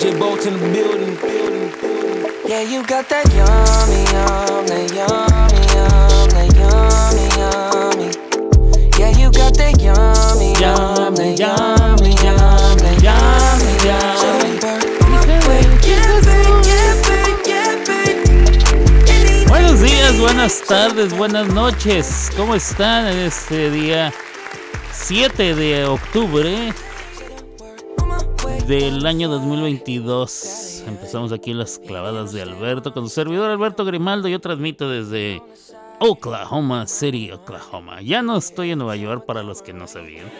DJ Bolt in the building. Yeah, you got that yummy, yum, that yummy, yum, that yummy, yummy. Yeah, you got that yummy, yum, that yummy, yum, that yummy, yum. Buenos días, buenas tardes, buenas noches. ¿Cómo están en este día 7 de octubre del año 2022? Empezamos aquí las clavadas de Alberto con su servidor Alberto Grimaldo. Yo transmito desde Oklahoma City, Oklahoma. Ya no estoy en Nueva York para los que no sabían.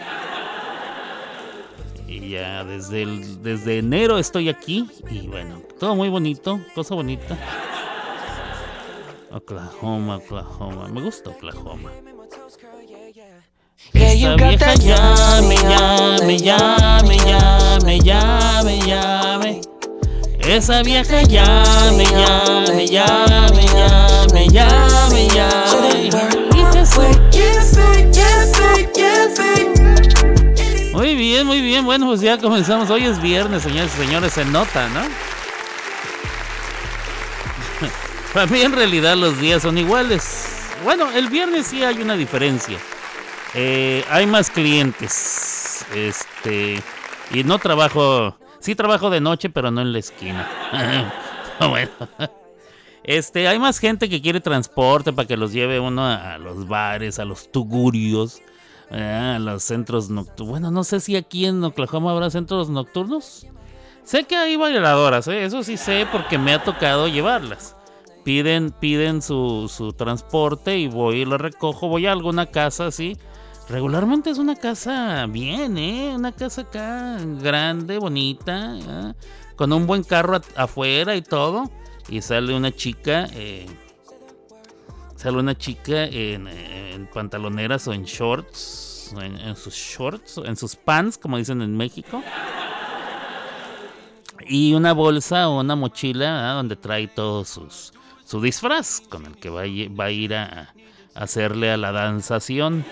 Y ya desde, desde enero estoy aquí. Y bueno, todo muy bonito, cosa bonita. Oklahoma, Oklahoma. Me gusta Oklahoma. Esta vieja llame, llame, llame, llame, llame, llame. Esa vieja llame, llame, llame, llame, llame, llame. Muy bien, muy bien. Bueno, pues ya comenzamos. Hoy es viernes, señores y señores. Se nota, ¿no? Para mí en realidad los días son iguales. Bueno, el viernes sí hay una diferencia. Eh, hay más clientes. Este. Y no trabajo. Sí trabajo de noche, pero no en la esquina. bueno. Este, hay más gente que quiere transporte para que los lleve uno a los bares, a los tugurios, a los centros nocturnos. Bueno, no sé si aquí en Oklahoma habrá centros nocturnos. Sé que hay bailadoras, ¿eh? eso sí sé porque me ha tocado llevarlas. Piden, piden su, su transporte y voy y lo recojo. Voy a alguna casa así. Regularmente es una casa bien, ¿eh? Una casa acá grande, bonita, ¿eh? con un buen carro afuera y todo. Y sale una chica, eh, sale una chica en, pantaloneras o en shorts, en, sus shorts, en sus pants, como dicen en México. Y una bolsa o una mochila donde trae todos sus su disfraz con el que va a, ir a, hacerle a la danzación.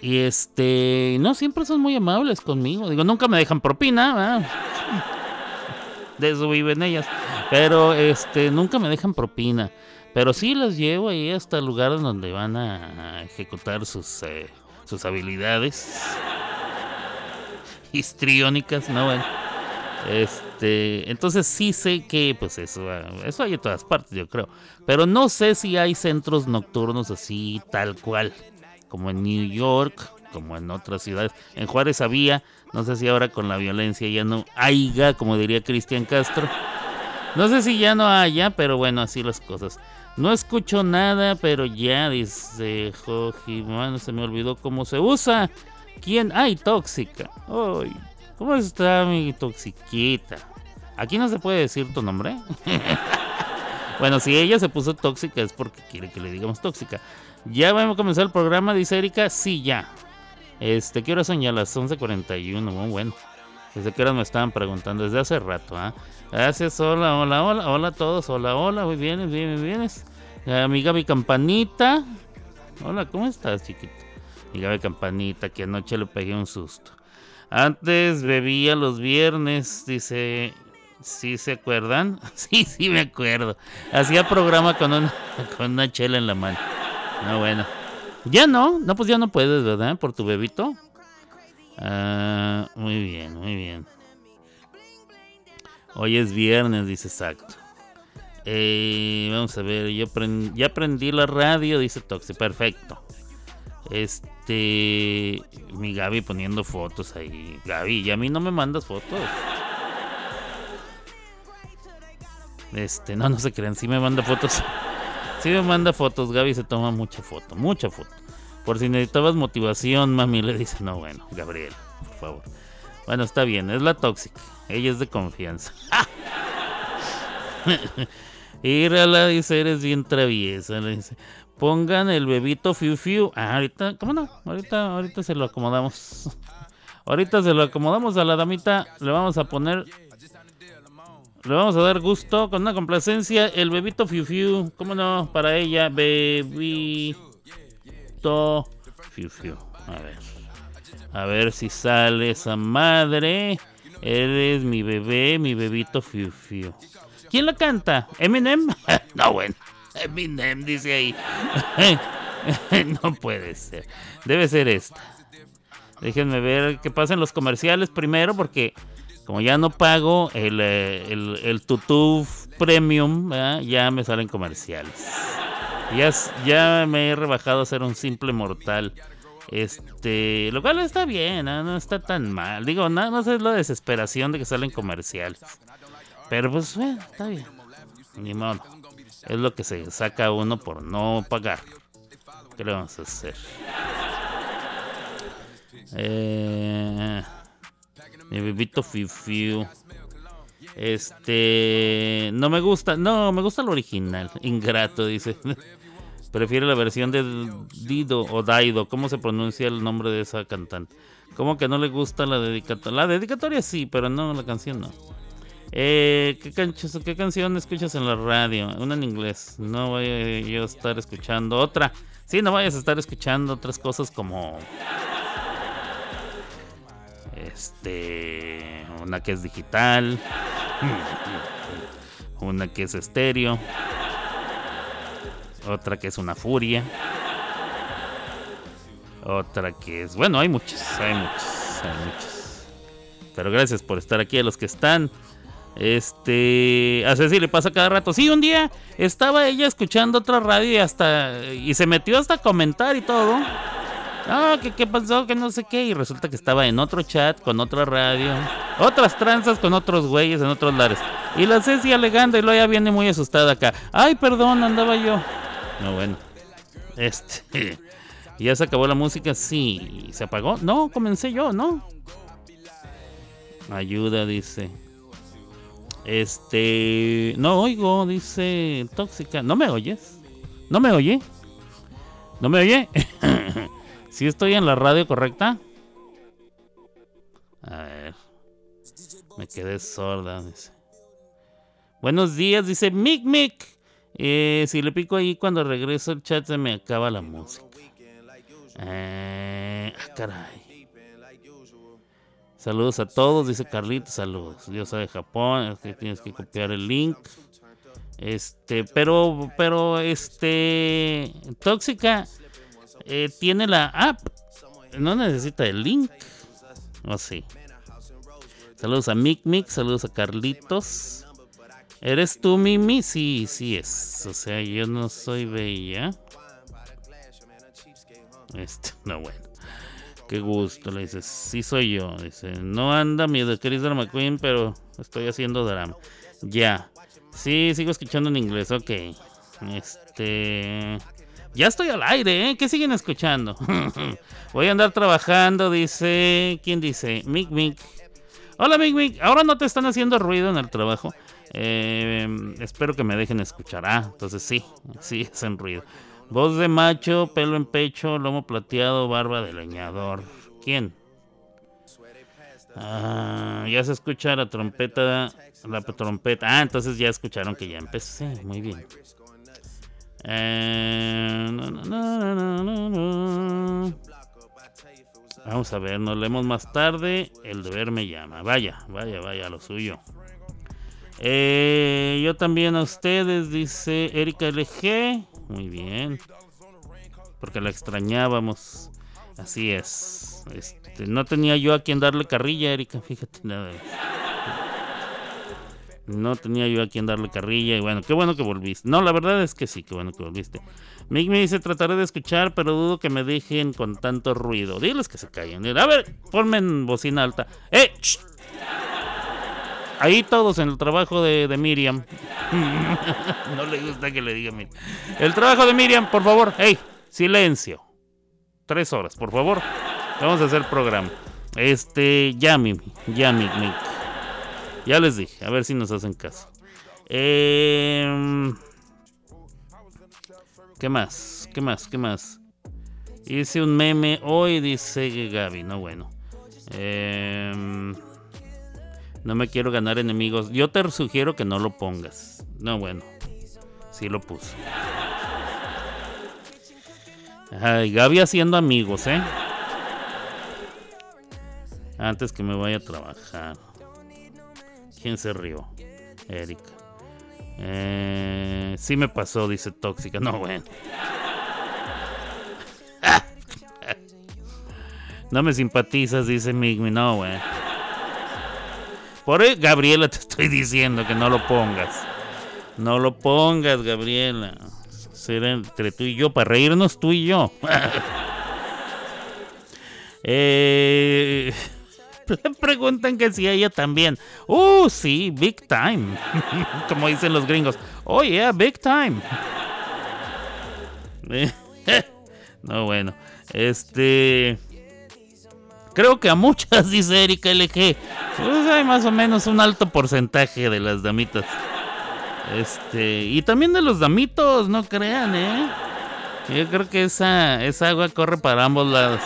Y este, no siempre son muy amables conmigo. Digo, nunca me dejan propina. De eso viven ellas. Pero este, nunca me dejan propina. Pero sí las llevo ahí hasta el lugar donde van a ejecutar sus, eh, sus habilidades histriónicas, ¿no? Bueno. Este, entonces sí sé que pues eso, eso hay en todas partes, yo creo. Pero no sé si hay centros nocturnos así tal cual, como en New York, como en otras ciudades. En Juárez había, no sé si ahora con la violencia ya no haya, como diría Cristian Castro. No sé si ya no haya, pero bueno, así las cosas. No escucho nada, pero ya dice Jojimano, se me olvidó cómo se usa. ¿Quién? ¡Ay, tóxica! ¡Ay! ¿Cómo está mi toxiquita? Aquí no se puede decir tu nombre. bueno, si ella se puso tóxica es porque quiere que le digamos tóxica. Ya vamos a comenzar el programa, dice Erika. Sí, ya. Este, ¿qué hora son ya? Las 11.41. Muy bueno. Desde qué horas me estaban preguntando, desde hace rato, ¿ah? Gracias, hola, hola, hola, hola a todos, hola, hola, muy bien, bien, bien, vienes. Mi Gaby Campanita. Hola, ¿cómo estás, chiquito? Mi Gaby Campanita, que anoche le pegué un susto. Antes bebía los viernes, dice. ¿Sí se acuerdan? Sí, sí me acuerdo. Hacía programa con una, con una chela en la mano. No, bueno. Ya no, no, pues ya no puedes, ¿verdad? Por tu bebito. Ah, muy bien, muy bien. Hoy es viernes, dice exacto. Eh, vamos a ver, yo aprendí, ya aprendí la radio, dice Toxi. Perfecto. Este. Mi Gaby poniendo fotos ahí. Gaby, y a mí no me mandas fotos. Este, no, no se crean, sí me manda fotos. Sí me manda fotos, Gaby se toma mucha foto, mucha foto. Por si necesitabas motivación, mami le dice, no, bueno, Gabriel, por favor. Bueno, está bien, es la tóxica. Ella es de confianza. Írala, dice, eres bien traviesa. Le dice, pongan el bebito fiu fiu. Ah, ahorita, ¿cómo no? Ahorita, ahorita se lo acomodamos. Ahorita se lo acomodamos a la damita. Le vamos a poner. Le vamos a dar gusto con una complacencia. El bebito fiu fiu. ¿Cómo no? Para ella, bebito fiu fiu. A ver. A ver si sale esa madre. Eres mi bebé, mi bebito Fiu Fiu. ¿Quién la canta? ¿Eminem? no, bueno. Eminem dice ahí. no puede ser. Debe ser esta. Déjenme ver que pasen los comerciales primero porque como ya no pago el, eh, el, Premium, ya me salen comerciales. Ya, ya me he rebajado a ser un simple mortal. Este, lo cual está bien, no, está tan mal. Digo, nada más es la desesperación de que salen comerciales. Pero pues, bueno, está bien. Ni modo. Es lo que se saca uno por no pagar. ¿Qué le vamos a hacer? Eh, mi bebito Fiu Este. No me gusta. No, me gusta el original. Ingrato, dice. Prefiero la versión de Dido o Daido. ¿Cómo se pronuncia el nombre de esa cantante? ¿Cómo que no le gusta la dedicatoria? La dedicatoria sí, pero no, la canción no. Eh, ¿qué, ¿Qué canción escuchas en la radio? Una en inglés. No voy a estar escuchando otra. Sí, no vayas a estar escuchando otras cosas como. Este. Una que es digital. Una que es estéreo. Otra que es una furia. Otra que es. Bueno, hay muchas. Hay muchas. Hay muchas. Pero gracias por estar aquí a los que están. Este, a Ceci le pasa cada rato. Sí, un día estaba ella escuchando otra radio y hasta y se metió hasta comentar y todo. Ah, que qué pasó, que no sé qué. Y resulta que estaba en otro chat con otra radio. Otras tranzas con otros güeyes en otros lares. Y la Ceci alegando y luego ya viene muy asustada acá. Ay, perdón, andaba yo. No, bueno. Este. ¿Ya se acabó la música? Sí. ¿Se apagó? No, comencé yo, ¿no? Ayuda, dice. Este. No oigo, dice Tóxica. ¿No me oyes? ¿No me oye? ¿No me oye? ¿Sí estoy en la radio correcta? A ver. Me quedé sorda, dice. Buenos días, dice Mic Mic. Eh, si le pico ahí cuando regreso el chat se me acaba la música. Eh, ah, caray. Saludos a todos, dice Carlitos, saludos. Dios de Japón, es que tienes que copiar el link. Este, pero, pero, este, Tóxica eh, tiene la app, no necesita el link. ¿O sí? Saludos a Mic Mic, saludos a Carlitos. ¿Eres tú, Mimi? Sí, sí es. O sea, yo no soy bella. Este, no, bueno. Qué gusto, le dice. Sí soy yo. Dice, no anda mi Chris Drama Queen, pero estoy haciendo drama. Ya. Sí, sigo escuchando en inglés, ok. Este... Ya estoy al aire, ¿eh? ¿Qué siguen escuchando? Voy a andar trabajando, dice... ¿Quién dice? Mick Mick. Hola Mick Mick. Ahora no te están haciendo ruido en el trabajo. Eh, espero que me dejen escuchar. Ah, entonces sí, sí, hacen ruido. Voz de macho, pelo en pecho, lomo plateado, barba de leñador. ¿Quién? Ah, ya se escucha la trompeta, la trompeta. Ah, entonces ya escucharon que ya empecé. Muy bien. Eh, Vamos a ver, nos leemos más tarde. El deber me llama. Vaya, vaya, vaya, lo suyo. Eh, yo también a ustedes, dice Erika LG. Muy bien. Porque la extrañábamos. Así es. Este, no tenía yo a quien darle carrilla, Erika. Fíjate nada. No tenía yo a quien darle carrilla. Y bueno, qué bueno que volviste. No, la verdad es que sí, qué bueno que volviste. Mick me dice: Trataré de escuchar, pero dudo que me dejen con tanto ruido. Diles que se callen. A ver, ponme en bocina alta. ¡Eh! Ahí todos en el trabajo de, Miriam. no le gusta que le diga Miriam. El trabajo de Miriam, por favor. ¡Hey! Silencio. Tres horas, por favor. Vamos a hacer programa. Este, ya, Mimi. Ya, Mimi. Ya les dije. A ver si nos hacen caso. Em, ¿Qué más? ¿Qué más? ¿Qué más? Hice un meme hoy, dice Gaby. No, bueno. Eh, no me quiero ganar enemigos. Yo te sugiero que no lo pongas. No, bueno. Sí lo puse. Ay, Gaby haciendo amigos, ¿eh? Antes que me vaya a trabajar. ¿Quién se rió? Erika. Eh, sí me pasó, dice Tóxica. No, bueno. No me simpatizas, dice Migmi. No, güey. Por eso, Gabriela, te estoy diciendo que no lo pongas. No lo pongas, Gabriela. Será entre tú y yo, para reírnos tú y yo. eh, preguntan que si ella también. Uh, sí, big time. Como dicen los gringos. Oh, yeah, big time. no, bueno. Este. Creo que a muchas, dice Erika LG. Pues hay más o menos un alto porcentaje de las damitas. Este, y también de los damitos, no crean, ¿eh? Yo creo que esa, esa agua corre para ambos lados.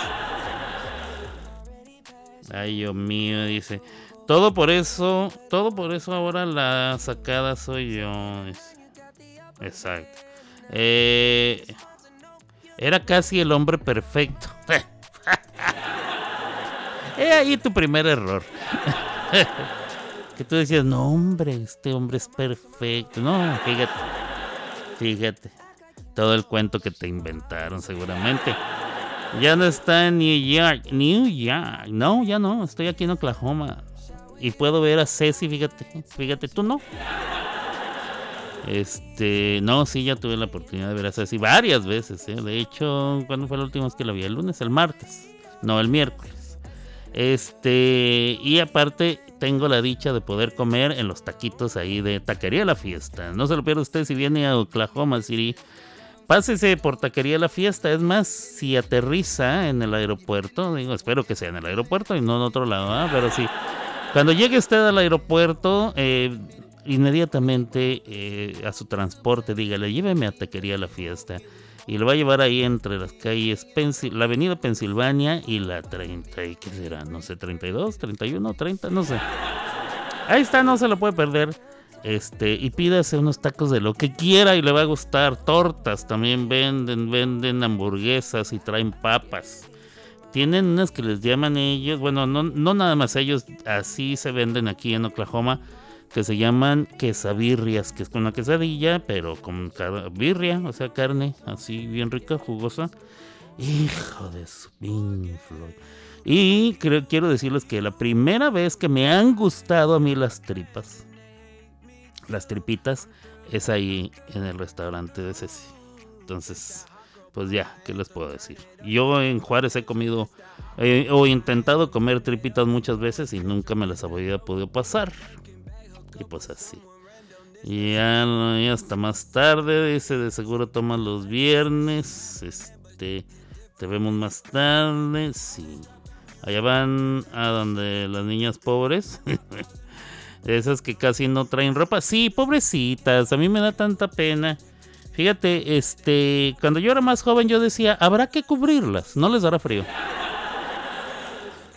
Ay, Dios mío, dice. Todo por eso, todo por eso ahora la sacada soy yo. Exacto. Eh, era casi el hombre perfecto. He ahí tu primer error. que tú decías, no hombre, este hombre es perfecto. No, fíjate, fíjate. Todo el cuento que te inventaron seguramente. Ya no está en New York. New York. No, ya no. Estoy aquí en Oklahoma. Y puedo ver a Ceci, fíjate. Fíjate, tú no. Este, no, sí, ya tuve la oportunidad de ver a Ceci varias veces. ¿eh? De hecho, ¿cuándo fue la última vez que la vi? ¿El lunes? ¿El martes? No, el miércoles. Este, y aparte tengo la dicha de poder comer en los taquitos ahí de Taquería La Fiesta. No se lo pierda usted si viene a Oklahoma City. Pásese por Taquería La Fiesta. Es más, si aterriza en el aeropuerto, digo, espero que sea en el aeropuerto y no en otro lado, ¿ah? pero sí. Cuando llegue usted al aeropuerto, eh, inmediatamente eh, a su transporte, dígale, lléveme a Taquería La Fiesta y lo va a llevar ahí entre las calles, la avenida Pensilvania y la 30, ¿qué será? No sé, 32, 31, 30, no sé. Ahí está, no se lo puede perder. Este, y pídase unos tacos de lo que quiera y le va a gustar. Tortas también venden, venden hamburguesas y traen papas. Tienen unas que les llaman ellos, bueno, no, nada más ellos, así se venden aquí en Oklahoma que se llaman quesabirrias, que es con una quesadilla, pero con birria, o sea, carne así bien rica, jugosa. Hijo de su Y quiero decirles que la primera vez que me han gustado a mí las tripas, las tripitas, es ahí en el restaurante de Ceci. Entonces, pues ya, ¿qué les puedo decir? Yo en Juárez he comido eh, o intentado comer tripitas muchas veces y nunca me las había podido pasar. Y pues así. Y ya, hasta más tarde, dice, de seguro toma los viernes. Este, te vemos más tarde. Sí. Allá van a donde las niñas pobres. Esas que casi no traen ropa. Sí, pobrecitas. A mí me da tanta pena. Fíjate, este, cuando yo era más joven yo decía, habrá que cubrirlas, no les dará frío.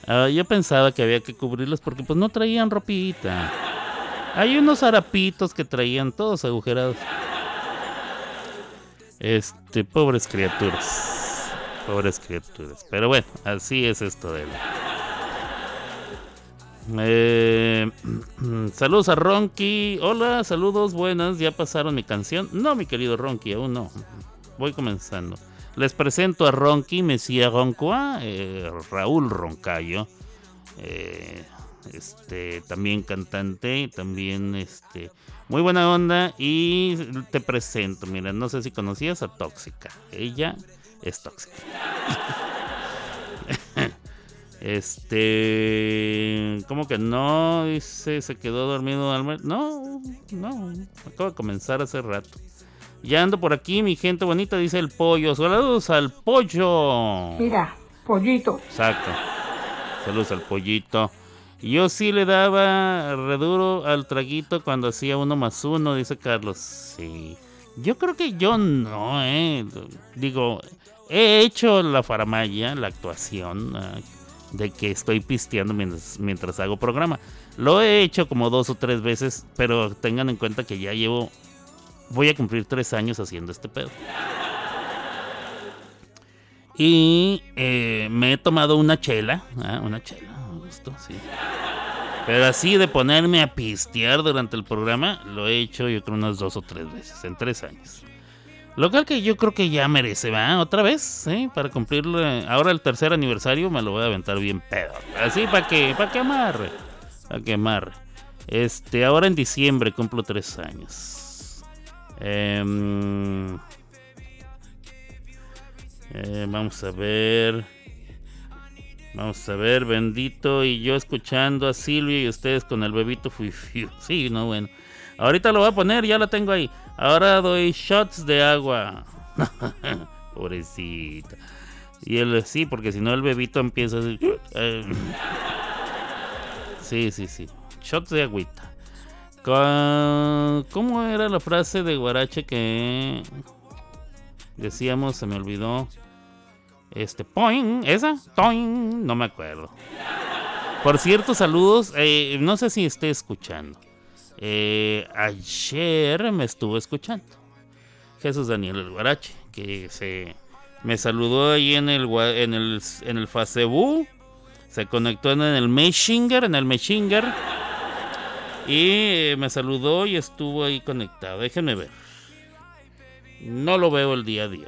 Ah, yo pensaba que había que cubrirlas porque pues no traían ropita. Hay unos harapitos que traían todos agujerados. Este, pobres criaturas. Pobres criaturas. Pero bueno, así es esto de eh, saludos a Ronky. Hola, saludos, buenas. ¿Ya pasaron mi canción? No, mi querido Ronky, aún no. Voy comenzando. Les presento a Ronky, Mesía Roncoa, eh, Raúl Roncayo. Eh, este, también cantante, también este, muy buena onda y te presento, mira, no sé si conocías a Tóxica, ella es tóxica. este, ¿cómo que no? Dice, se quedó dormido al No, no, acabo de comenzar hace rato. Ya ando por aquí, mi gente bonita, dice el pollo. Saludos al pollo. Mira, pollito. Exacto. Saludos al pollito. Yo sí le daba reduro al traguito cuando hacía uno más uno, dice Carlos. Sí. Yo creo que yo no, eh. Digo, he hecho la faramaya, la actuación, ah, de que estoy pisteando mientras, mientras hago programa. Lo he hecho como dos o tres veces, pero tengan en cuenta que ya llevo. Voy a cumplir tres años haciendo este pedo. Y eh, me he tomado una chela, ah, una chela, sí. Pero así de ponerme a pistear durante el programa, lo he hecho yo creo unas dos o tres veces en tres años. Lo cual que yo creo que ya merece, ¿va? Otra vez, ¿eh? Para cumplir ahora el tercer aniversario me lo voy a aventar bien pedo. Así para que, para que amarre. Para que amarre. Este, ahora en diciembre cumplo tres años. Em, eh, vamos a ver. Vamos a ver, bendito. Y yo escuchando a Silvia y ustedes con el bebito fui. Sí, no, bueno. Ahorita lo voy a poner, ya lo tengo ahí. Ahora doy shots de agua. Pobrecita. Y él sí, porque si no el bebito empieza a eh. Sí, sí, sí. Shots de agüita. ¿Cómo era la frase de Guarache que decíamos? Se me olvidó. Este, poing, esa, toing, no me acuerdo. Por cierto, saludos. Eh, no sé si esté escuchando. Eh, ayer me estuvo escuchando. Jesús Daniel El Guarache, que se me saludó ahí en el en el en el Facebook. Se conectó en el Messenger, en el Messenger. Y me saludó y estuvo ahí conectado. Déjenme ver. No lo veo el día a día.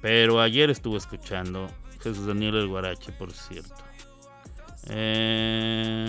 Pero ayer estuve escuchando Jesús Daniel el Guarache, por cierto. Eh...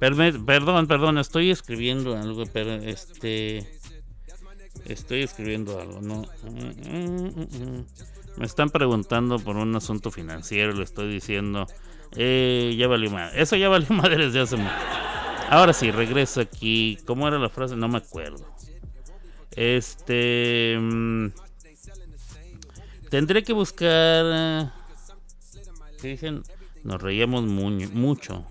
Vamos a ver. Perdón, perdón, estoy escribiendo algo, pero este. Estoy escribiendo algo, no. Me están preguntando por un asunto financiero, le estoy diciendo. Eh, ya. Eso ya valió madre desde hace mucho. Ahora sí, regreso aquí. ¿Cómo era la frase? No me acuerdo. Este. Mm, tendré que buscar. ¿Qué dicen? Nos reíamos mucho.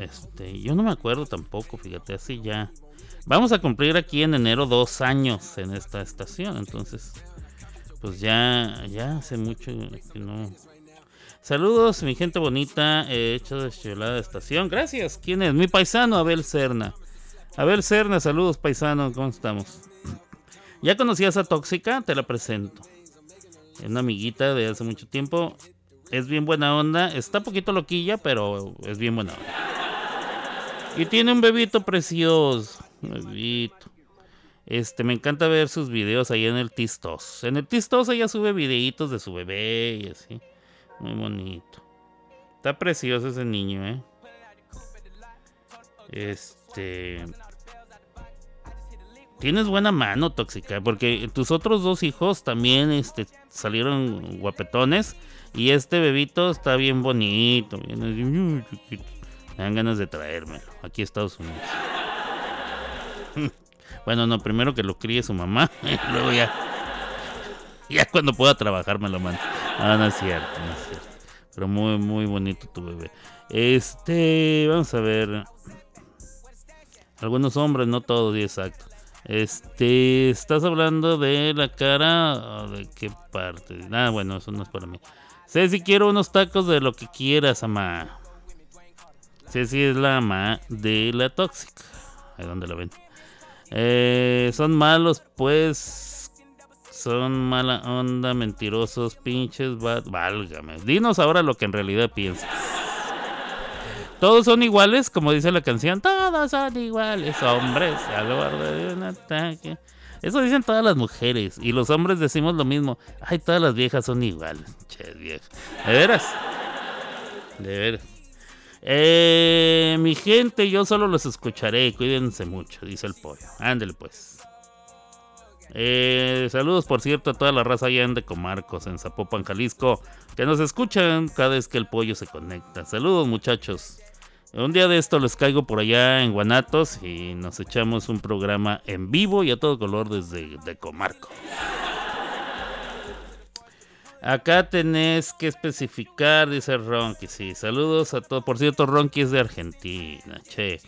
Este, yo no me acuerdo tampoco, fíjate, así ya. Vamos a cumplir aquí en enero dos años en esta estación, entonces, pues ya, ya hace mucho que no. Saludos, mi gente bonita, eh, hecho de chulada estación. Gracias. ¿Quién es? Mi paisano Abel Serna. Abel Serna, saludos paisano, ¿cómo estamos? ¿Ya conocías a Tóxica? Te la presento. Es una amiguita de hace mucho tiempo es bien buena onda. Está poquito loquilla, pero es bien buena onda. Y tiene un bebito precioso. Bebito. Este, me encanta ver sus videos ahí en el Tistos. En el Tistos ella sube videitos de su bebé y así. Muy bonito. Está precioso ese niño, ¿eh? Este. Tienes buena mano, tóxica, porque tus otros dos hijos también este, salieron guapetones. Y este bebito está bien bonito. Me dan ganas de traérmelo aquí a Estados Unidos. bueno, no, primero que lo críe su mamá. Luego ya. Ya cuando pueda trabajar me lo mando. Ah, no es cierto, no es cierto. Pero muy, muy bonito tu bebé. Este, vamos a ver. Algunos hombres, no todos, exacto. Este, ¿estás hablando de la cara de qué parte? Ah, bueno, eso no es para mí. Ceci, quiero unos tacos de lo que quieras, ama. Ceci es la ama de la tóxica. Ahí donde la ven. Eh, son malos, pues. Son mala onda, mentirosos, pinches, válgame. Dinos ahora lo que en realidad piensas. Todos son iguales, como dice la canción. Todos son iguales, hombres, al de un ataque. Eso dicen todas las mujeres. Y los hombres decimos lo mismo. Ay, todas las viejas son iguales. Che, vieja. De veras. De veras. Eh, mi gente, yo solo los escucharé. Cuídense mucho, dice el pollo. Ándele pues. Eh, saludos, por cierto, a toda la raza allá en Decomarcos, en Zapopan, Jalisco, que nos escuchan cada vez que el pollo se conecta. Saludos, muchachos. Un día de esto les caigo por allá en Guanatos y nos echamos un programa en vivo y a todo color desde de Comarco. Acá tenés que especificar, dice Ronky. Sí, saludos a todos. Por cierto, Ronky es de Argentina, che.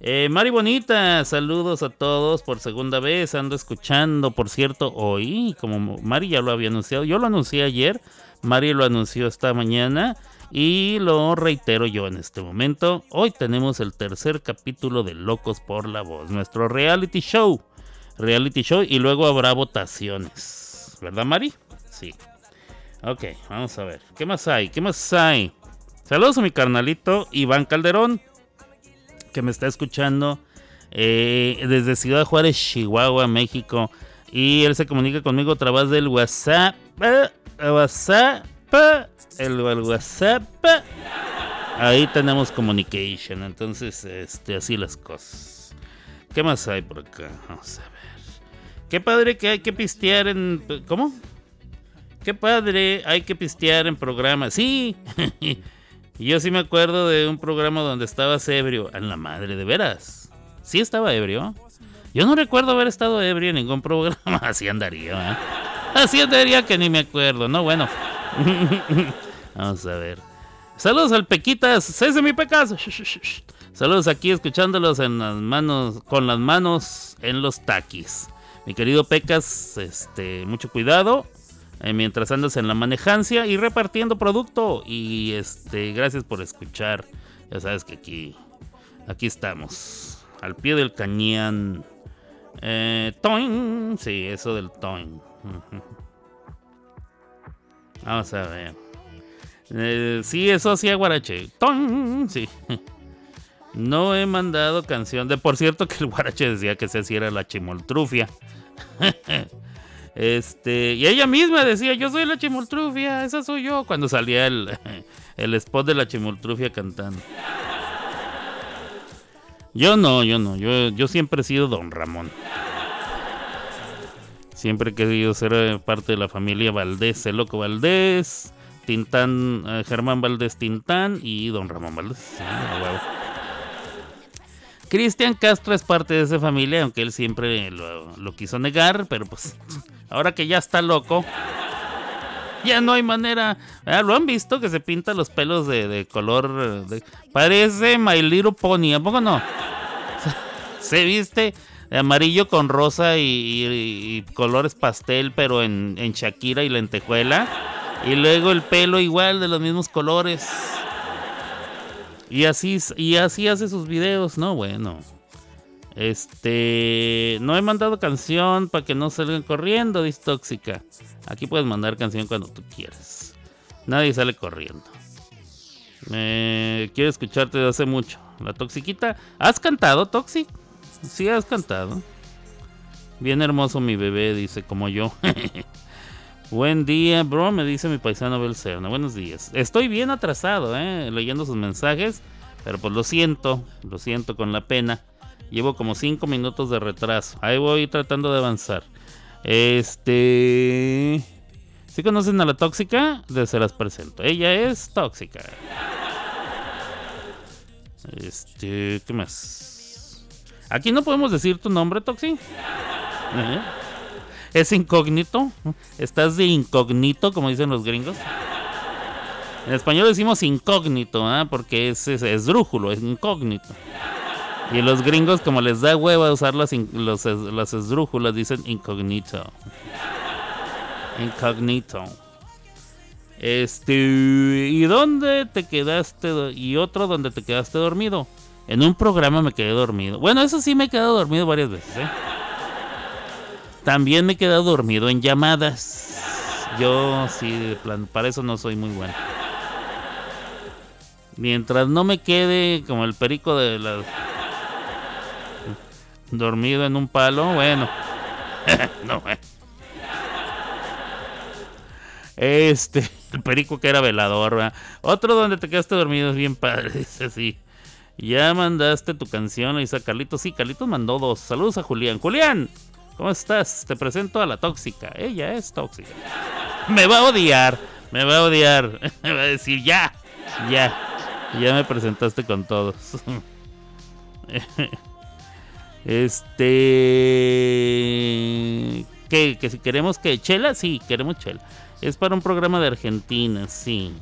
Eh, Mari Bonita, saludos a todos por segunda vez. Ando escuchando, por cierto, hoy, como Mari ya lo había anunciado, yo lo anuncié ayer, Mari lo anunció esta mañana y lo reitero yo en este momento. Hoy tenemos el tercer capítulo de Locos por la Voz, nuestro reality show. Reality show y luego habrá votaciones. ¿Verdad, Mari? Sí. Ok, vamos a ver. ¿Qué más hay? ¿Qué más hay? Saludos a mi carnalito Iván Calderón, que me está escuchando eh, desde Ciudad Juárez, Chihuahua, México. Y él se comunica conmigo a través del WhatsApp. Eh, WhatsApp. El, WhatsApp. Ahí tenemos communication. Entonces, este, así las cosas. ¿Qué más hay por acá? Vamos a ver. Qué padre que hay que pistear en. ¿Cómo? Qué padre, hay que pistear en programas. Sí, yo sí me acuerdo de un programa donde estabas ebrio. A la madre, de veras. Sí estaba ebrio. Yo no recuerdo haber estado ebrio en ningún programa. Así andaría, ¿eh? Así andaría que ni me acuerdo. No, bueno. Vamos a ver. Saludos al Pequitas. Cese mi Pecas. Saludos aquí escuchándolos en las manos, con las manos en los taquis. Mi querido Pecas, este, mucho cuidado. Eh, mientras andas en la manejancia y repartiendo producto. Y este, gracias por escuchar. Ya sabes que aquí, aquí estamos, al pie del cañón. Eh, toin, sí, eso del toin. Vamos a ver. Eh, sí, eso hacía Guarache. Toin, sí. No he mandado canción. De por cierto que el Guarache decía que se hacía la chimoltrufia. Este, y ella misma decía, yo soy la chimoltrufia, esa soy yo, cuando salía el, el spot de la chimoltrufia cantando. Yo no, yo no, yo, yo siempre he sido don Ramón. Siempre he querido ser eh, parte de la familia Valdés, el loco Valdés, Tintán, eh, Germán Valdés Tintán y don Ramón Valdés. Ah, Cristian Castro es parte de esa familia, aunque él siempre lo, quiso negar, pero pues Ahora que ya está loco. Ya no hay manera. Ah, Lo han visto que se pinta los pelos de, color. parece My Little Pony. ¿A poco no? se viste amarillo con rosa y, colores pastel, pero en, en Shakira y lentejuela. Y luego el pelo igual de los mismos colores. Y así, y así hace sus videos, ¿no? Bueno. Este, no he mandado canción para que no salgan corriendo, dice Tóxica. Aquí puedes mandar canción cuando tú quieras. Nadie sale corriendo. Me quiero escucharte de hace mucho. La toxiquita. ¿Has cantado, Toxic? Sí, has cantado. Bien hermoso mi bebé, dice, como yo. Buen día, bro, me dice mi paisano Belcerna. Buenos días. Estoy bien atrasado, eh, leyendo sus mensajes. Pero pues lo siento, lo siento con la pena. Llevo como 5 minutos de retraso. Ahí voy tratando de avanzar. Este. Si conocen a la tóxica, se las presento. Ella es tóxica. Este, ¿qué más? Aquí no podemos decir tu nombre, Toxi. ¿Eh? Es incógnito. Estás de incógnito, como dicen los gringos. En español decimos incógnito, porque es, es, es incógnito. Y los gringos, como les da hueva usar las, las esdrújulas, dicen incognito. Incognito. Este. ¿Y dónde te quedaste? Y otro donde te quedaste dormido. En un programa me quedé dormido. Bueno, eso sí me he quedado dormido varias veces, ¿eh? También me he quedado dormido en llamadas. Yo sí, para eso no soy muy bueno. Mientras no me quede como el perico de las dormido en un palo, bueno. no, Este, el perico que era velador, Otro donde te quedaste dormido es bien padre, dice así. Ya mandaste tu canción, dice Carlitos. Sí, Carlitos mandó dos. Saludos a Julián. Julián, ¿cómo estás? Te presento a la tóxica. Ella es tóxica. Me va a odiar, me va a odiar. Me va a decir, ya, ya. Ya me presentaste con todos. Este. Que, que si queremos que chela, sí, queremos chela. Es para un programa de Argentina, sí.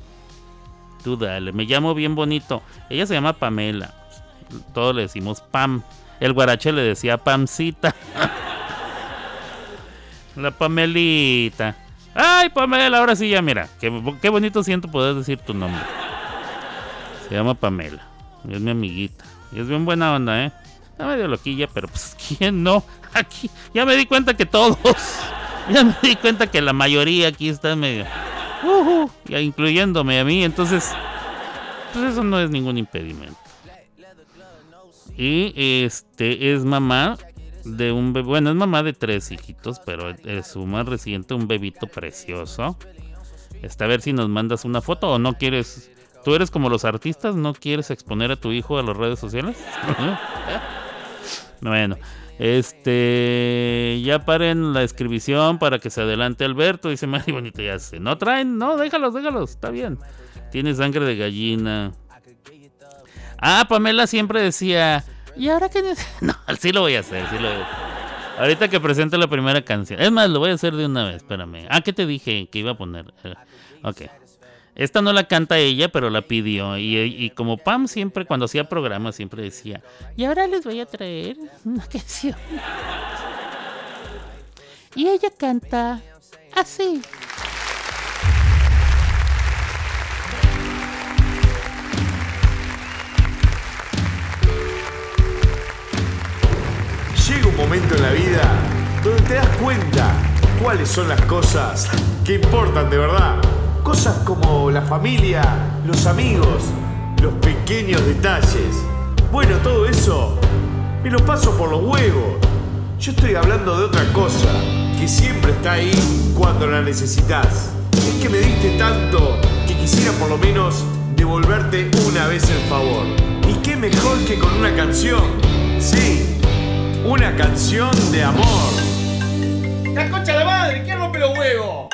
Tú dale, me llamo bien bonito. Ella se llama Pamela. Todos le decimos Pam. El guarache le decía Pamcita. La Pamelita. Ay, Pamela, ahora sí ya, mira. Qué, bonito siento poder decir tu nombre. Se llama Pamela. Es mi amiguita. Y es bien buena onda, ¿eh? Está medio loquilla, pero pues ¿quién no? Aquí ya me di cuenta que todos. Ya me di cuenta que la mayoría aquí está medio. Uh ya incluyéndome a mí. Entonces, pues eso no es ningún impedimento. Y este es mamá de un bebé. Bueno, es mamá de tres hijitos, pero es su más reciente, un bebito precioso. Está a ver si nos mandas una foto o no quieres. ¿Tú eres como los artistas? ¿No quieres exponer a tu hijo a las redes sociales? bueno, este. Ya paren la escribición para que se adelante Alberto. Dice Mari Bonito, ya sé. No traen, no, déjalos, déjalos, está bien. Tiene sangre de gallina. Ah, Pamela siempre decía. ¿Y ahora qué? No, sí lo voy a hacer, sí lo voy a. Ahorita que presente la primera canción. Es más, lo voy a hacer de una vez, espérame. Ah, ¿qué te dije que iba a poner? Eh, ok. Esta no la canta ella, pero la pidió. Y, y, como Pam siempre, cuando hacía programas, siempre decía, y ahora les voy a traer una canción. Y ella canta así. Un momento en la vida donde te das cuenta cuáles son las cosas que importan de verdad. Cosas como la familia, los amigos, los pequeños detalles. Bueno, todo eso me lo paso por los huevos. Yo estoy hablando de otra cosa que siempre está ahí cuando la necesitas. Es que me diste tanto que quisiera por lo menos devolverte una vez el favor. ¿Y qué mejor que con una canción? Sí, una canción de amor. ¡La concha de la madre! ¿Quién rompe los huevos?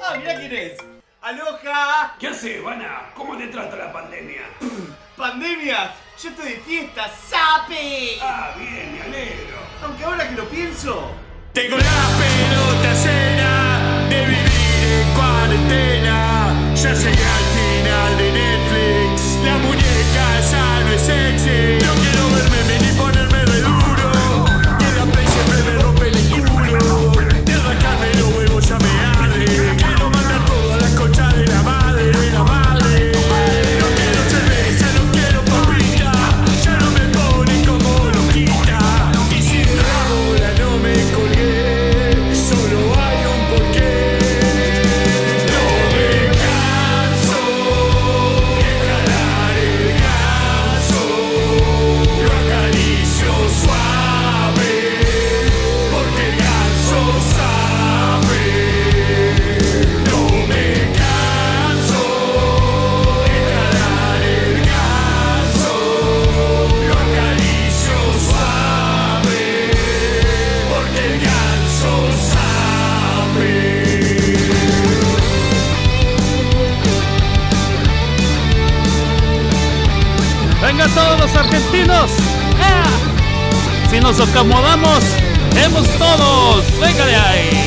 Ah, mirá quién es. ¡Aloja! ¿Qué haces, Vana? ¿Cómo te trata la pandemia? ¡Pandemia! Yo estoy de fiesta, ¡sape! Ah, bien, me alegro. Aunque ahora que lo pienso. Tengo la pelota llena de vivir en cuarentena. Ya llegué al final de Netflix. La muñeca ya no es sexy. Argentinos! ¡Ah! Si nos acomodamos, hemos todos. ¡Venga de ahí!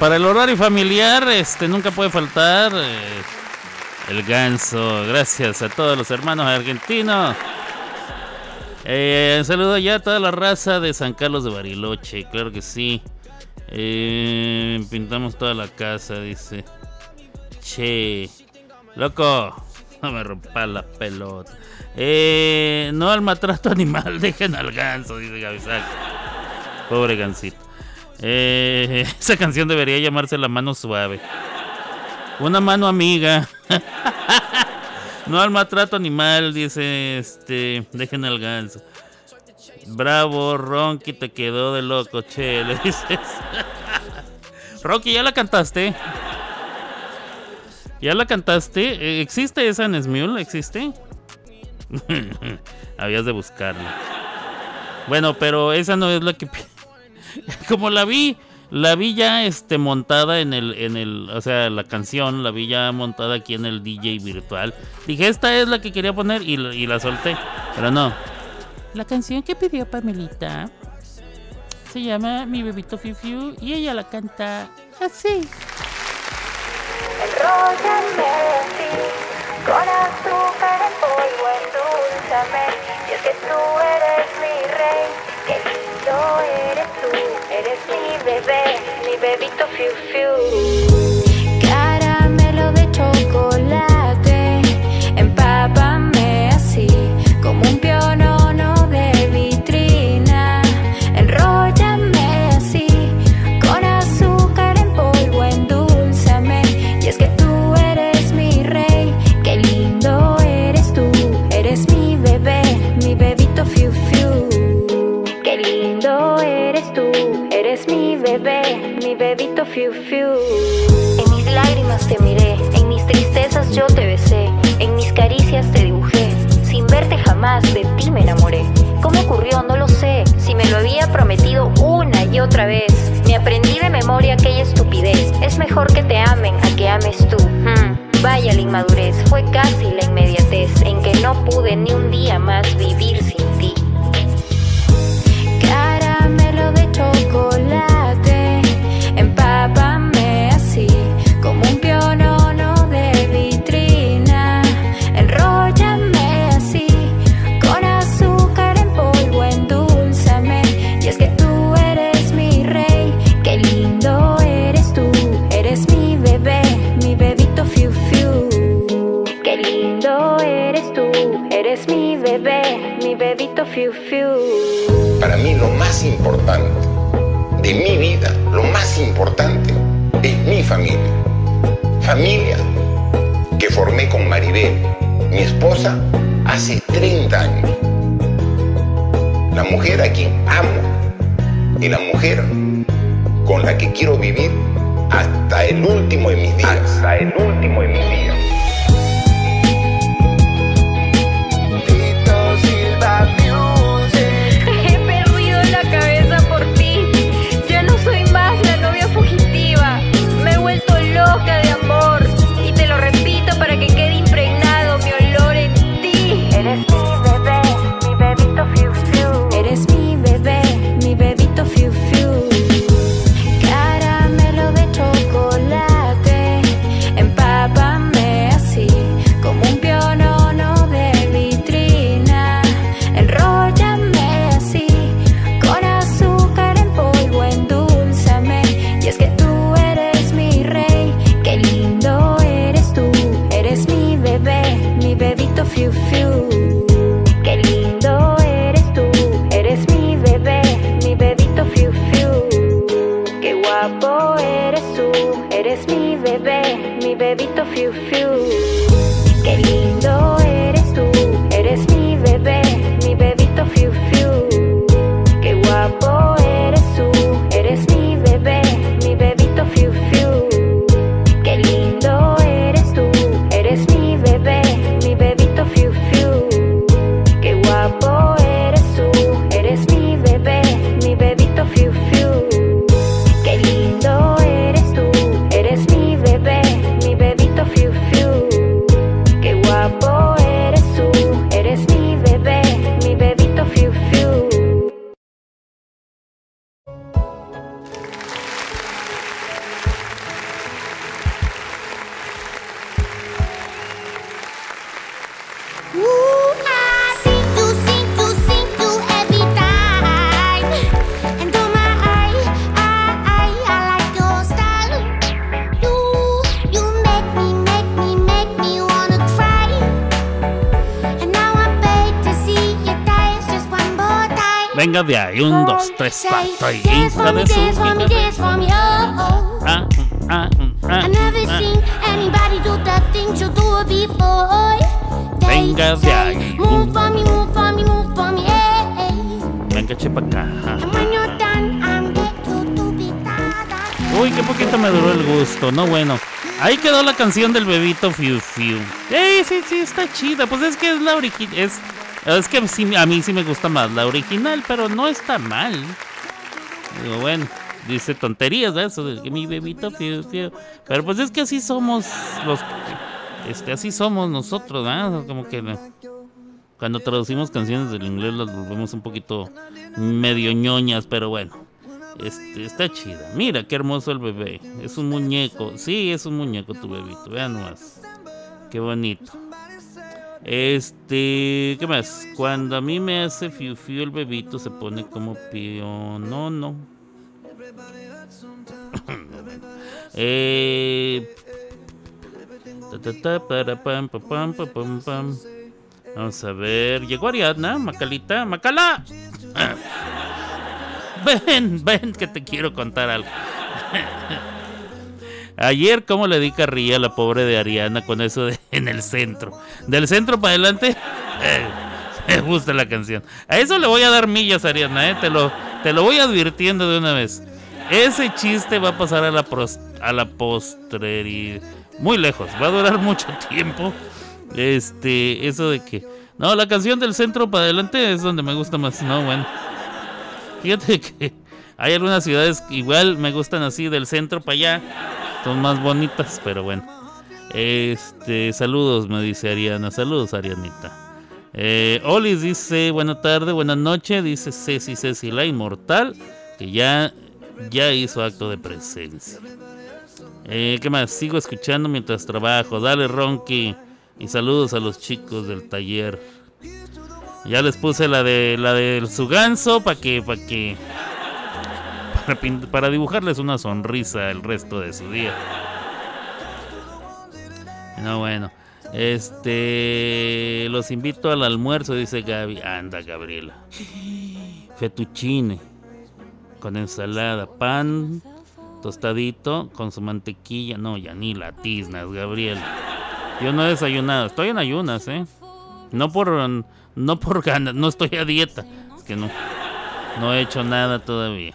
Para el horario familiar, este nunca puede faltar eh, el ganso. Gracias a todos los hermanos argentinos. Eh, saludo ya a toda la raza de San Carlos de Bariloche, claro que sí. Eh, pintamos toda la casa, dice. Che, loco, no me rompa la pelota. Eh, no al maltrato animal, dejen al ganso, dice Gavisac. Pobre gansito. Eh, esa canción debería llamarse La mano suave. Una mano amiga. no al maltrato animal, dice este. Dejen al ganso. Bravo, Ronky, te quedó de loco, che, le dices. Ronky, ¿ya la cantaste? ¿Ya la cantaste? Eh, ¿Existe esa en Smule? ¿Existe? Habías de buscarla. Bueno, pero esa no es la que... Como la vi, la vi ya este, montada en el, en el, o sea, la canción, la vi ya montada aquí en el DJ virtual. Dije, esta es la que quería poner y, y la solté, pero no. La canción que pidió Pamelita se llama Mi Bebito Fiu Fiu y ella la canta así. Enróllame así, con azúcar en polvo, endulzame. Y es que tú eres mi rey, lindo eres tú. Eres mi bebé, mi bebito fiu fiu. Bebé, mi bebito fiu fiu. En mis lágrimas te miré, en mis tristezas yo te besé, en mis caricias te dibujé. Sin verte jamás de ti me enamoré. ¿Cómo ocurrió? No lo sé. Si me lo había prometido una y otra vez. Me aprendí de memoria aquella estupidez. Es mejor que te amen a que ames tú. Hmm. Vaya la inmadurez, fue casi la inmediatez en que no pude ni un día más vivir sin importante de mi vida, lo más importante es mi familia. Familia que formé con Maribel, mi esposa, hace 30 años. La mujer a quien amo y la mujer con la que quiero vivir hasta el último de mis días. Hasta el último de mis días. fiu fiu. Qué lindo bueno. Ahí quedó la canción del bebito Fiu Fiu. Eh, sí, sí, está chida. Pues es que es la original. Es, que sí, a mí sí me gusta más la original, pero no está mal. Digo, bueno, dice tonterías, ¿verdad? Eso de que mi bebito Fiu Fiu. Pero pues es que así somos los. Este, así somos nosotros, ¿verdad? Como que. Cuando traducimos canciones del inglés las volvemos un poquito medio ñoñas, pero bueno. Este, está chida. Mira qué hermoso el bebé. Es un muñeco. Sí, es un muñeco tu bebito. Vean nomás. Qué bonito. Este, ¿qué más? Cuando a mí me hace fiu fiu el bebito se pone como eh, pam, pa, pam, pam. Vamos a ver. Llegó Ariadna, Macalita, Macala. Ven, ven, que te quiero contar algo. Ayer, ¿cómo le di carrilla a la pobre de Ariana con eso de en el centro? Del centro para adelante, eh, me gusta la canción. A eso le voy a dar millas, Ariana, eh, te, lo, te lo voy advirtiendo de una vez. Ese chiste va a pasar a la, pros- a la postrería. Muy lejos, va a durar mucho tiempo. Este, eso de que. No, la canción del centro para adelante es donde me gusta más. No, bueno. Fíjate que hay algunas ciudades que igual me gustan así del centro para allá. Son más bonitas, pero bueno. Este, saludos, me dice Ariana. Saludos, Arianita. Eh, Olis dice, buena tarde, buena noche. Dice Ceci Ceci la inmortal, que ya, ya hizo acto de presencia. Eh, ¿Qué más? Sigo escuchando mientras trabajo. Dale, Ronky. Y saludos a los chicos del taller. Ya les puse la de la de su ganso para que para que para, para dibujarles una sonrisa el resto de su día. No bueno. Este los invito al almuerzo, dice Gaby. Anda, Gabriela. Fettuccine con ensalada, pan tostadito con su mantequilla. No, ya ni la tiznas, Gabriel. Yo no he desayunado, estoy en ayunas, ¿eh? No por no por ganas, no estoy a dieta. Es que no no he hecho nada todavía.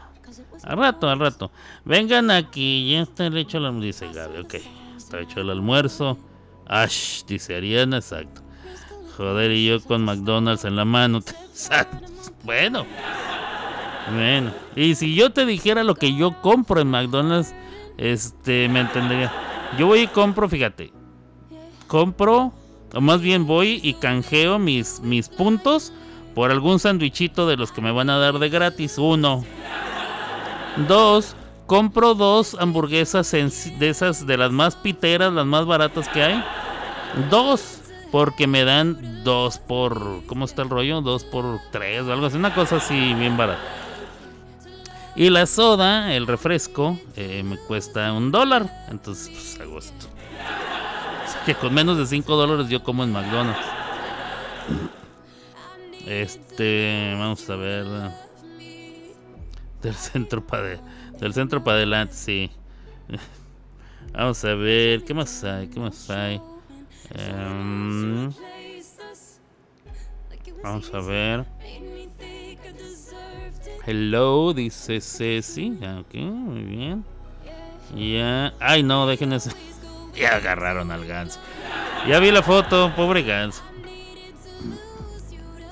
Al rato, al rato. Vengan aquí, ya está hecho el almuerzo, dice Gaby. Ok, está hecho el almuerzo. Ash, dice Ariana, exacto. Joder, y yo con McDonald's en la mano. bueno. Bueno, y si yo te dijera lo que yo compro en McDonald's, este, me entendería. Yo voy y compro, fíjate, compro, o más bien voy y canjeo mis, mis puntos por algún sandwichito de los que me van a dar de gratis. Uno. Dos, compro dos hamburguesas de esas, de las más piteras, las más baratas que hay. Dos, porque me dan dos por, ¿cómo está el rollo? Dos por tres o algo así, una cosa así bien barata. Y la soda, el refresco, eh, me cuesta un dólar. Entonces, pues a gusto. Que con menos de 5 dólares yo como en McDonald's. Este, vamos a ver. Del centro para del centro para adelante, sí. Vamos a ver, ¿qué más hay? ¿Qué más hay? Em, vamos a ver. Hello, dice Ceci. Ah, Ok, muy bien. Ya. Ay, no, dejen Ya agarraron al ganso. Ya vi la foto, pobre ganso.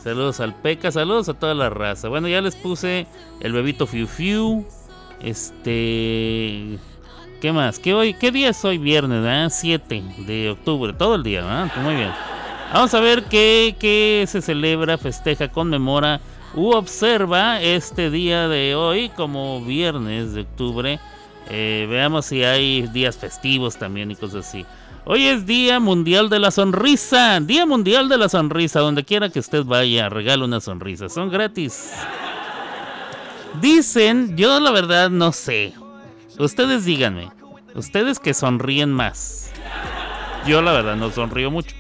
Saludos al Peca, saludos a toda la raza. Bueno, ya les puse el bebito Fiu Fiu. Este. ¿Qué más? ¿Qué, hoy, ¿Qué día es hoy? Viernes, ¿verdad? 7 de octubre, todo el día, ¿verdad? Muy bien. Vamos a ver qué, qué se celebra, festeja, conmemora u observa este día de hoy como viernes de octubre. Eh, veamos si hay días festivos también y cosas así. Hoy es Día Mundial de la Sonrisa. Día Mundial de la Sonrisa. Donde quiera que usted vaya, regala una sonrisa. Son gratis. Dicen, yo la verdad no sé. Ustedes díganme. Ustedes que sonríen más. Yo la verdad no sonrío mucho.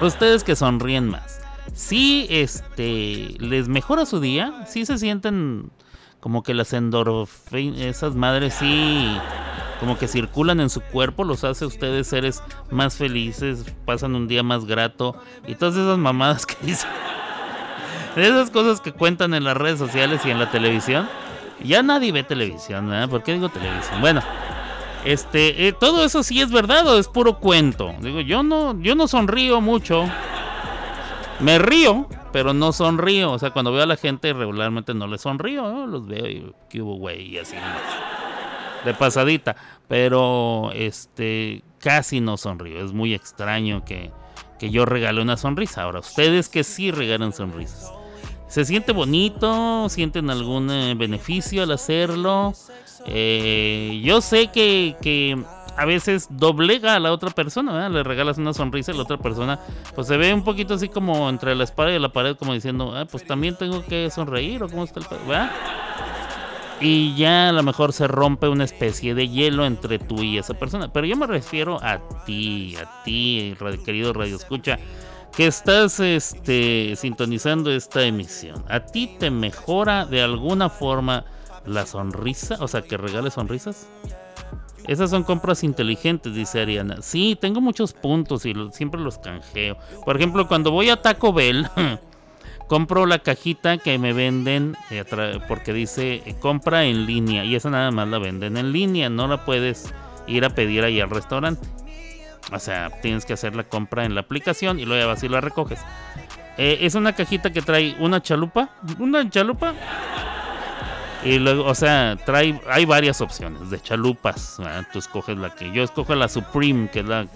Ustedes que sonríen más. sí este, les mejora su día, sí se sienten como que las endorfinas, esas madres sí, como que circulan en su cuerpo, los hace a ustedes seres más felices, pasan un día más grato y todas esas mamadas que dicen, esas cosas que cuentan en las redes sociales y en la televisión. Ya nadie ve televisión, ¿verdad? ¿Por qué digo televisión? Bueno, este, eh, todo eso sí es verdad o es puro cuento. Digo, yo no, yo no sonrío mucho. Me río, pero no sonrío. O sea, cuando veo a la gente regularmente no les sonrío. Los veo y que hubo güey y así. De pasadita. Pero este casi no sonrío. Es muy extraño que, que yo regale una sonrisa. Ahora, ustedes que sí regalan sonrisas. ¿Se siente bonito? ¿Sienten algún eh, beneficio al hacerlo? Eh, yo sé que, que a veces doblega a la otra persona, ¿verdad? le regalas una sonrisa y la otra persona pues se ve un poquito así como entre la espada y la pared como diciendo, ah, pues también tengo que sonreír o cómo está el ¿verdad? Y ya a lo mejor se rompe una especie de hielo entre tú y esa persona. Pero yo me refiero a ti, a ti, querido Radio Escucha, que estás este, sintonizando esta emisión. ¿A ti te mejora de alguna forma la sonrisa? O sea, que regales sonrisas. Esas son compras inteligentes, dice Ariana. Sí, tengo muchos puntos y siempre los canjeo. Por ejemplo, cuando voy a Taco Bell, compro la cajita que me venden eh, porque dice eh, compra en línea y esa nada más la venden en línea, no la puedes ir a pedir ahí al restaurante. O sea, tienes que hacer la compra en la aplicación y luego vas y la recoges. Eh, es una cajita que trae una chalupa, una chalupa. Y luego, o sea, trae, hay varias opciones de chalupas. Tú escoges la que yo escojo la Supreme, que es la,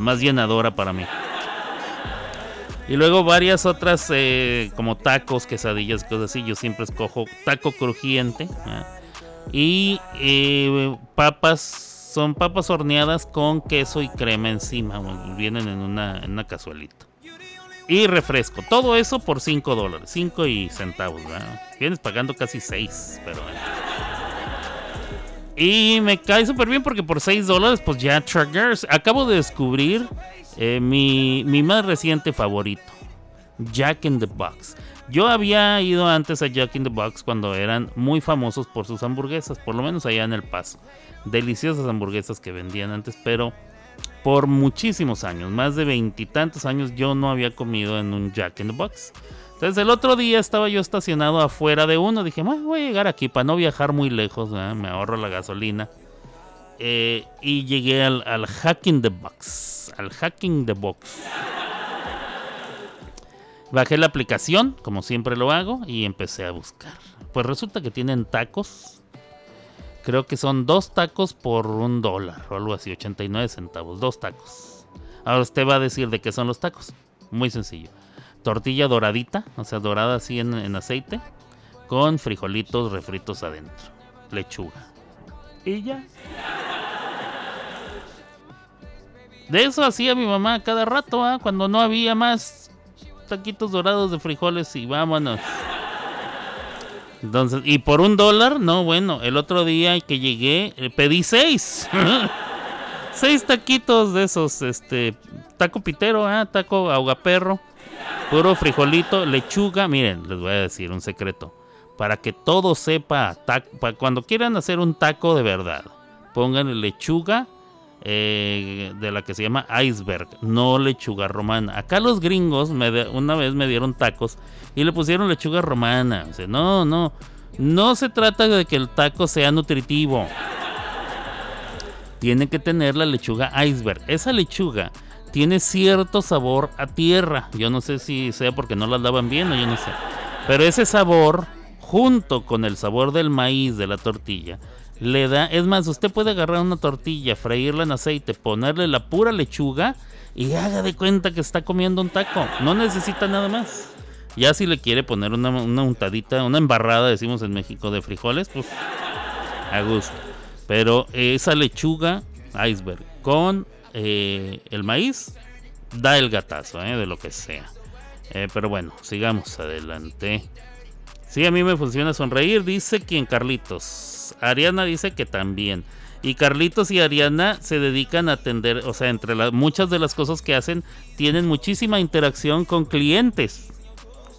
más llenadora para mí. Y luego varias otras eh, como tacos, quesadillas, cosas así. Yo siempre escojo taco crujiente. Y eh, papas, son papas horneadas con queso y crema encima. Vienen en una, en una cazuelita. Y refresco. Todo eso por 5 dólares. 5 y centavos. ¿verdad? Vienes pagando casi 6. Pero. Y me cae súper bien porque por 6 dólares, pues ya Traggers. Acabo de descubrir eh, mi, mi más reciente favorito: Jack in the Box. Yo había ido antes a Jack in the Box cuando eran muy famosos por sus hamburguesas, por lo menos allá en El Paso. Deliciosas hamburguesas que vendían antes, pero por muchísimos años, más de veintitantos años, yo no había comido en un Jack in the Box. Entonces el otro día estaba yo estacionado afuera de uno. Dije, "Ah, voy a llegar aquí para no viajar muy lejos, me ahorro la gasolina. Eh, y llegué al, al Hack in the Box. Al Hacking the Box. Bajé la aplicación, como siempre lo hago, y empecé a buscar. Pues resulta que tienen tacos. Creo que son dos tacos por un dólar o algo así, 89 centavos. Dos tacos. Ahora usted va a decir de qué son los tacos. Muy sencillo. Tortilla doradita, o sea, dorada así en, en aceite, con frijolitos refritos adentro. Lechuga. Y ya. De eso hacía mi mamá cada rato, ¿ah? cuando no había más taquitos dorados de frijoles y vámonos. Entonces, y por un dólar, no, bueno, el otro día que llegué, eh, pedí seis. seis taquitos de esos, este, taco pitero, ah, taco ahogaperro, puro frijolito, lechuga. Miren, les voy a decir un secreto. Para que todo sepa, a tac- para cuando quieran hacer un taco de verdad, pongan lechuga eh, de la que se llama iceberg, no lechuga romana. Acá los gringos me una vez me dieron tacos y le pusieron lechuga romana. O no, no, no se trata de que el taco sea nutritivo. Tiene que tener la lechuga iceberg. Esa lechuga tiene cierto sabor a tierra. Yo no sé si sea porque no la lavan bien o yo no sé. Pero ese sabor, junto con el sabor del maíz de la tortilla, le da. Es más, usted puede agarrar una tortilla, freírla en aceite, ponerle la pura lechuga y haga de cuenta que está comiendo un taco. No necesita nada más. Ya si le quiere poner una, una untadita, una embarrada, decimos en México, de frijoles, pues a gusto. Pero esa lechuga iceberg con eh, el maíz da el gatazo, eh, de lo que sea. Eh, pero bueno, sigamos adelante. Sí, a mí me funciona sonreír, dice quien Carlitos. Ariana dice que también. Y Carlitos y Ariana se dedican a atender, o sea, entre muchas de las cosas que hacen, tienen muchísima interacción con clientes.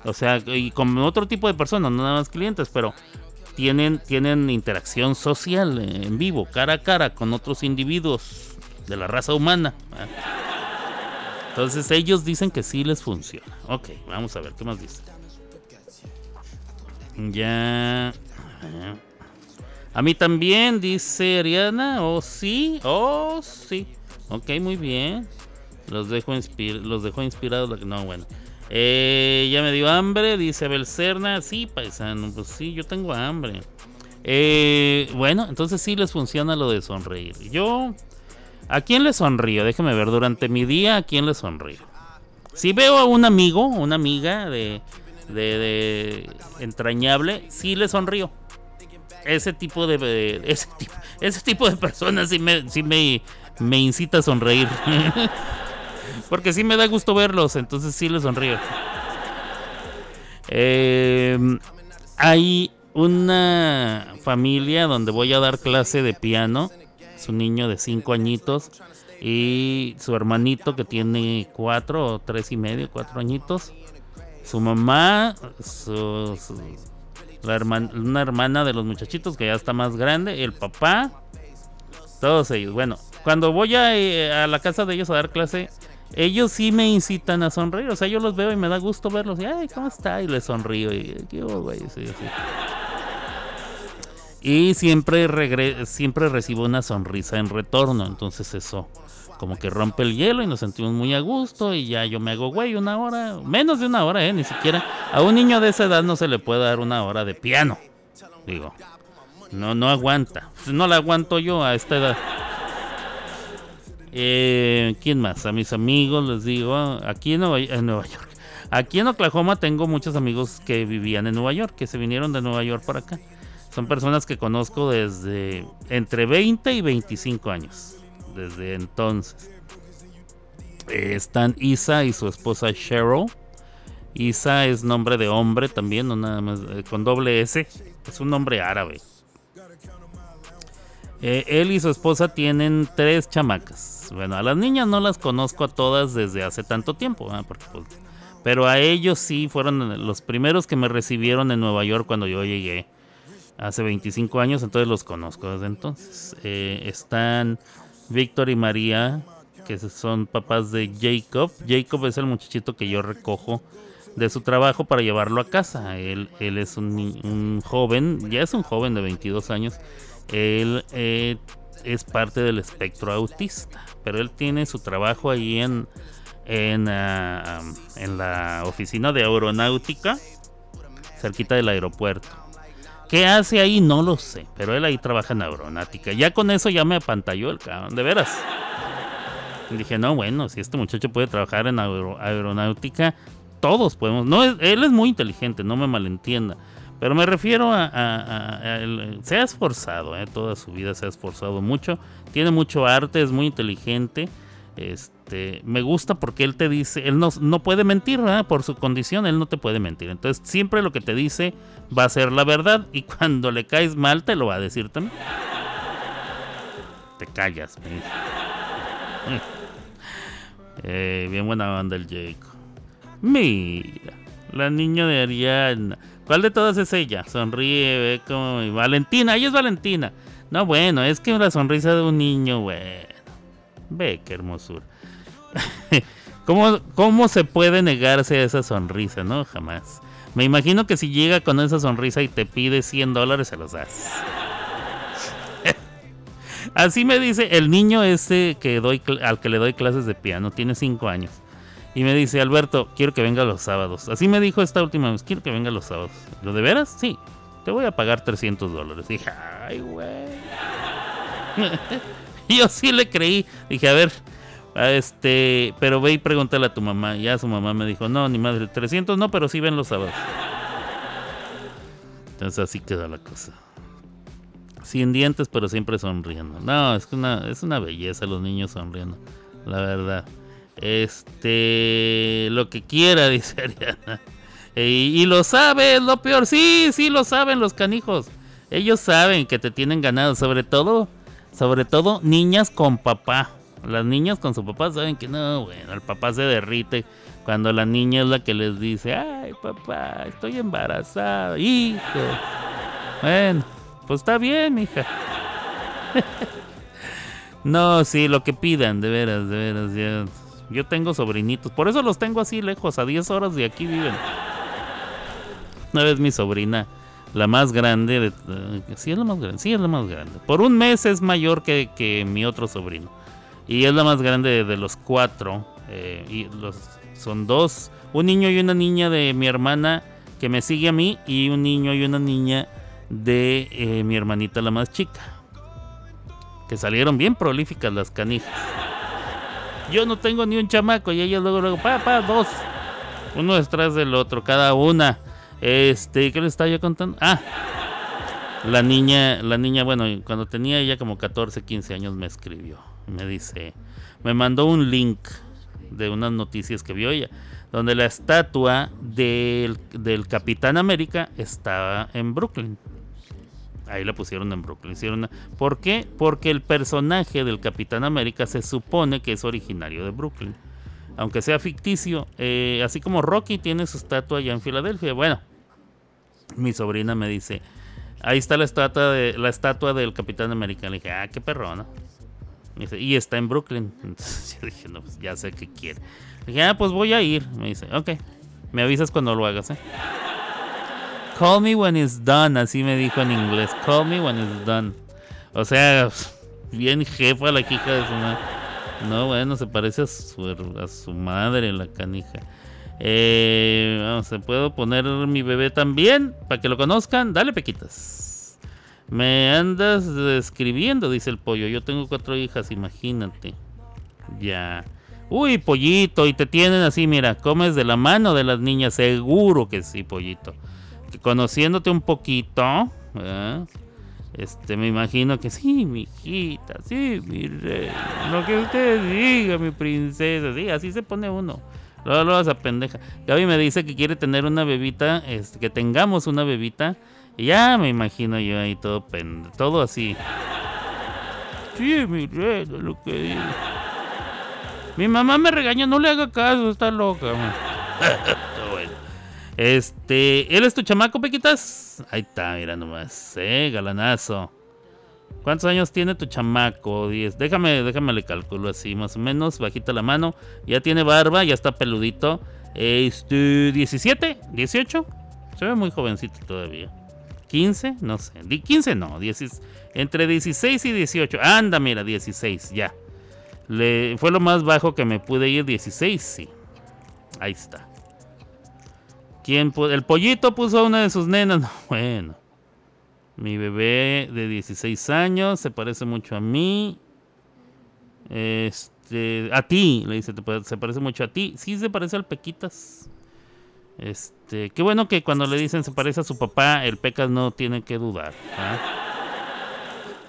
O sea, y con otro tipo de personas, no nada más clientes, pero tienen, tienen interacción social eh, en vivo, cara a cara, con otros individuos de la raza humana. ¿eh? Entonces ellos dicen que sí les funciona. Ok, vamos a ver, ¿qué más dice? Ya. A mí también, dice Ariana. Oh, sí. Oh, sí. Ok, muy bien. Los dejo, inspir los dejo inspirados. No, bueno. Eh, ya me dio hambre, dice Abel Cerna. Sí, paisano, pues sí, yo tengo hambre. Eh, bueno, entonces sí les funciona lo de sonreír. Yo, ¿a quién le sonrío? Déjeme ver, durante mi día, ¿a quién le sonrío? Si veo a un amigo, una amiga de, de, de entrañable, sí le sonrío. Ese tipo de, ese, tipo, ese tipo de personas sí me, sí me, me incita a sonreír. Porque sí me da gusto verlos, entonces sí les sonrío. Eh, hay una familia donde voy a dar clase de piano. Es un niño de 5 añitos. Y su hermanito que tiene 4 o 3 y medio, 4 añitos. Su mamá, su- su- una hermana de los muchachitos que ya está más grande, el papá, todos ellos. Bueno, cuando voy a, eh, a la casa de ellos a dar clase, ellos sí me incitan a sonreír. O sea, yo los veo y me da gusto verlos. Ay, ¿cómo está? Y les sonrío. Y, sí. Y siempre, regre- siempre recibo una sonrisa en retorno. Entonces eso como que rompe el hielo y nos sentimos muy a gusto. Y ya yo me hago, güey, una hora, menos de una hora, ¿eh? Ni siquiera a un niño de esa edad no se le puede dar una hora de piano. Digo, no, no aguanta. No la aguanto yo a esta edad. Eh, ¿Quién más? A mis amigos les digo, aquí en Nueva, en Nueva York. Aquí en Oklahoma tengo muchos amigos que vivían en Nueva York, que se vinieron de Nueva York para acá. Son personas que conozco desde entre 20 y 25 años. Desde entonces. Eh, están Isa y su esposa Cheryl. Isa es nombre de hombre también, no nada más eh, con doble S. Es un nombre árabe. Eh, él y su esposa tienen tres chamacas. Bueno, a las niñas no las conozco a todas desde hace tanto tiempo, ¿verdad? Porque, pues, pero a ellos sí fueron los primeros que me recibieron en Nueva York cuando yo llegué hace 25 años, entonces los conozco desde entonces. Eh, están Víctor y María, que son papás de Jacob. Jacob es el muchachito que yo recojo de su trabajo para llevarlo a casa. Él, él es un, un joven, ya es un joven de 22 años. Él eh, es parte del espectro autista, pero él tiene su trabajo ahí en, en, ah, en la oficina de aeronáutica, cerquita del aeropuerto. ¿Qué hace ahí? No lo sé, pero él ahí trabaja en aeronáutica. Ya con eso ya me apantalló el cabrón, de veras. Y Dije, no, bueno, si este muchacho puede trabajar en aero- aeronáutica, todos podemos. No, él es muy inteligente, no me malentienda. Pero me refiero a, se ha esforzado, eh, toda su vida se ha esforzado mucho. Tiene mucho arte, es muy inteligente. Este, me gusta porque él te dice, él no, no puede mentir, ¿verdad? Por su condición, él no te puede mentir. Entonces, siempre lo que te dice va a ser la verdad y cuando le caes mal te lo va a decir también. Te callas. Eh, bien buena banda el Jacob. Mira, la niña de Ariana. ¿Cuál de todas es ella? Sonríe, ve como Valentina, ella es Valentina. No, bueno, es que una sonrisa de un niño, bueno. Ve qué hermosura. ¿Cómo, ¿Cómo se puede negarse a esa sonrisa? No, jamás. Me imagino que si llega con esa sonrisa y te pide 100 dólares, se los das. Así me dice el niño ese que doy, al que le doy clases de piano, tiene 5 años. Y me dice, Alberto, quiero que venga los sábados. Así me dijo esta última vez, quiero que venga los sábados. ¿Lo de veras? Sí. Te voy a pagar 300 dólares. Dije, ay, güey. Yo sí le creí. Dije, a ver, este, pero ve y pregúntale a tu mamá. Ya su mamá me dijo, no, ni madre, 300 no, pero sí ven los sábados. Entonces así quedó la cosa. Sin dientes, pero siempre sonriendo. No, es una, es una belleza los niños sonriendo. La verdad. Este, lo que quiera, dice Ariana. Y lo sabe, es lo peor. Sí, sí, lo saben los canijos. Ellos saben que te tienen ganado, sobre todo Sobre todo niñas con papá. Las niñas con su papá saben que no, bueno, el papá se derrite cuando la niña es la que les dice, ay papá, estoy embarazada, hijo. Bueno, pues está bien, mija. no, sí, lo que pidan, de veras, de veras. Ya. Yo tengo sobrinitos, por eso los tengo así lejos, a 10 horas de aquí viven. Una vez mi sobrina, la más grande, de, eh, sí es la más grande, sí es la más grande. Por un mes es mayor que, que mi otro sobrino. Y es la más grande de, los cuatro. eh, y los, son dos, un niño y una niña de mi hermana que me sigue a mí y un niño y una niña de eh, mi hermanita la más chica. Que salieron bien prolíficas las canijas. Yo no tengo ni un chamaco y ella luego, luego, pa, pa, dos. Uno detrás del otro, cada una. Este, ¿qué le estaba yo contando? Ah, la niña, la niña, bueno, cuando tenía ella como 14, 15 años me escribió. Me dice, me mandó un link de unas noticias que vio ella, donde la estatua del, del Capitán América estaba en Brooklyn. Ahí la pusieron en Brooklyn. Hicieron ¿Por qué? Porque el personaje del Capitán América se supone que es originario de Brooklyn. Aunque sea ficticio. eh, así como Rocky tiene su estatua allá en Filadelfia. Bueno, mi sobrina me dice, ahí está la estatua, de, la estatua del Capitán América. Le dije, ah, qué perrona. Me dice, y está en Brooklyn. Entonces yo dije, no, pues ya sé qué quiere. Dije, ah, pues voy a ir. Me dice, ok. Me avisas cuando lo hagas, ¿eh? Call me when it's done, así me dijo en inglés. Call me when it's done. O sea, bien jefa la hija de su madre. No, bueno, se parece a su, a su madre la canija. Eh, vamos, ¿se puedo poner mi bebé también? Para que lo conozcan. Dale, Pequitas. Me andas escribiendo, dice el pollo. Yo tengo cuatro hijas, imagínate. Ya. Uy, pollito, y te tienen así, mira, comes de la mano de las niñas, seguro que sí, pollito. Que conociéndote un poquito, ¿verdad? este, me imagino que sí, mi hijita, sí, mi rey, lo que usted diga, mi princesa, sí, así se pone uno. Luego, luego esa pendeja. Gaby me dice que quiere tener una bebita, este, que tengamos una bebita, ya me imagino yo ahí todo pende, todo así. Sí, mi rey, lo que diga. Mi mamá me regaña, no le haga caso, está loca. bueno. Este, ¿él es tu chamaco, Pequitas? Ahí está, mira nomás, eh, galanazo. ¿Cuántos años tiene tu chamaco? 10. Déjame, déjame le calculo así, más o menos, bajita la mano. Ya tiene barba, ya está peludito. Este, 17, 18. Se ve muy jovencito todavía. 15, no sé. Di- 15 no, 10 entre 16 y 18. Anda, mira, 16, ya. Le, fue lo más bajo que me pude ir, 16, sí. Ahí está. ¿Quién el pollito puso a una de sus nenas. No, bueno. Mi bebé de 16 años se parece mucho a mí. Este, a ti, le dice, "te pa- se parece mucho a ti. Sí, se parece al Pequitas. Este, qué bueno que cuando le dicen se parece a su papá, el Pecas no tiene que dudar. ¿ah?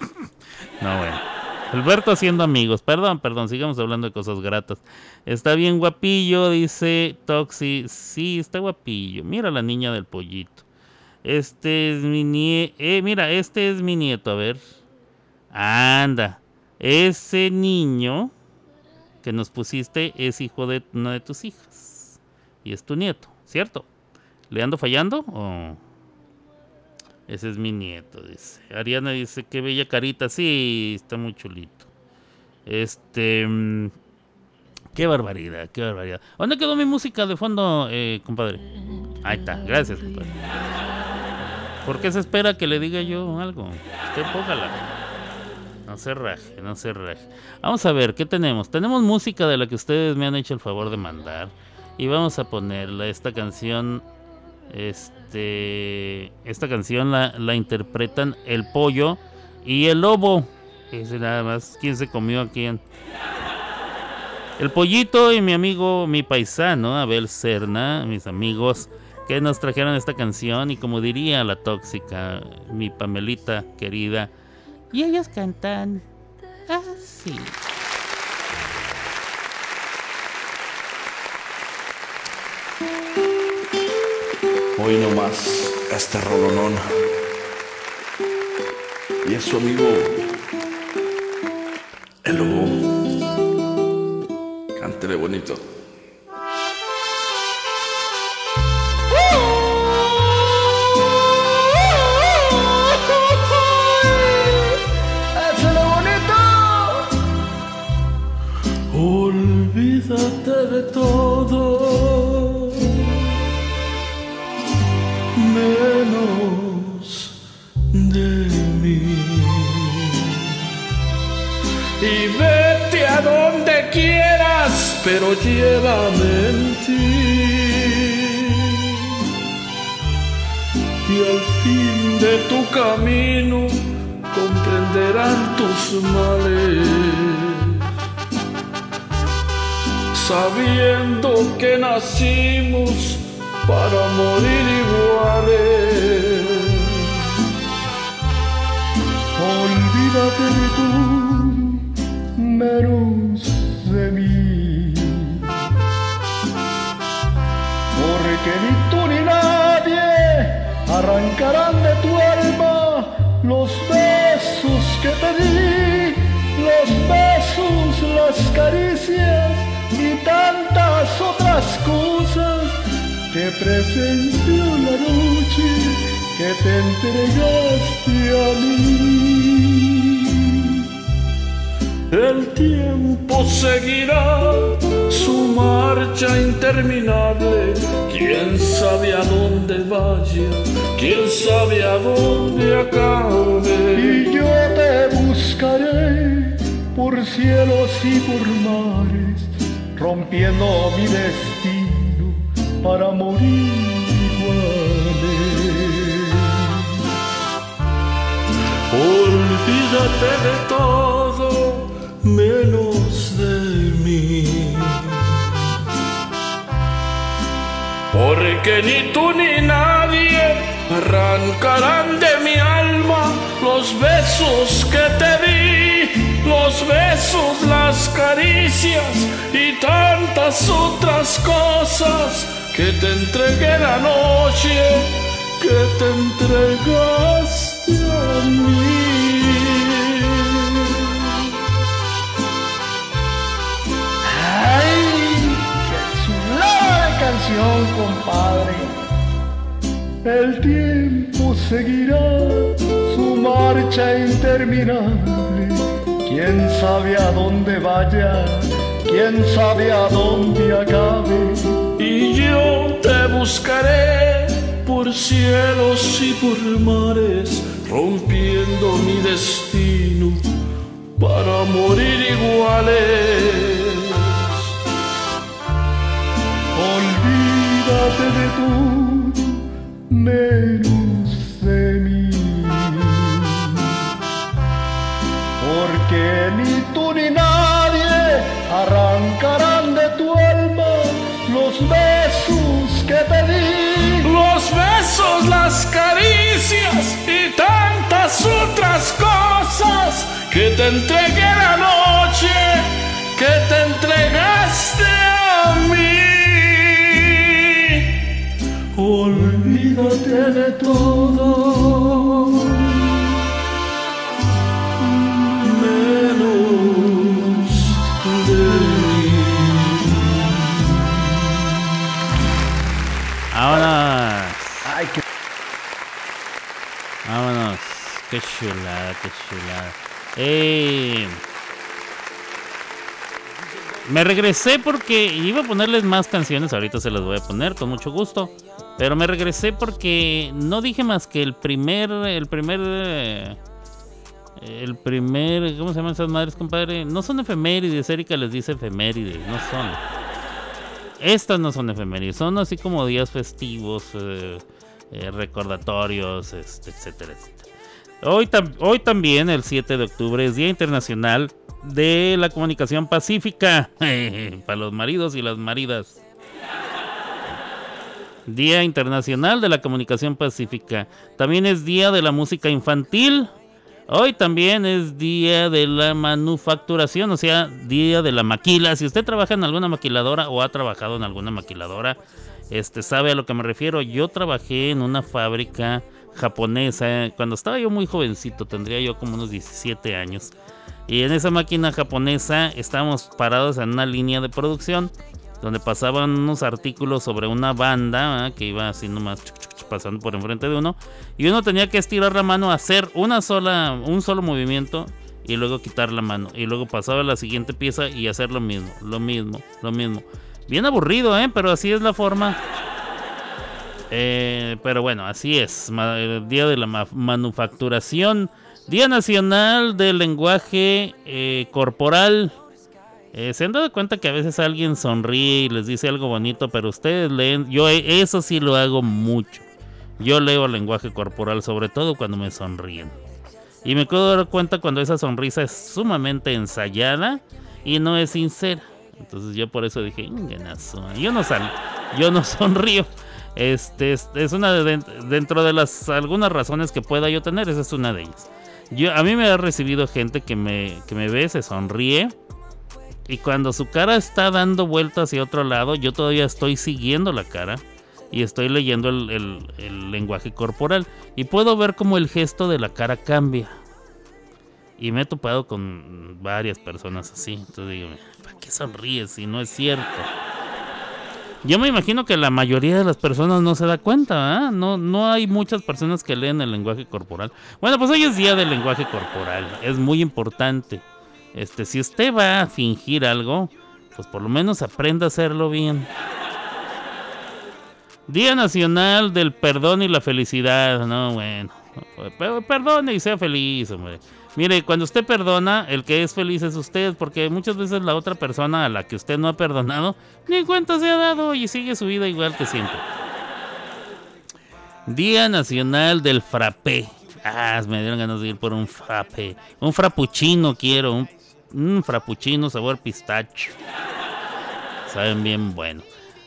No, bueno. Alberto haciendo amigos. Perdón, perdón, sigamos hablando de cosas gratas. Está bien guapillo, dice Toxi. Sí, está guapillo. Mira la niña del pollito. Este es mi nieto. Eh, mira, este es mi nieto. A ver. Anda. Ese niño que nos pusiste es hijo de una de tus hijas. Y es tu nieto, ¿cierto? ¿Le ando fallando? o...? Ese es mi nieto, dice. Ariana dice, qué bella carita. Sí, está muy chulito. Este... mm, Qué barbaridad, qué barbaridad. ¿Dónde quedó mi música de fondo, eh, compadre? Ahí está, gracias, compadre. ¿Por qué se espera que le diga yo algo? Póngala. No se raje, no se raje. Vamos a ver, ¿qué tenemos? Tenemos música de la que ustedes me han hecho el favor de mandar. Y vamos a ponerla, esta canción. Este. Esta canción la, interpretan el pollo y el lobo. Ese nada más. ¿Quién se comió a quién? El pollito y mi amigo, mi paisano, Abel Serna, mis amigos, que nos trajeron esta canción. Y como diría la tóxica, mi Pamelita querida. Y ellos cantan así. Hoy nomás este rolonón. Y es su amigo El lobo. Cántele bonito. Olvídate de todo, menos de mí. Y vete a donde quieras, pero llévame en ti. Y al fin de tu camino comprenderán tus males sabiendo que nacimos para morir iguales. Olvídate de tú, menos de mí. Porque ni tú ni nadie arrancarán de tu alma los besos que te di, los besos, las caricias y tantas otras cosas que presenció la noche que te entregaste a mí. El tiempo seguirá su marcha interminable. Quién sabe a dónde vaya, quién sabe a dónde acabe. Y yo te buscaré por cielos y por mares, rompiendo mi destino para morir iguales. Olvídate de todo menos de mí. Porque ni tú ni nadie arrancarán de mi alma los besos que te di, los besos, las caricias y tantas otras cosas que te entregué la noche que te entregaste a mí. ¡Ay! ¡Qué chulada de canción, compadre! El tiempo seguirá su marcha interminable. Quién sabe a dónde vaya, quién sabe a dónde acabe. Y yo te buscaré por cielos y por mares, rompiendo mi destino para morir iguales. Olvídate de tú, menos te entregué la noche que te entregaste a mí. Olvídate de todo. Menos de mí. Vámonos. Ay, qué Vámonos. Qué chulada, qué chulada. Me regresé porque iba a ponerles más canciones. Ahorita se las voy a poner con mucho gusto. Pero me regresé porque no dije más que el primer. El primer. eh, El primer. ¿Cómo se llaman esas madres, compadre? No son efemérides. Erika les dice efemérides. No son. Estas no son efemérides. Son así como días festivos. eh, eh, recordatorios, este, etcétera, etcétera. Hoy, hoy también, el 7 de octubre, es Día Internacional de la Comunicación Pacífica. Para los maridos y las maridas. Día Internacional de la Comunicación Pacífica. También es Día de la Música Infantil. Hoy también es Día de la Manufacturación, o sea, Día de la Maquila. Si usted trabaja en alguna maquiladora o ha trabajado en alguna maquiladora, este sabe a lo que me refiero. Yo trabajé en una fábrica japonesa cuando estaba yo muy jovencito, tendría yo como unos 17 años. Y en esa máquina japonesa estábamos parados en una línea de producción donde pasaban unos artículos sobre una banda que iba así nomás pasando por enfrente de uno y uno tenía que estirar la mano, hacer una sola, un solo movimiento y luego quitar la mano y luego pasaba a la siguiente pieza y hacer lo mismo, lo mismo, lo mismo. Bien aburrido, ¿eh? Pero así es la forma. Eh, pero bueno, así es. El Día de la Manufacturación. Día Nacional del Lenguaje eh, Corporal. Eh, se han dado cuenta que a veces alguien sonríe y les dice algo bonito, pero ustedes leen. Yo eso sí lo hago mucho. Yo leo lenguaje corporal, sobre todo cuando me sonríen. Y me puedo dar cuenta cuando esa sonrisa es sumamente ensayada y no es sincera. Entonces yo por eso dije, yo no yo no sonrío. Este es, una de, dentro de las algunas razones que pueda yo tener, esa es una de ellas. Yo a mí me ha recibido gente que me que me ve, se sonríe y cuando su cara está dando vueltas hacia otro lado, yo todavía estoy siguiendo la cara y estoy leyendo el, lenguaje corporal. Y puedo ver cómo el gesto de la cara cambia. Y me he topado con varias personas así. Entonces digo, ¿para qué sonríes si no es cierto? Yo me imagino que la mayoría de las personas no se da cuenta, No, no hay muchas personas que leen el lenguaje corporal. Bueno, pues hoy es día del lenguaje corporal. Es muy importante. Este, si usted va a fingir algo, pues por lo menos aprenda a hacerlo bien. Día Nacional del Perdón y la Felicidad. No, bueno. Perdone y sea feliz, hombre. Mire, cuando usted perdona, el que es feliz es usted, porque muchas veces la otra persona a la que usted no ha perdonado, ni cuenta se ha dado y sigue su vida igual que siempre. Día Nacional del Frappé. Ah, me dieron ganas de ir por un frappé. Un frappuccino quiero, un un sabor pistacho. Saben bien bueno.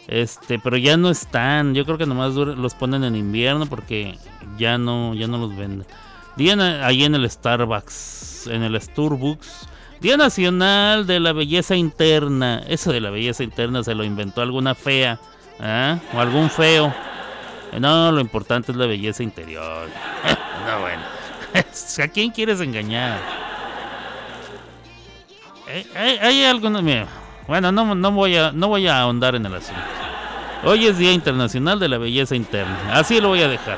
Este, pero ya no están. Yo creo que nomás los ponen en invierno porque ya no, ya no los venden. Día ahí en el Starbucks, en el Starbucks. Día Nacional de la Belleza Interna. Eso de la belleza interna se lo inventó alguna fea. ¿ah? O algún feo. No, lo importante es la belleza interior. no, bueno. ¿A quién quieres engañar? hay, algunos. bueno, no, no, voy a, no voy a ahondar en el asunto. Hoy es Día Internacional de la Belleza Interna. Así lo voy a dejar.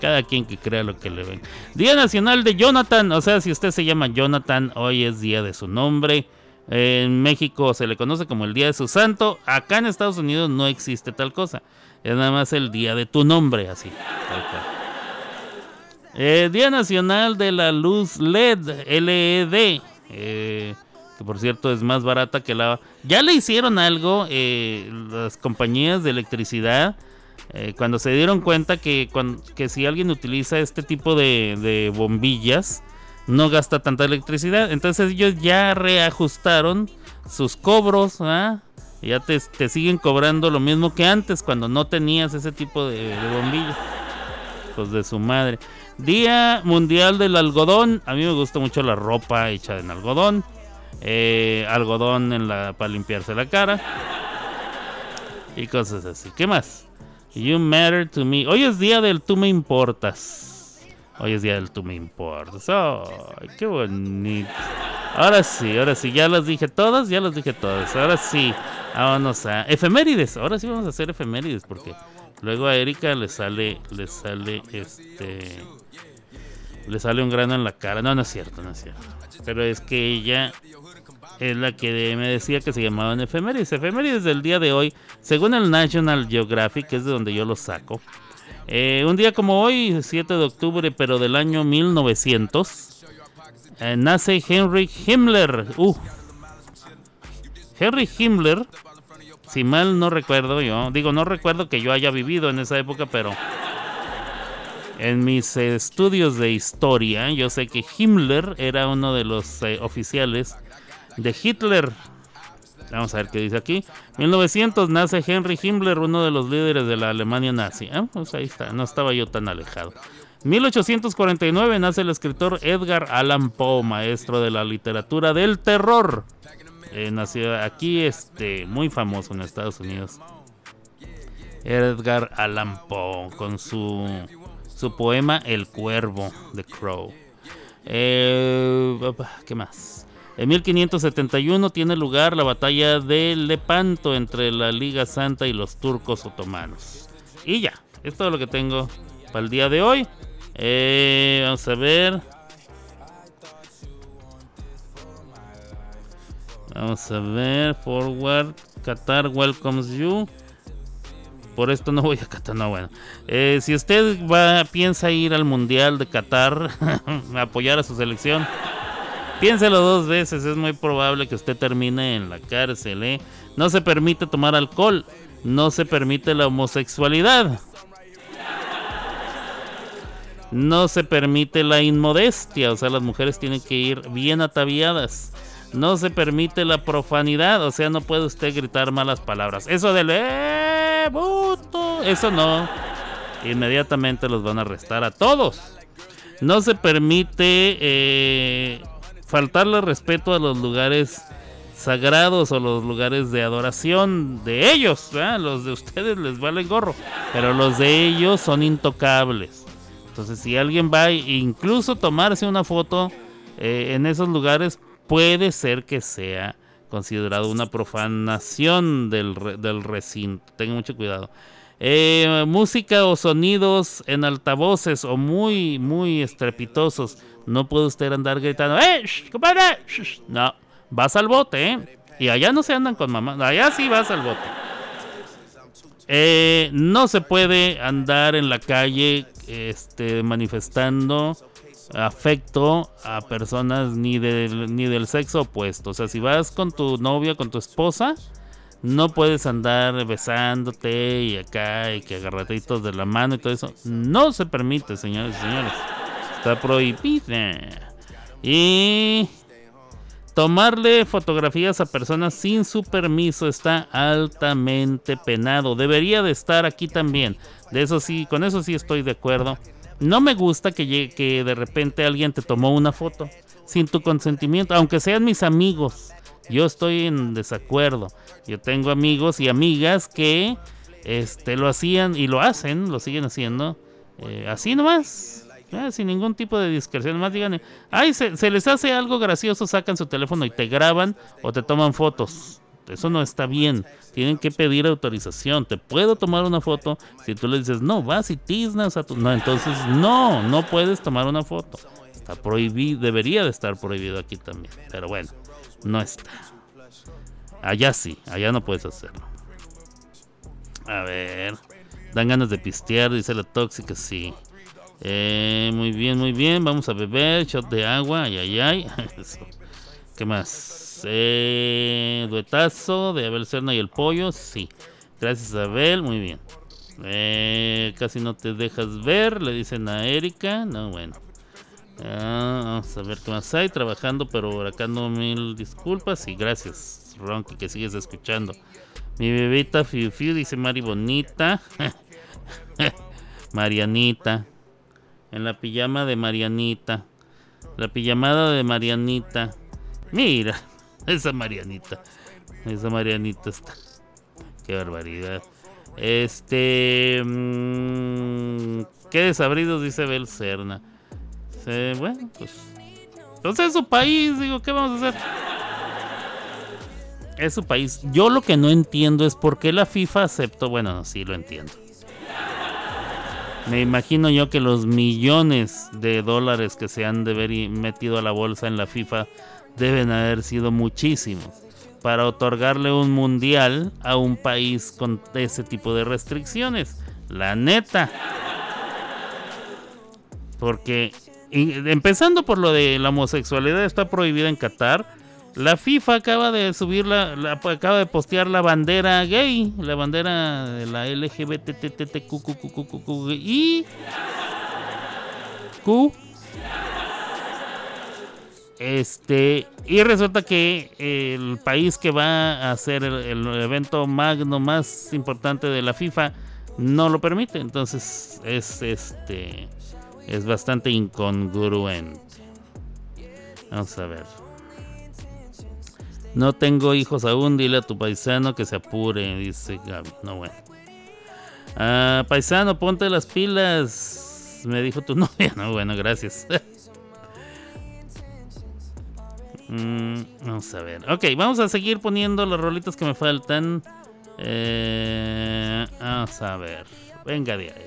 Cada quien que crea lo que le ven. Día Nacional de Jonathan. O sea, si usted se llama Jonathan, hoy es día de su nombre. En México se le conoce como el Día de su Santo. Acá en Estados Unidos no existe tal cosa. Es nada más el día de tu nombre, así. Eh, día Nacional de la Luz LED, LED. Eh, que por cierto es más barata que la... Ya le hicieron algo eh, las compañías de electricidad eh, cuando se dieron cuenta que, que si alguien utiliza este tipo de, bombillas no gasta tanta electricidad. Entonces ellos ya reajustaron sus cobros. ¿ah? Ya te, siguen cobrando lo mismo que antes cuando no tenías ese tipo de, de bombillas. Pues de su madre. Día Mundial del Algodón. A mí me gusta mucho la ropa hecha en algodón. Eh, algodón en la, para limpiarse la cara y cosas así. ¿Qué más? You matter to me. Hoy es día del tú me importas. Hoy es día del tú me importas. Ay, qué bonito. Ahora sí, ahora sí, ya las dije todas, ya las dije todas. Ahora sí, vámonos a efemérides. Ahora sí vamos a hacer efemérides porque luego a Erika le sale, le sale este, le sale un grano en la cara. No, no es cierto, no es cierto. Pero es que ella es la que me decía que se llamaban efemérides. Efemérides del día de hoy, según el National Geographic, que es de donde yo lo saco. Eh, un día como hoy, 7 de octubre, pero del año 1900, eh, nace Henry Himmler. Uh. Henry Himmler, si mal no recuerdo yo, digo, no recuerdo que yo haya vivido en esa época, pero en mis estudios de historia, yo sé que Himmler era uno de los eh, oficiales de Hitler. Vamos a ver qué dice aquí. 1900 nace Henry Himmler, uno de los líderes de la Alemania nazi. Ah, pues ahí está, no estaba yo tan alejado. 1849 nace el escritor Edgar Allan Poe, maestro de la literatura del terror. Eh, nació aquí, este, muy famoso en Estados Unidos. Edgar Allan Poe con su, su poema El Cuervo, The Crow. Eh, ¿Qué más? En 1571 tiene lugar la batalla de Lepanto entre la Liga Santa y los turcos otomanos. Y ya, es todo lo que tengo para el día de hoy. Eh, vamos a ver. Vamos a ver. Forward. Qatar welcomes you. Por esto no voy a Qatar. No, bueno. Eh, si usted va, piensa ir al Mundial de Qatar, apoyar a su selección, piénselo dos veces. Es muy probable que usted termine en la cárcel. ¿eh? No se permite tomar alcohol. No se permite la homosexualidad. No se permite la inmodestia. O sea, las mujeres tienen que ir bien ataviadas. No se permite la profanidad, o sea, no puede usted gritar malas palabras. Eso del eh, puto, eso no. Inmediatamente los van a arrestar a todos. No se permite eh, faltarle respeto a los lugares sagrados o los lugares de adoración de ellos. Los de ustedes les vale gorro, pero los de ellos son intocables. Entonces, si alguien va incluso tomarse una foto eh, en esos lugares, puede ser que sea considerado una profanación del, del recinto. Tengan mucho cuidado. Eh, música o sonidos en altavoces o muy, muy estrepitosos. No puede usted andar gritando, ¡eh, compadre! No, vas al bote, ¿eh? Y allá no se andan con mamá, allá sí vas al bote. Eh, no se puede andar en la calle este, manifestando afecto a personas ni del, ni del sexo opuesto. O sea, si vas con tu novia, con tu esposa, no puedes andar besándote y acá y que agarraditos de la mano y todo eso. No se permite, señores y señores. Está prohibido. Y tomarle fotografías a personas sin su permiso está altamente penado. Debería de estar aquí también. De eso sí, con eso sí estoy de acuerdo. No me gusta que, que de repente alguien te tomó una foto sin tu consentimiento, aunque sean mis amigos. Yo estoy en desacuerdo. Yo tengo amigos y amigas que este, lo hacían y lo hacen, lo siguen haciendo, eh, así nomás, eh, sin ningún tipo de discreción. Más digan, ay, se, se les hace algo gracioso, sacan su teléfono y te graban o te toman fotos. Eso no está bien. Tienen que pedir autorización. Te puedo tomar una foto. Si tú le dices, no, vas y tiznas a tu. No, entonces no, no puedes tomar una foto. Está prohibido, debería de estar prohibido aquí también. Pero bueno, no está. Allá sí, allá no puedes hacerlo. A ver. Dan ganas de pistear, dice la tóxica, sí. Eh, muy bien, muy bien. Vamos a beber. Shot de agua. Ay, ay, ay. ¿Qué más? Eh, duetazo de Abel Cerna y el pollo. Sí. Gracias, Abel. Muy bien. Eh, casi no te dejas ver. Le dicen a Erika. No, bueno. Ah, vamos a ver qué más hay. Trabajando, pero no mil disculpas. Y gracias, Ronky, que sigues escuchando. Mi bebita Fiu Fiu, dice Mari Bonita. Marianita. En la pijama de Marianita. La pijamada de Marianita. Mira, esa Marianita. Esa Marianita está. Qué barbaridad. Este. Mmm, qué desabridos, dice Belcerna. Eh, bueno, pues. Entonces es su país, digo, ¿qué vamos a hacer? Es su país. Yo lo que no entiendo es por qué la FIFA aceptó. Bueno, no, sí lo entiendo. Me imagino yo que los millones de dólares que se han de haber metido a la bolsa en la FIFA deben haber sido muchísimos para otorgarle un mundial a un país con ese tipo de restricciones. La neta. Porque empezando por lo de la homosexualidad está prohibida en Qatar. La FIFA acaba de subir la, acaba de postear la bandera gay, la bandera de la LGBTTTQQQQQ y Q este, y resulta que el país que va a hacer el, evento magno más importante de la FIFA no lo permite. Entonces es este es bastante incongruente. Vamos a ver. No tengo hijos aún, dile a tu paisano que se apure, dice Gaby. No, bueno. Ah, paisano, ponte las pilas. Me dijo tu novia. No, bueno, gracias. Mm, vamos a ver. Ok, vamos a seguir poniendo los rolitos que me faltan. Eh, vamos a ver. Venga de ahí.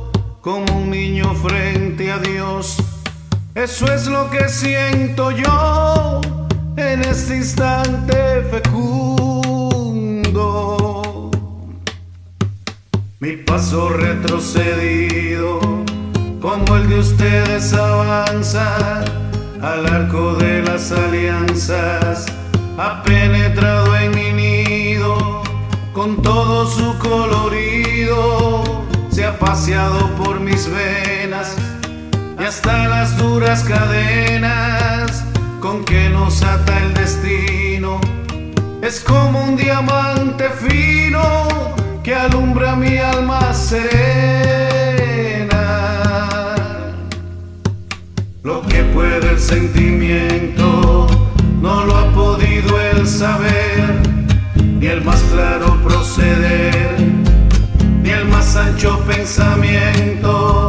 como un niño frente a Dios. Eso es lo que siento yo en este instante fecundo. Mi paso retrocedido, como el de ustedes avanza al arco de las alianzas, ha penetrado en mi nido con todo su colorido, paseado por mis venas y hasta las duras cadenas con que nos ata el destino. Es como un diamante fino que alumbra mi alma serena. Lo que puede el sentimiento no lo ha podido el saber, ni el más claro proceder, ni el más ancho pensamiento.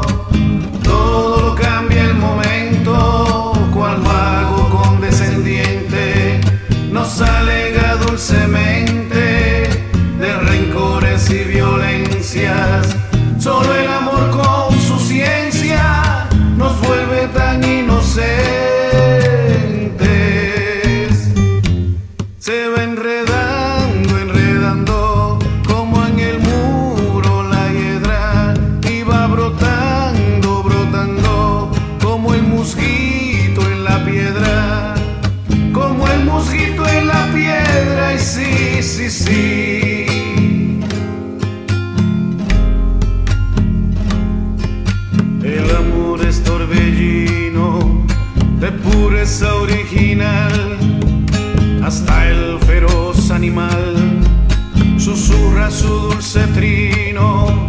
Susurra su dulce trino,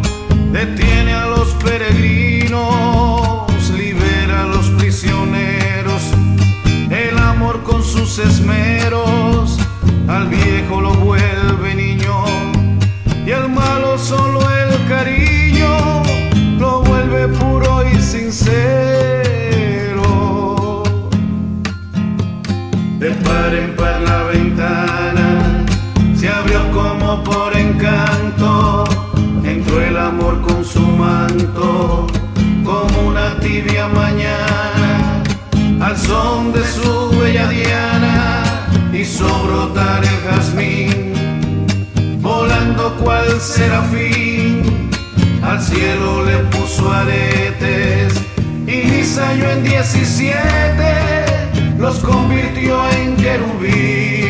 detiene a los peregrinos, libera a los prisioneros, el amor con sus esmeros, al viejo lo vuelve niño, y al malo solo el cariño lo vuelve puro y sincero. De par en par la ventana tibia mañana, al son de su bella diana, hizo brotar el jazmín, volando cual serafín, al cielo le puso aretes, y Nisayo en 17 los convirtió en querubín.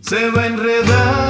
Se va enredando, enredando,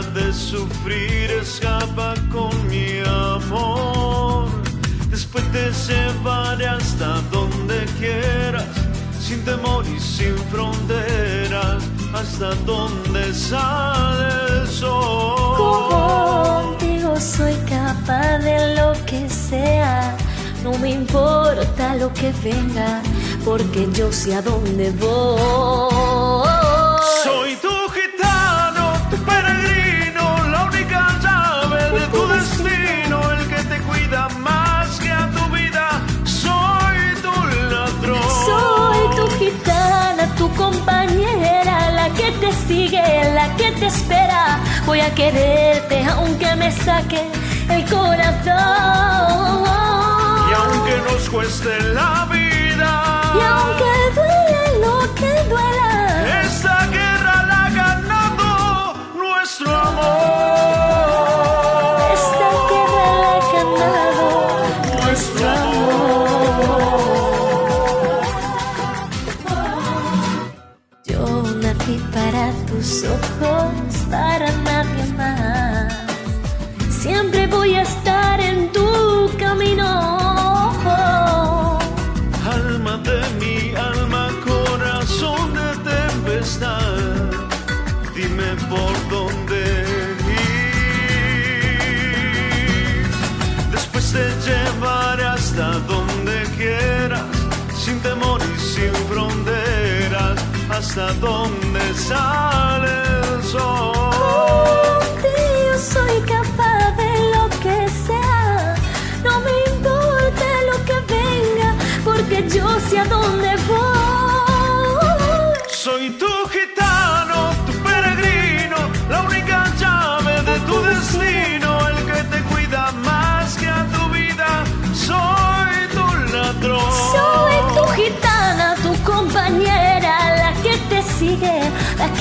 de sufrir, escapa con mi amor. Después te llevaré hasta donde quieras, sin temor y sin fronteras, hasta donde sale el sol. Contigo soy capaz de lo que sea. No me importa lo que venga, porque yo sé a dónde voy. Compañera, la que te sigue, la que te espera. Voy a quererte aunque me saque el corazón. Y aunque nos cueste la vida, Y aunque duele lo que duela, por dónde ir. Después te llevaré hasta donde quieras, sin temor y sin fronteras, hasta donde sale el sol. Yo soy capaz de lo que sea. No me importa lo que venga, porque yo sé a dónde voy.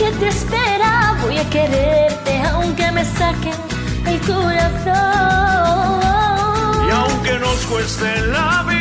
Que te espera. Voy a quererte aunque me saquen el corazón. Y aunque nos cueste la vida,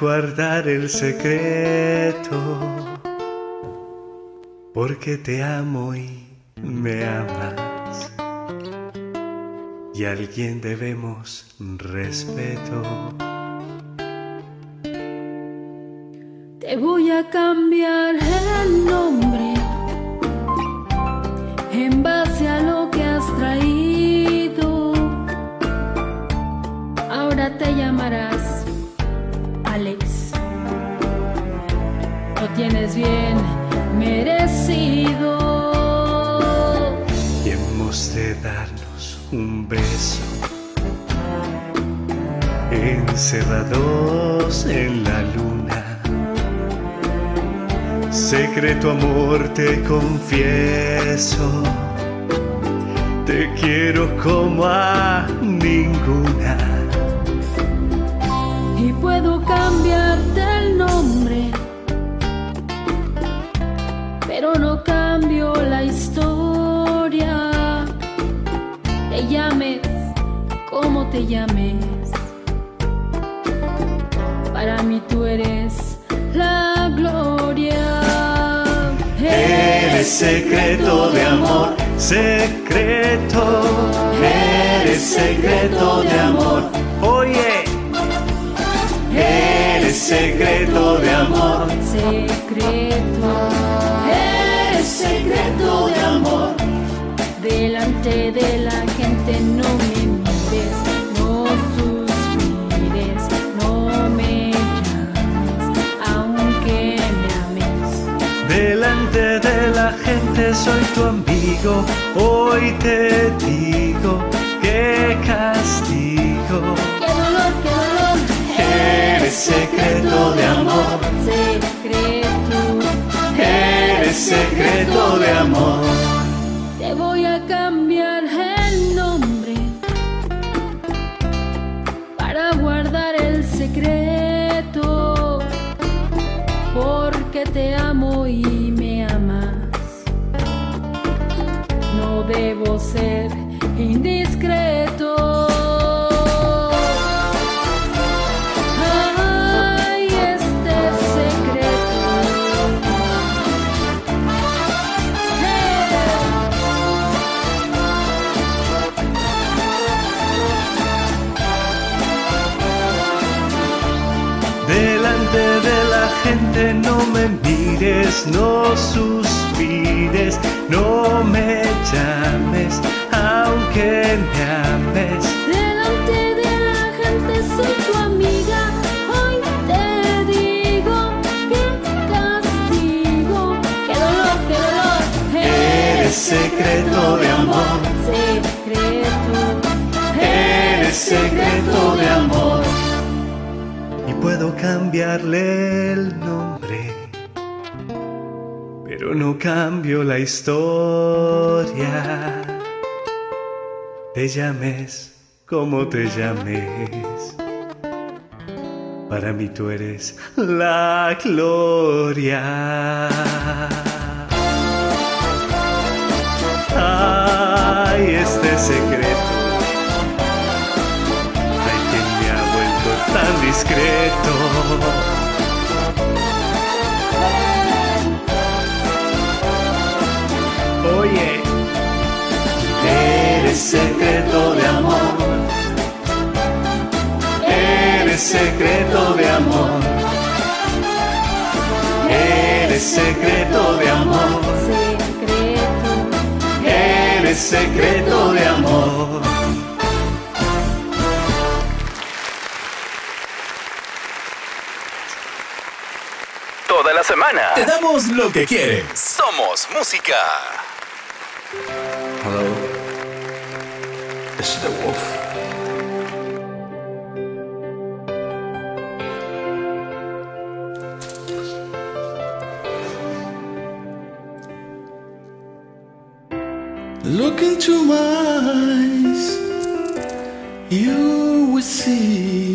guardar el secreto. Porque te amo y me amas. Y a alguien debemos respeto. Te voy a cambiar Lo tienes bien merecido. Y hemos de darnos un beso. Encerrados en la luna. Secreto amor te confieso. Te quiero como a ninguna. Pero no cambio la historia. Te llames como te llames. Para mí tú eres la gloria. Eres secreto de amor, secreto. Eres secreto de amor. Oye, eres secreto, eres secreto de amor. Delante de la gente no me mires, no suspires, no me llames, aunque me ames. Delante de la gente soy tu amigo, hoy te digo que castigo. Qué dolor, qué dolor. Eres secreto de amor, Secreto, eres secreto de amor. Te voy a cambiar el nombre para guardar el secreto, porque te amo y me amas. No debo ser indiscreto. Mires, no suspires, no me llames, aunque me ames. Delante de la gente soy tu amiga. Hoy te digo que castigo. Qué dolor, qué dolor. Eres secreto de amor, Secreto. eres secreto de amor. Y puedo cambiarle el nombre, no cambio la historia. Te llames como te llames. Para mí tú eres la gloria. Ay, este secreto. Ay, que me ha vuelto tan discreto. Eres secreto de amor. Eres secreto de amor. Eres secreto de amor. Eres secreto de amor. Toda la semana te damos lo que quieres. Somos música. Hello. The wolf. Look into my eyes, you will see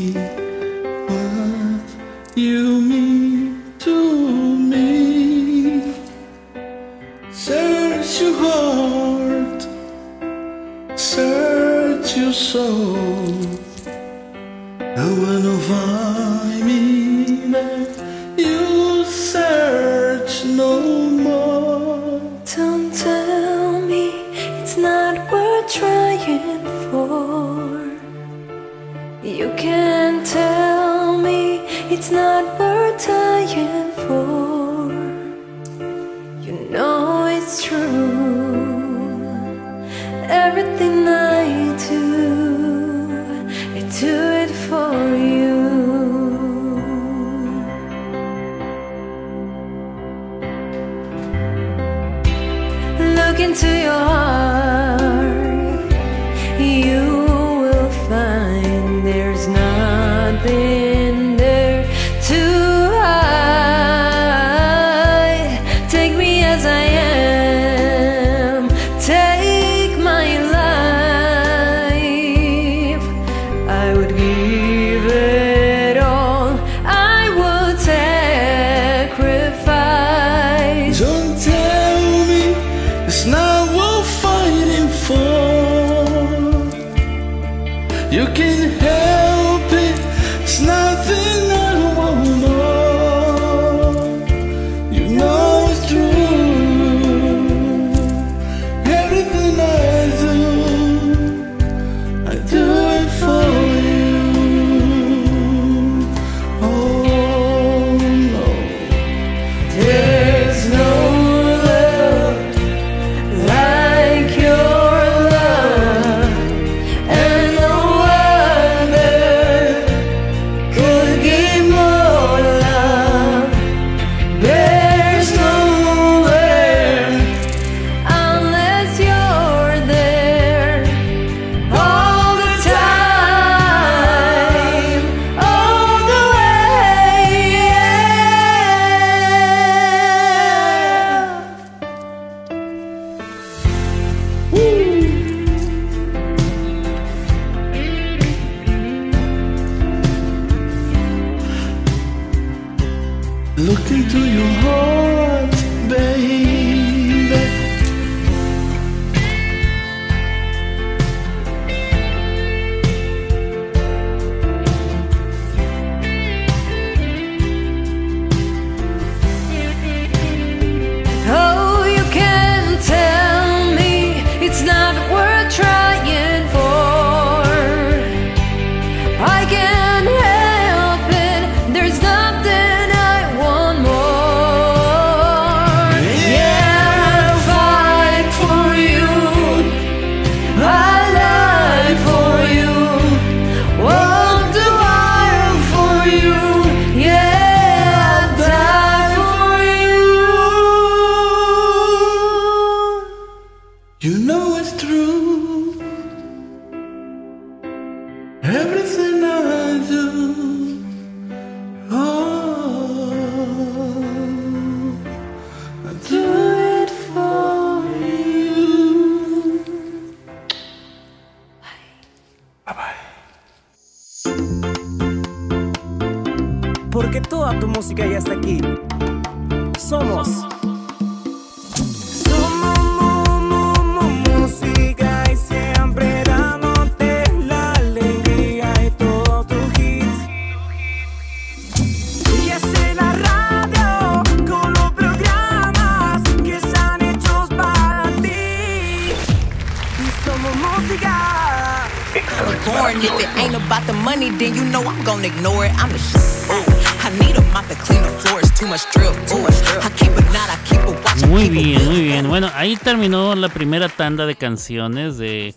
terminó la primera tanda de canciones de,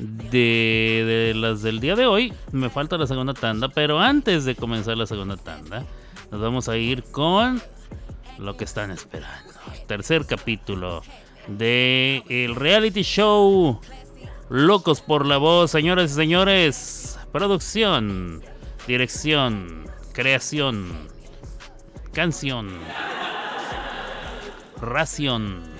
de, de las del día de hoy. Me falta la segunda tanda, pero antes de comenzar la segunda tanda, nos vamos a ir con lo que están esperando. Tercer capítulo de el reality show Locos por la Voz, señores y señores. Producción, dirección, creación, canción, ración.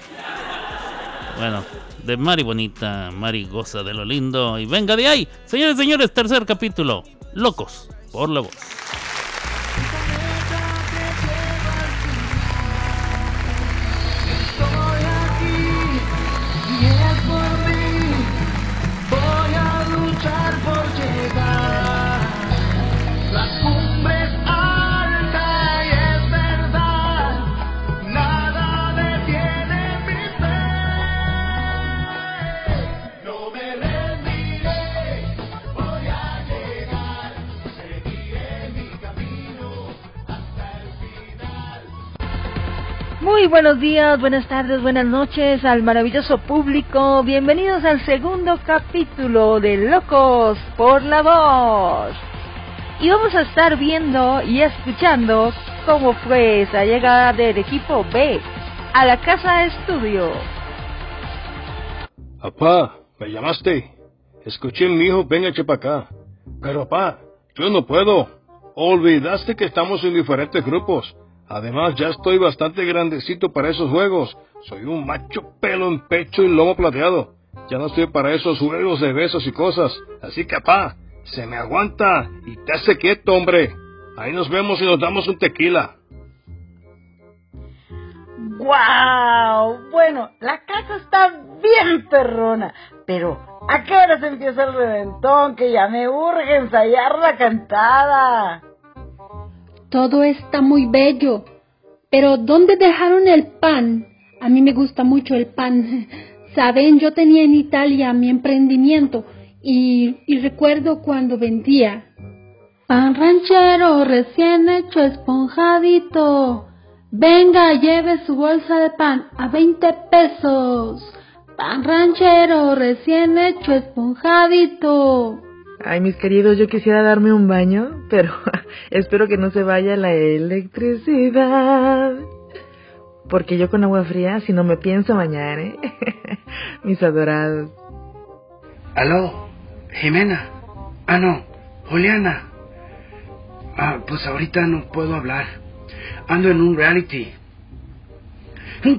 Bueno, de Mari Bonita, Mari goza de lo lindo. Y venga de ahí, señores señores, tercer capítulo. Locos por la Voz. Buenos días, buenas tardes, buenas noches al maravilloso público. Bienvenidos al segundo capítulo de Locos por la Voz. Y vamos a estar viendo y escuchando cómo fue esa llegada del equipo B a la casa estudio. Apá, ¿me llamaste? Escuché mi hijo, venga, para. Pero, papá, yo no puedo. Olvidaste que estamos en diferentes grupos. Además, ya estoy bastante grandecito para esos juegos. Soy un macho pelo en pecho y lomo plateado. Ya no estoy para esos juegos de besos y cosas. Así que, papá, se me aguanta y te hace quieto, hombre. Ahí nos vemos y nos damos un tequila. ¡Guau! Bueno, la casa está bien perrona, pero ¿a qué hora se empieza el reventón? Que ya me urge ensayar la cantada. Todo está muy bello. Pero ¿dónde dejaron el pan? A mí me gusta mucho el pan. Saben, yo tenía en Italia mi emprendimiento y, recuerdo cuando vendía. Pan ranchero recién hecho esponjadito. Venga, lleve su bolsa de pan a 20 pesos. Pan ranchero recién hecho esponjadito. Ay, mis queridos, yo quisiera darme un baño, pero espero que no se vaya la electricidad. Porque yo con agua fría, si no me pienso bañar, ¿eh? mis adorados. Aló, Jimena. Ah, no, Juliana. Ah, pues ahorita no puedo hablar. Ando en un reality.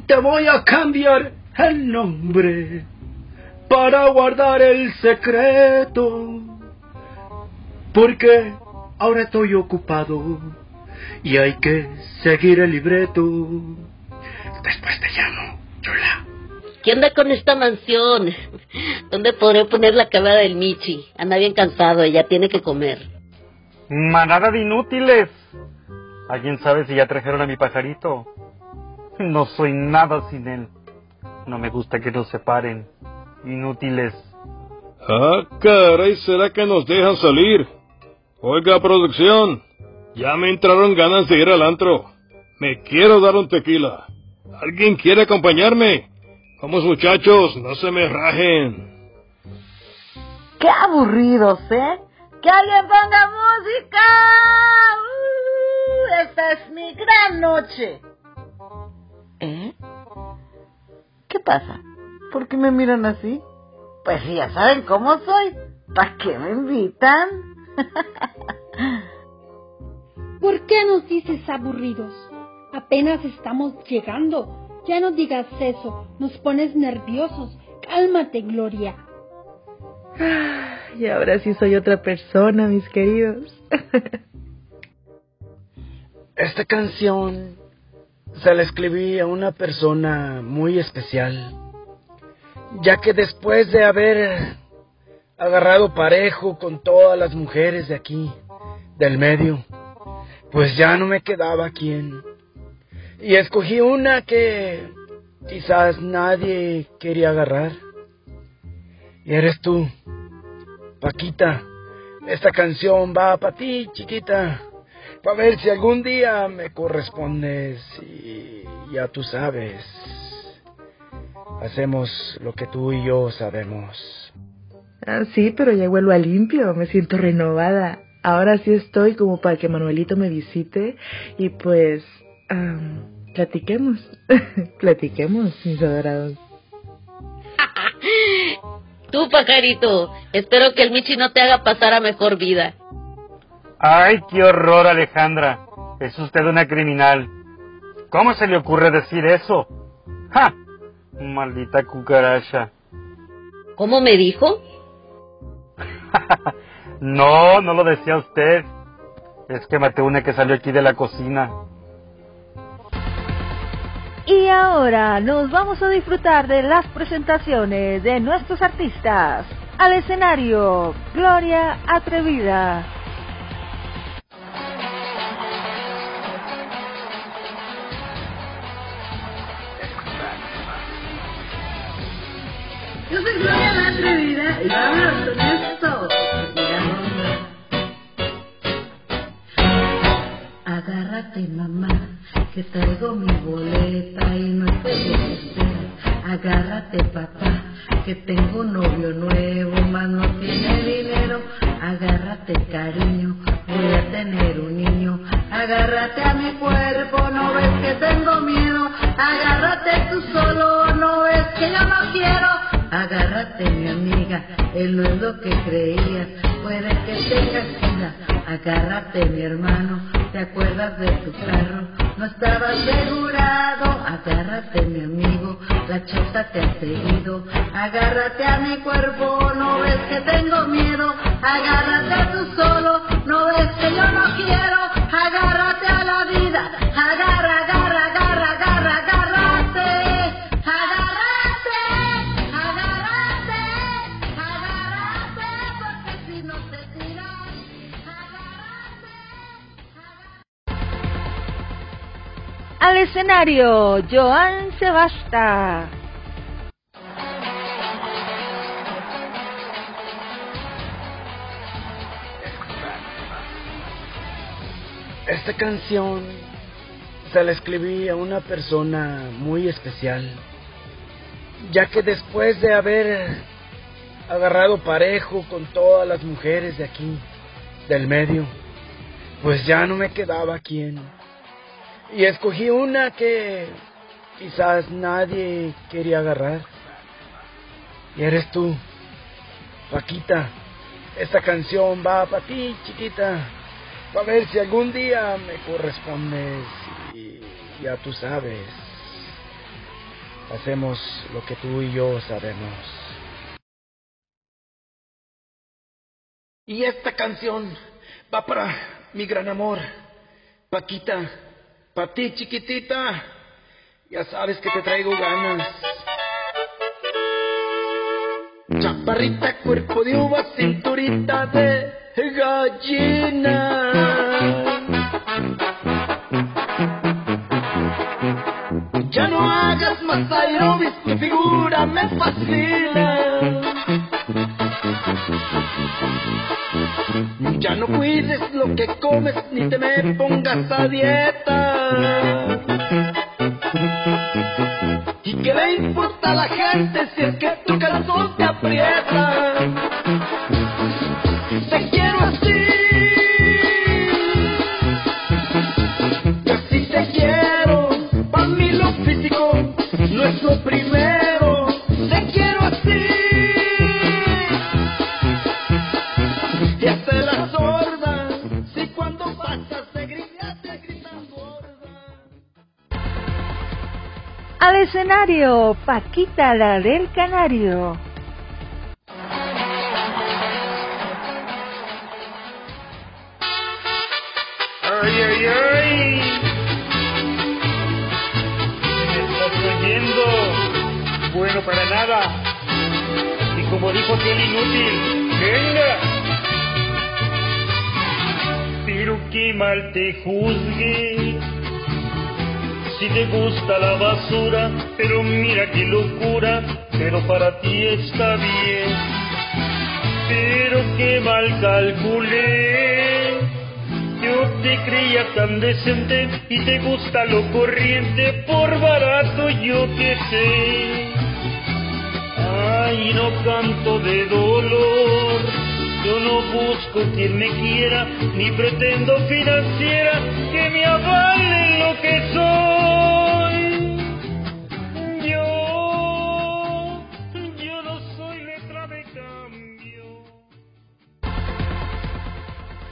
Te voy a cambiar el nombre para guardar el secreto. Porque ahora estoy ocupado y hay que seguir el libreto. Después te llamo, Yola. ¿Qué onda con esta mansión? ¿Dónde podré poner la cama del Michi? Anda bien cansado, ella tiene que comer. Manada de inútiles. ¿Alguien sabe si ya trajeron a mi pajarito? No soy nada sin él. No me gusta que nos separen. Inútiles. Ah, caray, ¿será que nos dejan salir? Oiga, producción, ya me entraron ganas de ir al antro. Me quiero dar un tequila. ¿Alguien quiere acompañarme? Vamos muchachos, no se me rajen. ¡Qué aburridos, eh! ¡Que alguien ponga música! ¡Uh! esta es mi gran noche. ¿Eh? ¿Qué pasa? ¿Por qué me miran así? Pues ya saben cómo soy. ¿Para qué me invitan? ¿Por qué nos dices aburridos? Apenas estamos llegando. Ya no digas eso, nos pones nerviosos. Cálmate, Gloria. Y ahora sí soy otra persona, mis queridos. Esta canción se la escribí a una persona muy especial, ya que después de haber agarrado parejo con todas las mujeres de aquí, del medio, pues ya no me quedaba quien. Y escogí una que quizás nadie quería agarrar. Y eres tú, Paquita. Esta canción va para ti, chiquita. Para ver si algún día me correspondes y ya tú sabes. Hacemos lo que tú y yo sabemos. Ah, sí, pero ya vuelvo a limpio, me siento renovada. Ahora sí estoy como para que Manuelito me visite y pues platiquemos, platiquemos, mis adorados. Tú, pajarito, espero que el Michi no te haga pasar a mejor vida. Ay, qué horror, Alejandra. Es usted una criminal. ¿Cómo se le ocurre decir eso? ¡Ja! Maldita cucaracha. ¿Cómo me dijo? no, no lo decía usted. Es que maté que salió aquí de la cocina. Y ahora nos vamos a disfrutar de las presentaciones de nuestros artistas. Al escenario, Gloria Atrevida. Yo soy Gloria Atrevida y vámonos con esto. Agárrate mamá, que traigo mi boleta y no estoy desesperada. Agárrate papá, que tengo novio nuevo, más no tiene dinero. Agárrate cariño, voy a tener un niño. Agárrate a mi cuerpo, no ves que tengo miedo. Agárrate tú solo, no ves que yo no quiero. Agárrate mi amiga, él no es lo que creías, puede que tengas vida. Agárrate mi hermano, ¿te acuerdas de tu carro? No estaba asegurado, agárrate mi amigo, la chota te ha seguido. Agárrate a mi cuerpo, no ves que tengo miedo. Agárrate tú solo, no ves que yo no quiero. Agárrate a la vida, agarra, agarra, Al escenario, Joan Sebasta. Esta canción se la escribí a una persona muy especial, ya que después de haber agarrado parejo con todas las mujeres de aquí, del medio, pues ya no me quedaba quien. Y escogí una que quizás nadie quería agarrar. Y eres tú, Paquita. Esta canción va para ti, chiquita. Para ver si algún día me correspondes y ya tú sabes. Hacemos lo que tú y yo sabemos. Y esta canción va para mi gran amor, Paquita, pa' ti chiquitita, ya sabes que te traigo ganas. Chaparrita, cuerpo de uva, cinturita de gallina. Ya no hagas más aerobis, tu figura me fascina. Ya no cuides lo que comes ni te me pongas a dieta. ¿Y qué le importa a la gente si es que tu calzón te aprieta? Te quiero así. Y así te quiero. Pa' mí lo físico no es lo primero. Al escenario, Paquita la del Canario. Ay, ay, ay. ¿Me estás oyendo? Bueno, para nada. Y como dijo aquel inútil, venga. Pero qué mal te juzgue. Si te gusta la basura, pero mira qué locura, pero para ti está bien. Pero qué mal calculé. Yo te creía tan decente y te gusta lo corriente por barato yo que sé. Ay, no canto de dolor, yo no busco quien me quiera, ni pretendo financiera que me avale lo que soy. Yo, yo no soy letra de cambio.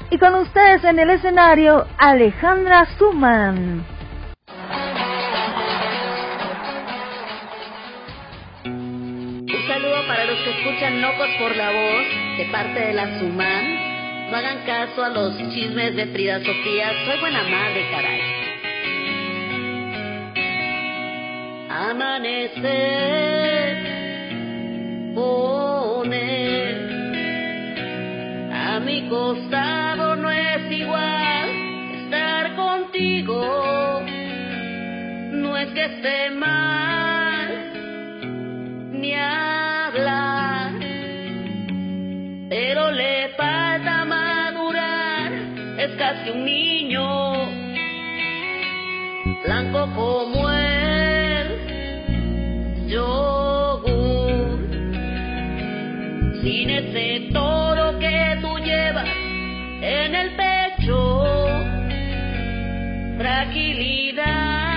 Y con ustedes en el escenario, Alejandra Suman. Un saludo para los que escuchan Locos por la Voz, de parte de la Suman. No hagan caso a los chismes de Frida Sofía, soy buena madre, caray. Amanecer, poner a mi costado no es igual estar contigo. No es que esté mal ni hablar, pero le falta madurar, es casi un niño, blanco como el yogur, sin ese toro que tú llevas en el pecho, fragilidad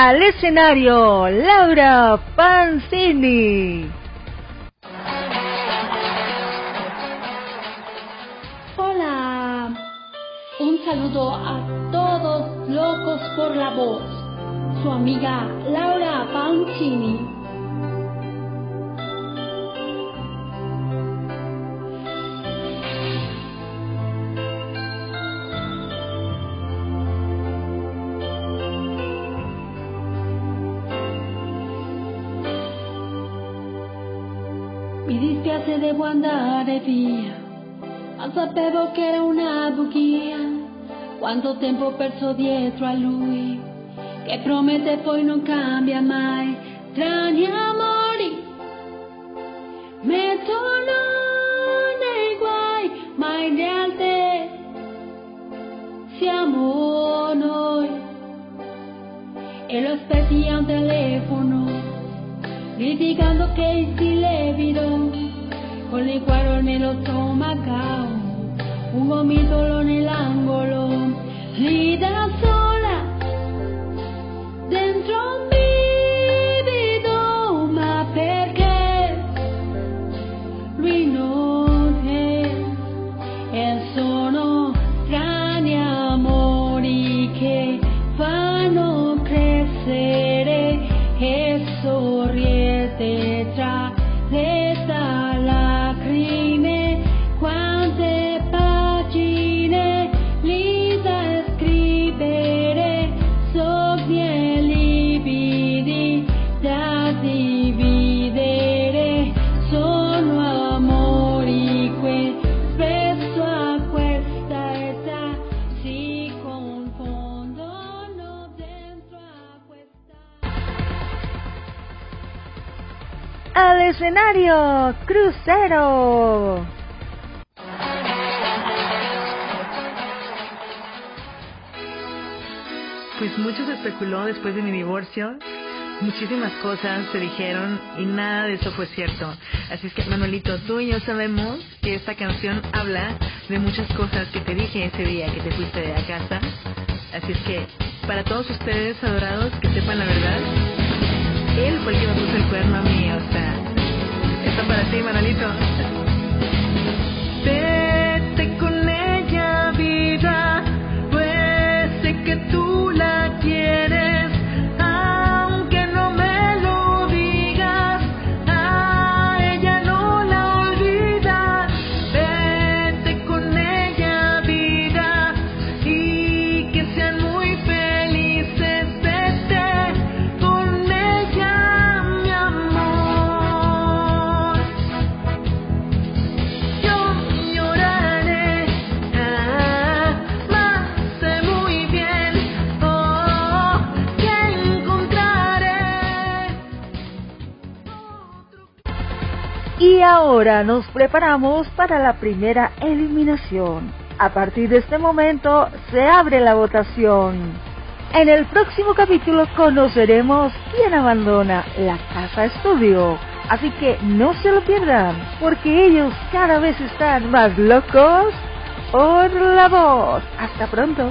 Al escenario, Laura Pansini. Hola, un saludo a todos locos por la voz. Su amiga Laura Pancini. devo andare via. Ma sapevo che era una bugia, quanto tempo ho perso dietro a lui, che promette poi pues non cambia mai, strani amori. Mettono nei guai, ma in realtà siamo noi. E lo aspetti a un telefono, litigando che si le virò con il cuore nello stomaco, un gomitolo nell'angolo, lì da sola, Al escenario, crucero. Pues mucho se especuló después de mi divorcio. Muchísimas cosas se dijeron y nada de eso fue cierto. Así es que, Manuelito, tú y yo sabemos que esta canción habla de muchas cosas que te dije ese día que te fuiste de la casa. Así es que, para todos ustedes adorados, que sepan la verdad, él fue el que me puso el cuerno a mí, o sea, está para ti, Manuelito. Vete Y ahora nos preparamos para la primera eliminación. A partir de este momento se abre la votación. En el próximo capítulo conoceremos quién abandona la casa estudio. Así que no se lo pierdan, porque ellos cada vez están más locos por la voz. Hasta pronto.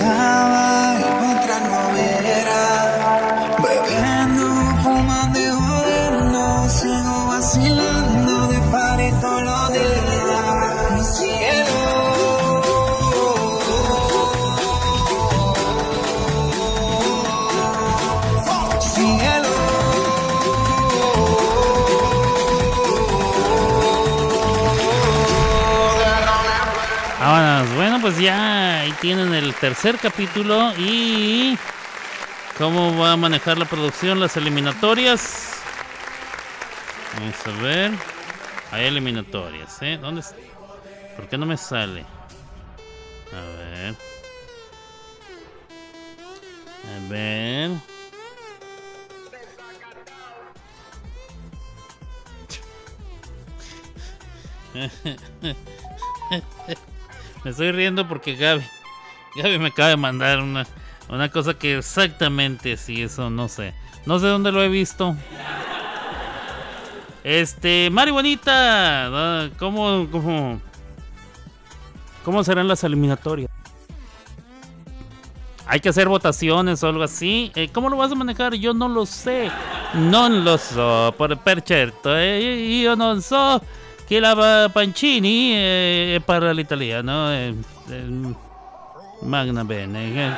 Tiempo pues ya ahí tienen el tercer capítulo y cómo va a manejar la producción las eliminatorias. Vamos a ver. Hay eliminatorias, ¿eh? ¿Dónde? ¿Por qué no me sale? A ver. A ver. me estoy riendo porque Gaby, Gaby me acaba de mandar una, una cosa que exactamente sí, eso no sé. No sé dónde lo he visto. Este, Mari Bonita, ¿cómo, cómo, cómo serán las eliminatorias? Hay que hacer votaciones o algo así. Eh, ¿Cómo lo vas a manejar? Yo no lo sé. No lo sé, por per certo. Eh, io non so che la Pancini eh, parla l'italiano. Eh, magna bene. eh.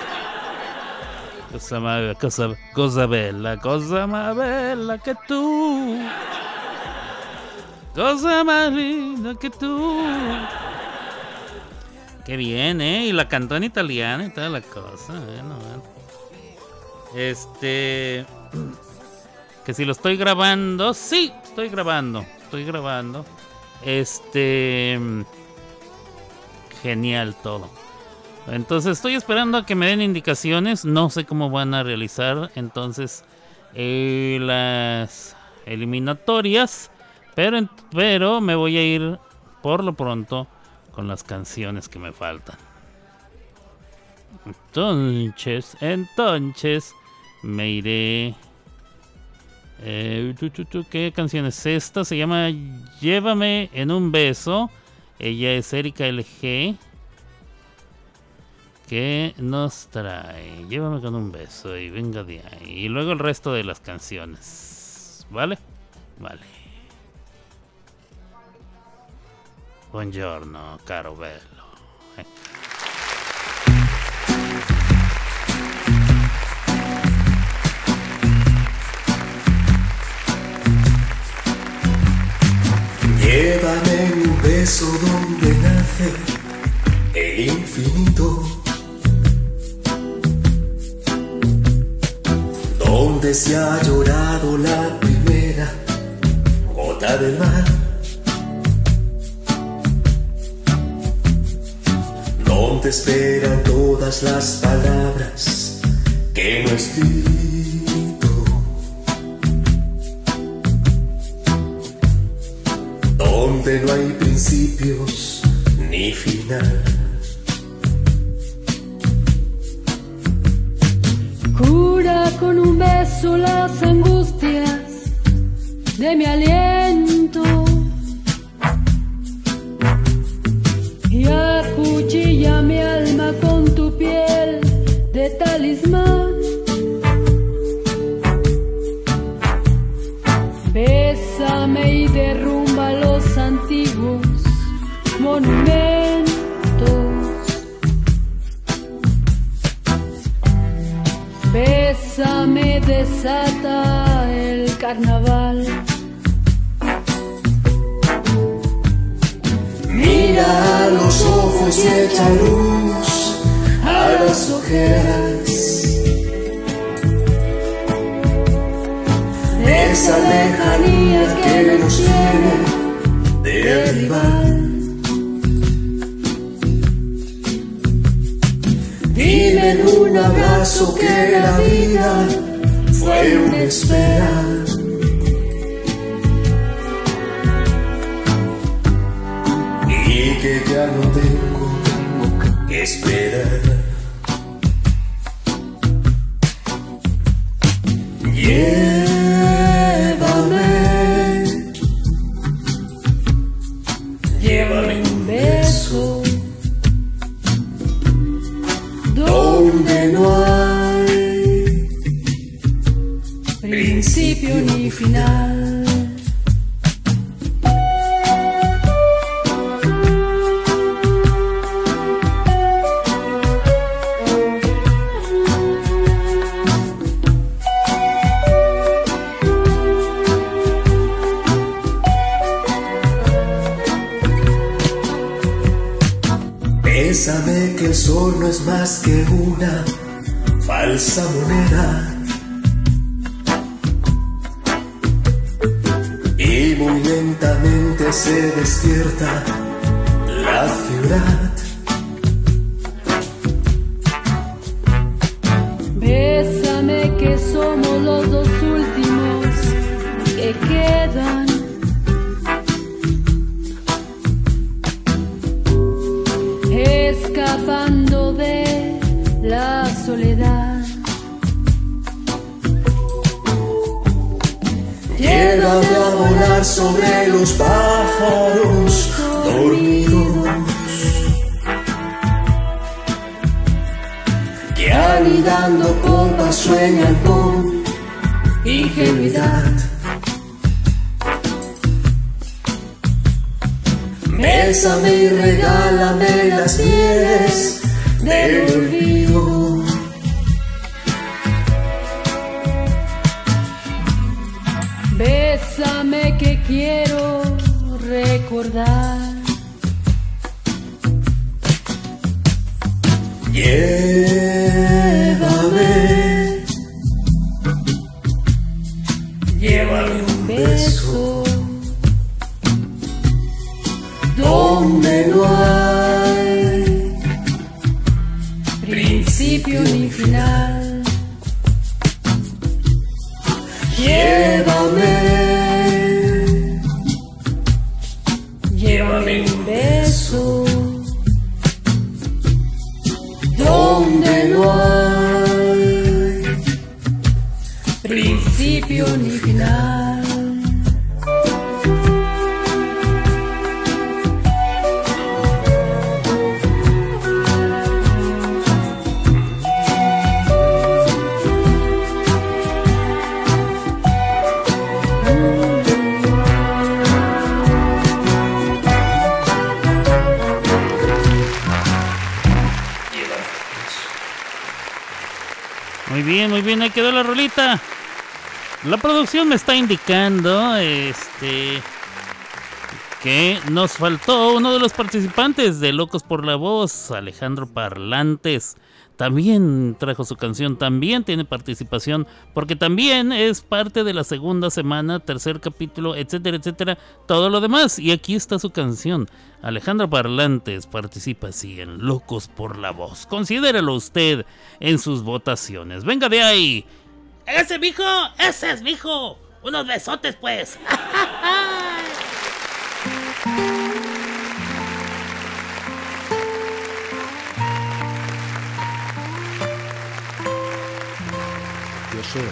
Cosa, ma- cosa, cosa bella, cosa más bella que tú. Cosa más linda que tú. Qué bien, ¿eh? Y la cantó en italiano y toda la cosa. Bueno, bueno. Este. Que si lo estoy grabando. Sí, estoy grabando. Estoy grabando. Este. Genial todo. Entonces estoy esperando a que me den indicaciones. No sé cómo van a realizar. Entonces. eh, las eliminatorias. Pero, pero me voy a ir por lo pronto con las canciones que me faltan. Entonces, entonces me iré. Eh, ¿Qué canción es esta? Se llama Llévame en un beso. Ella es Erika LG. ¿Qué nos trae? Llévame con un beso y venga de ahí. Y luego el resto de las canciones. ¿Vale? Vale. Buongiorno, caro bello. Llévame un beso donde nace el infinito. Donde se ha llorado la primera gota del mar. Donde esperan todas las palabras que no he principios ni final. Cura con un beso las angustias de mi aliento bien, muy bien, ahí quedó la rolita. La producción me está indicando este que nos faltó uno de los participantes de Locos por la Voz, Alejandro Parlantes. También trajo su canción, también tiene participación, porque también es parte de la segunda semana, tercer capítulo, etcétera, etcétera, todo lo demás. Y aquí está su canción. Alejandro Parlantes participa así en Locos por la Voz. Considéralo usted en sus votaciones. Venga de ahí. ¡Ese mijo! ¡Ese es mijo! ¡Unos besotes, pues! Yo soy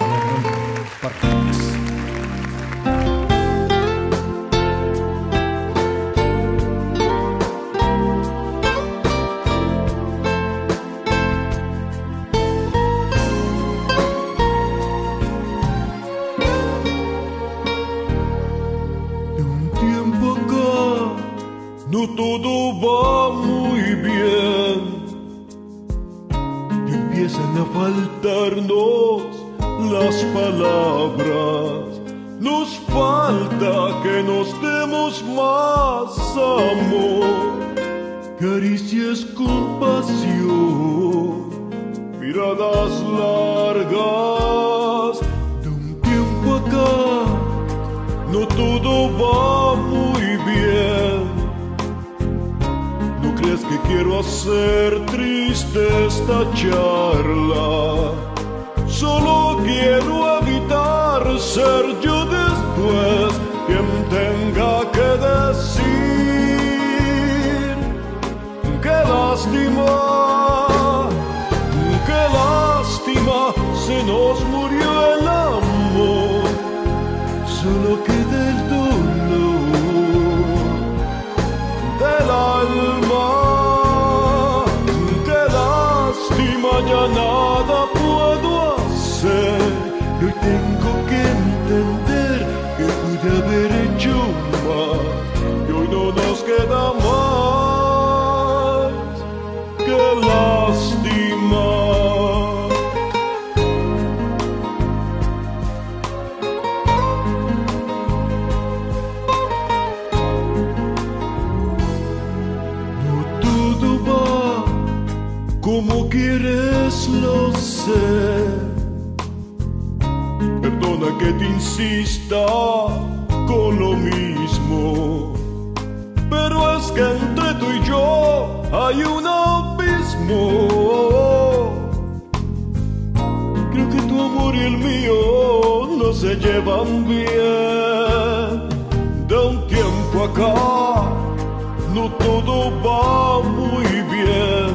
Alejandro Parlantes. De un tiempo acá no todo va empiezan a faltarnos las palabras. Nos falta que nos demos más amor, caricias con pasión, miradas largas. De un tiempo acá no todo va ¿No crees que quiero hacer triste esta charla? Solo quiero evitar ser yo después quien tenga que decir qué lástima, qué lástima, se nos murió el amor solo queda Que te insista con lo mismo, pero es que entre tú y yo hay un abismo. Creo que tu amor y el mío no se llevan bien. De un tiempo acá no todo va muy bien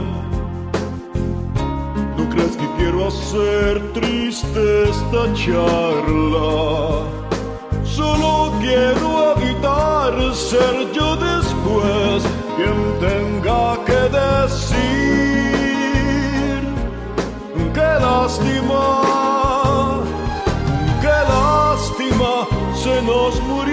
quiero hacer triste esta charla. Solo quiero evitar ser yo después quien tenga que decir qué lástima, qué lástima se nos murió.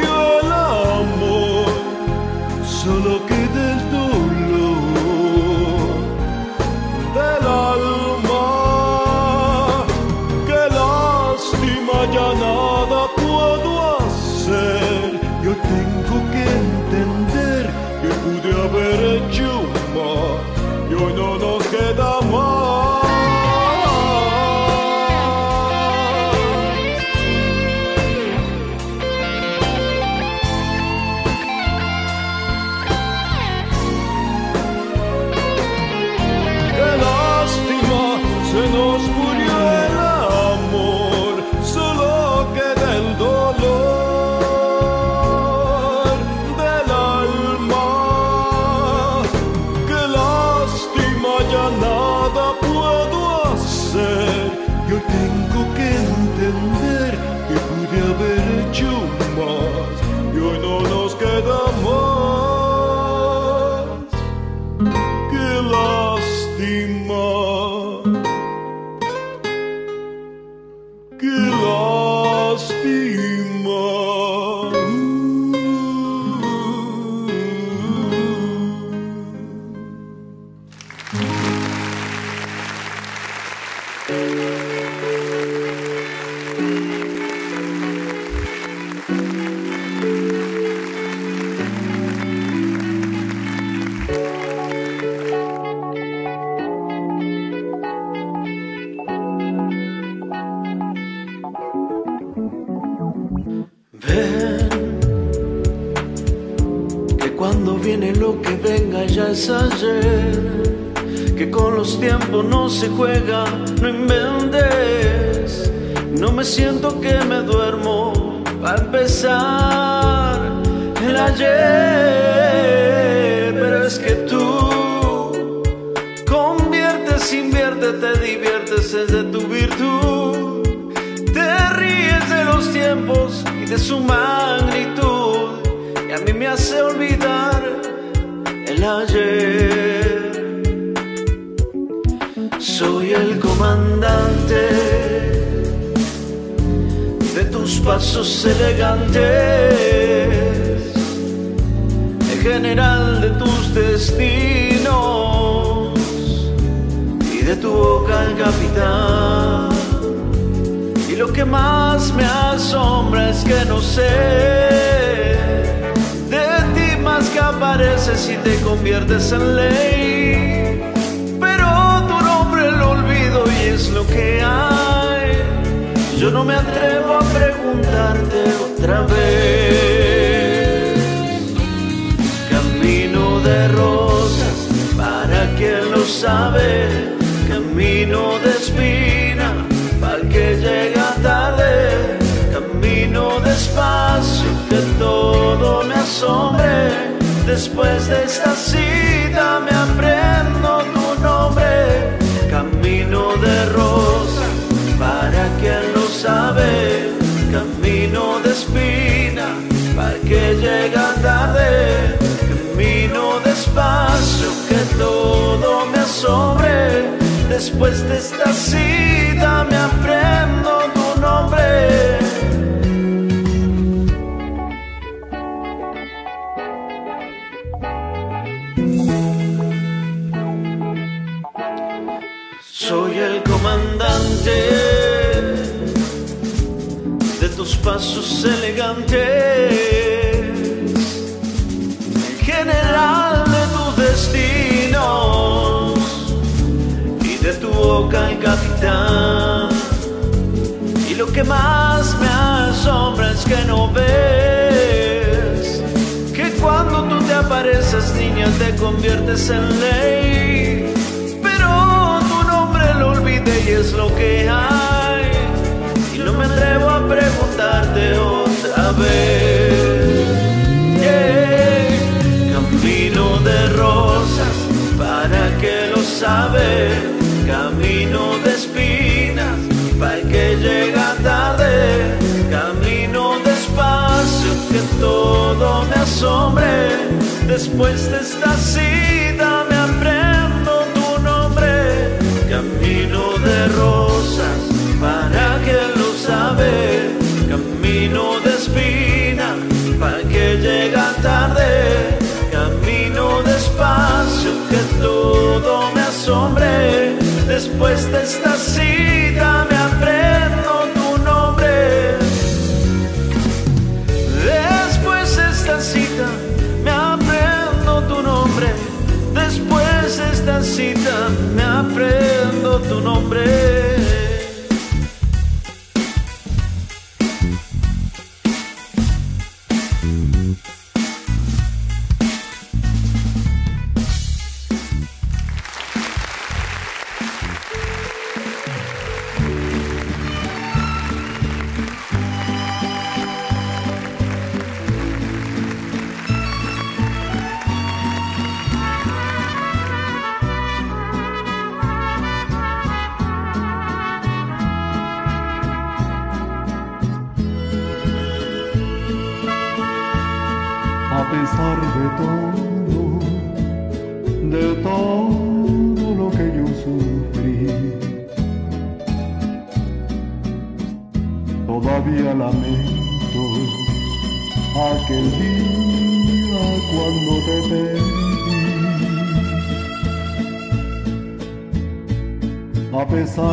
De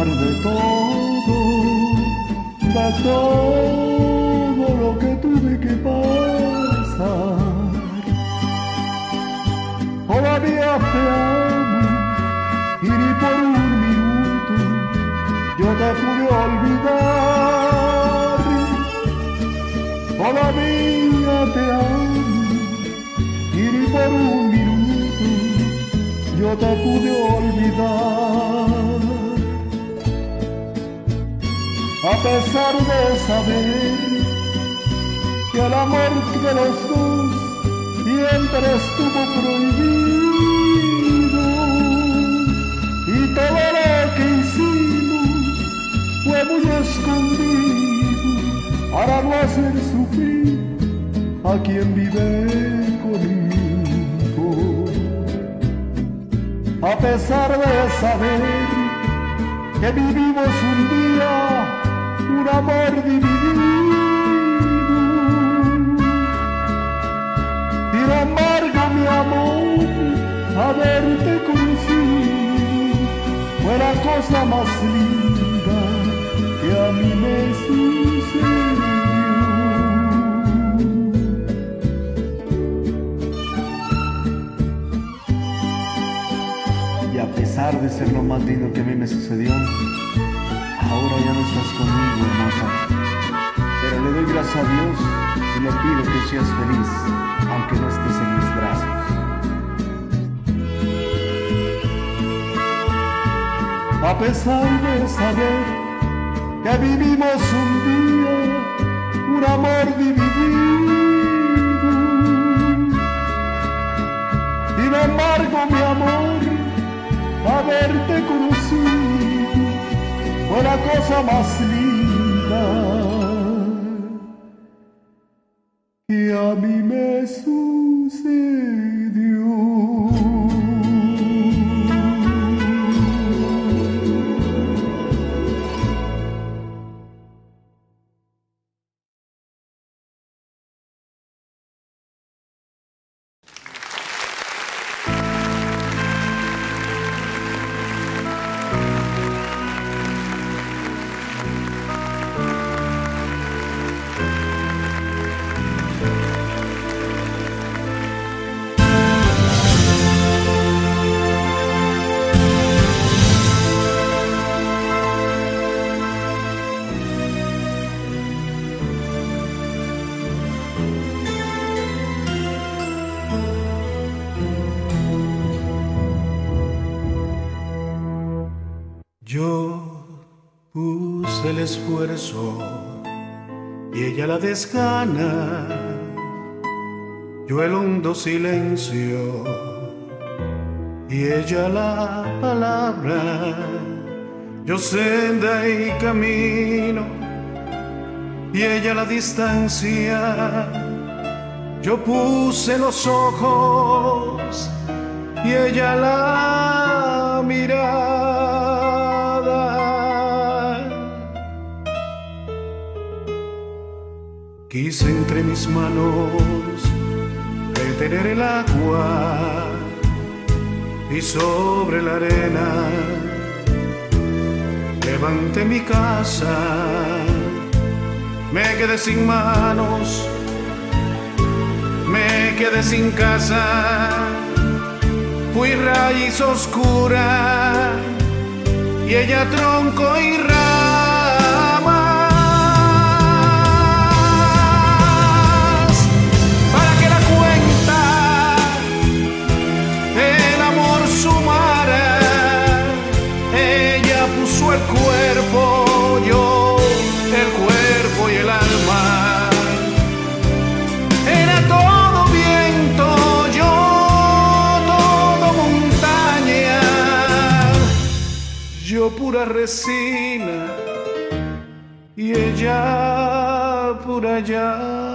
todo, de todo lo que tuve que pasar. Todavía te amo y ni por un minuto yo te pude olvidar. Todavía te amo y ni por un minuto yo te pude olvidar. Pesar de saber que el amor de los dos siempre estuvo prohibido y todo lo que hicimos fue muy escondido para no hacer sufrir a quien vive conmigo. A pesar de saber que vivimos un día amor dividido. Sin embargo, mi amor, haberte conocido fue la cosa más linda que a mí me sucedió. Y a pesar de ser lo más lindo que a mí me sucedió, ahora ya no estás conmigo, gracias a Dios y le pido que seas feliz, aunque no estés en mis brazos. A pesar de saber que vivimos un día un amor dividido, sin embargo, mi amor, haberte conocido fue la cosa más linda desgana, yo el hondo silencio y ella la palabra, yo senda y camino y ella la distancia, Yo puse los ojos y ella la mirada. Quise entre mis manos retener el agua y sobre la arena levanté mi casa. Me quedé sin manos, me quedé sin casa. Fui raíz oscura y ella tronco y ramas. Puso el cuerpo, yo el cuerpo y el alma. Era todo viento, yo todo montaña, yo pura resina y ella pura llama.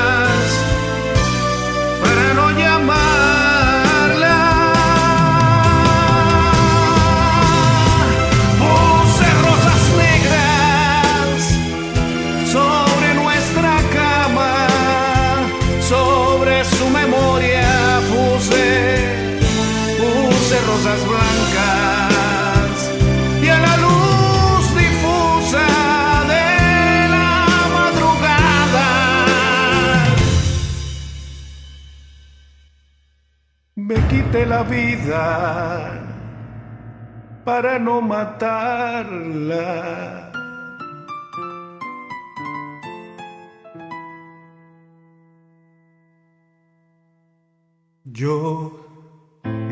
me quité la vida para no matarla. Yo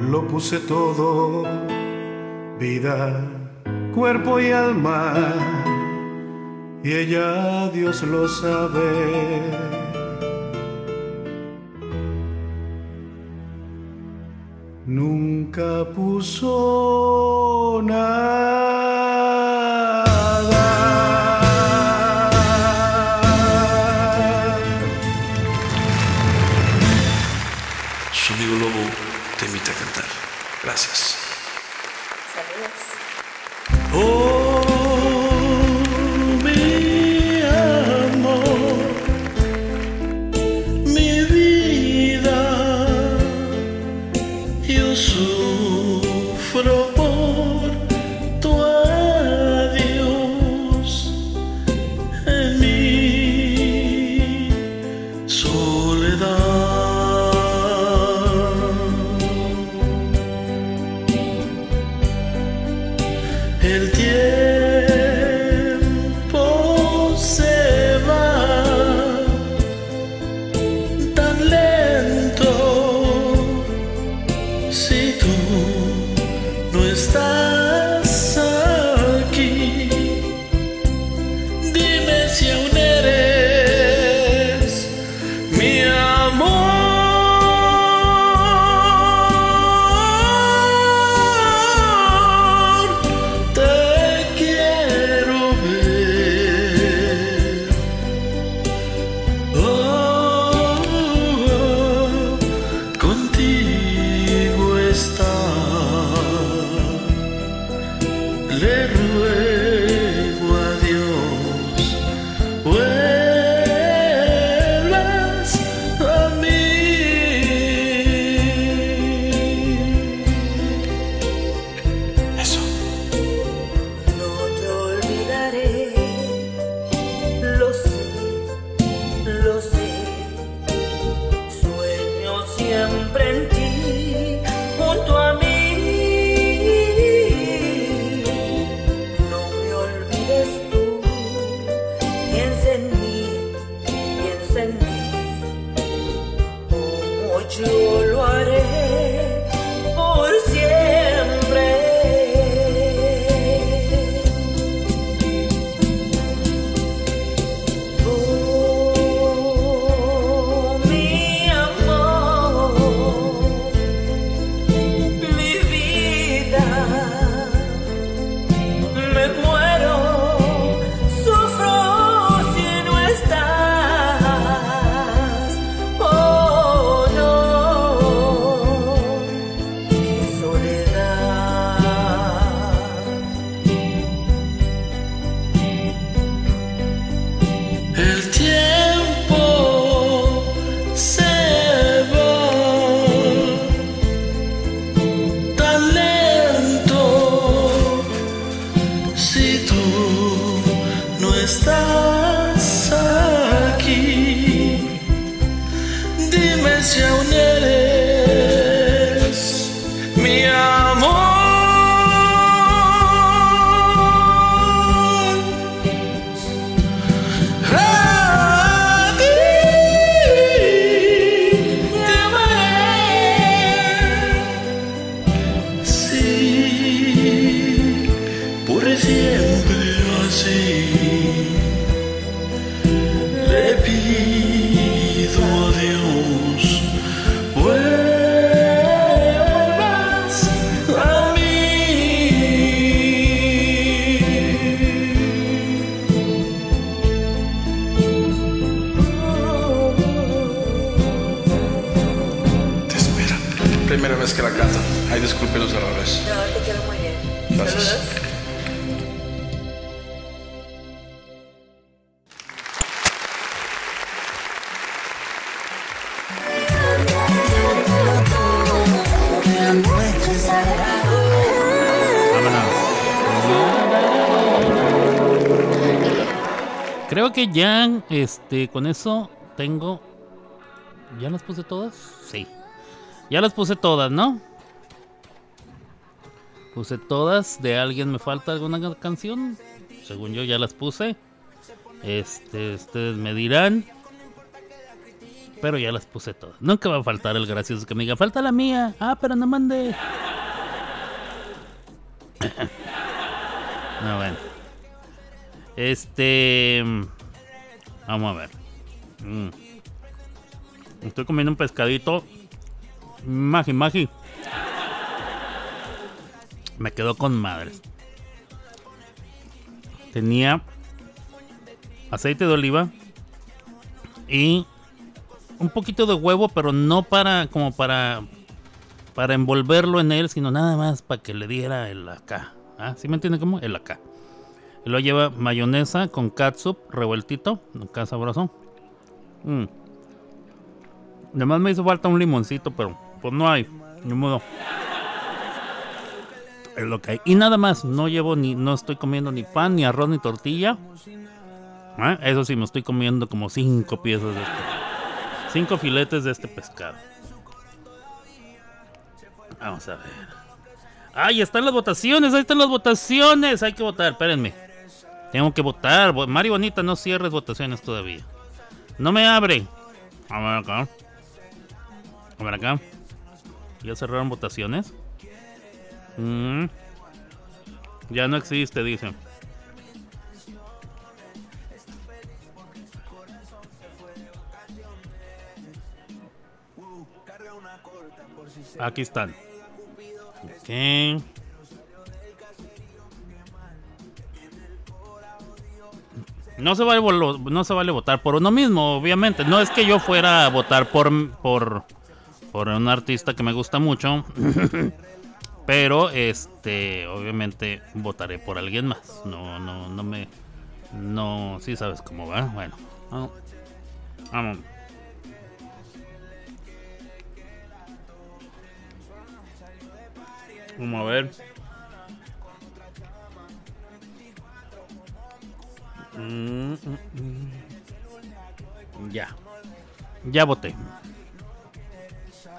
lo puse todo, vida, cuerpo y alma, y ella Dios lo sabe. Nunca puso nada. Su amigo Lobo te invita a cantar. Gracias. Ya, este, con eso tengo. ¿Ya las puse todas? Sí. Ya las puse todas, ¿no? Puse todas. ¿De alguien me falta alguna ca- canción? Según yo ya las puse. Este, ustedes me dirán. Pero ya las puse todas. Nunca va a faltar el gracioso que me diga, falta la mía. Ah, pero no mandé. no, bueno. Este. Vamos a ver. Mm. Estoy comiendo un pescadito. Magi, magi. Me quedó con madres. Tenía aceite de oliva y un poquito de huevo, pero no para como para para envolverlo en él, sino nada más para que le diera el acá. ¿Ah? ¿Sí me entiende cómo? El acá. Y luego lleva mayonesa con catsup revueltito, acá sabroso. Mm. Además me hizo falta un limoncito, pero pues no hay, ni modo. Es lo. Y nada más, no llevo ni, no estoy comiendo ni pan, ni arroz, ni tortilla. Ah, Eso sí, me estoy comiendo como cinco piezas de este. Cinco filetes de este pescado. Vamos a ver. ¡Ay, están las votaciones! ¡Ahí están las votaciones! Hay que votar, espérenme. Tengo que votar. Bo- Mari Bonita, no cierres votaciones todavía. No me abre. A ver acá. A ver acá. ¿Ya cerraron votaciones? Mm. Ya no existe, dice. Aquí están. Ok. No se, vale, no se vale votar por uno mismo, obviamente. No es que yo fuera a votar por, por, por un artista que me gusta mucho. Pero, este, obviamente votaré por alguien más. No, no, no me... No, sí sabes cómo va. Bueno, vamos. Vamos. Vamos a ver. Mm, mm, mm. Ya. Ya voté.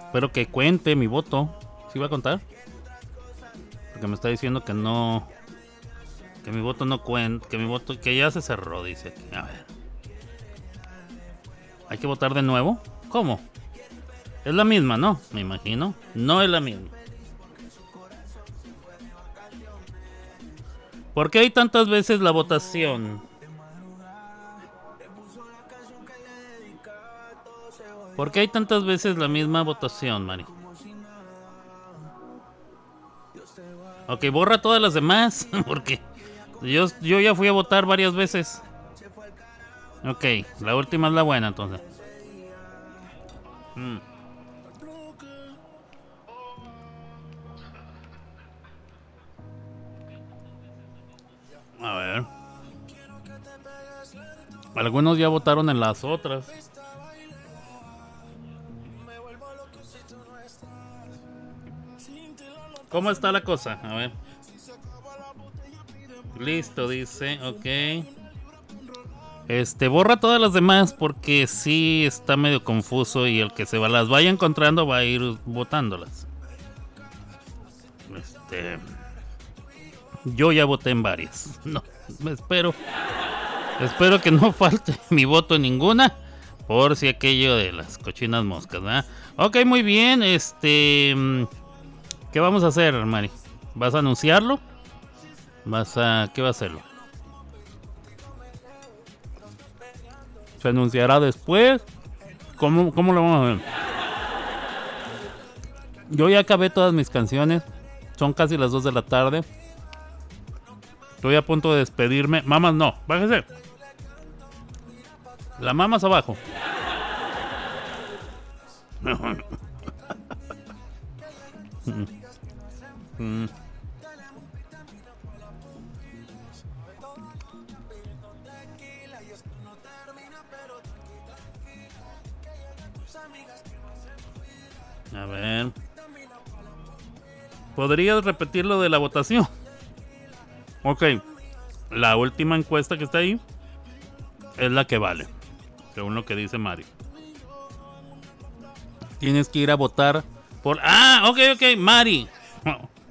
Espero que cuente mi voto. ¿Sí va a contar? Porque me está diciendo que no. Que mi voto no cuenta. Que mi voto. Que ya se cerró, dice aquí. A ver. ¿Hay que votar de nuevo? ¿Cómo? Es la misma, ¿no? Me imagino. No es la misma. ¿Por qué hay tantas veces la votación? ¿Por qué hay tantas veces la misma votación, Mari? Ok, borra todas las demás, porque yo, yo ya fui a votar varias veces. Ok, la última es la buena entonces. Mm. A ver. Algunos ya votaron en las otras. ¿Cómo está la cosa? A ver. Listo, dice. Ok. Este, borra todas las demás porque sí está medio confuso y el que se las vaya encontrando va a ir votándolas. Este. Yo ya voté en varias. No, me espero. Espero que no falte mi voto en ninguna. Por si aquello de las cochinas moscas, ¿verdad? Ok, muy bien. Este. ¿Qué vamos a hacer, Mari? ¿Vas a anunciarlo? ¿Vas a. ¿Qué va a hacerlo? ¿Se anunciará después? ¿Cómo, cómo lo vamos a ver? Yo ya acabé todas mis canciones. Son casi las 2 de la tarde. Estoy a punto de despedirme. Mamas, no. Bájese. La mamas abajo. Mm. A ver. ¿Podrías repetir lo de la votación? Ok. La última encuesta que está ahí es la que vale. Según lo que dice Mario. Tienes que ir a votar por... Ah, ok, ok, Mari.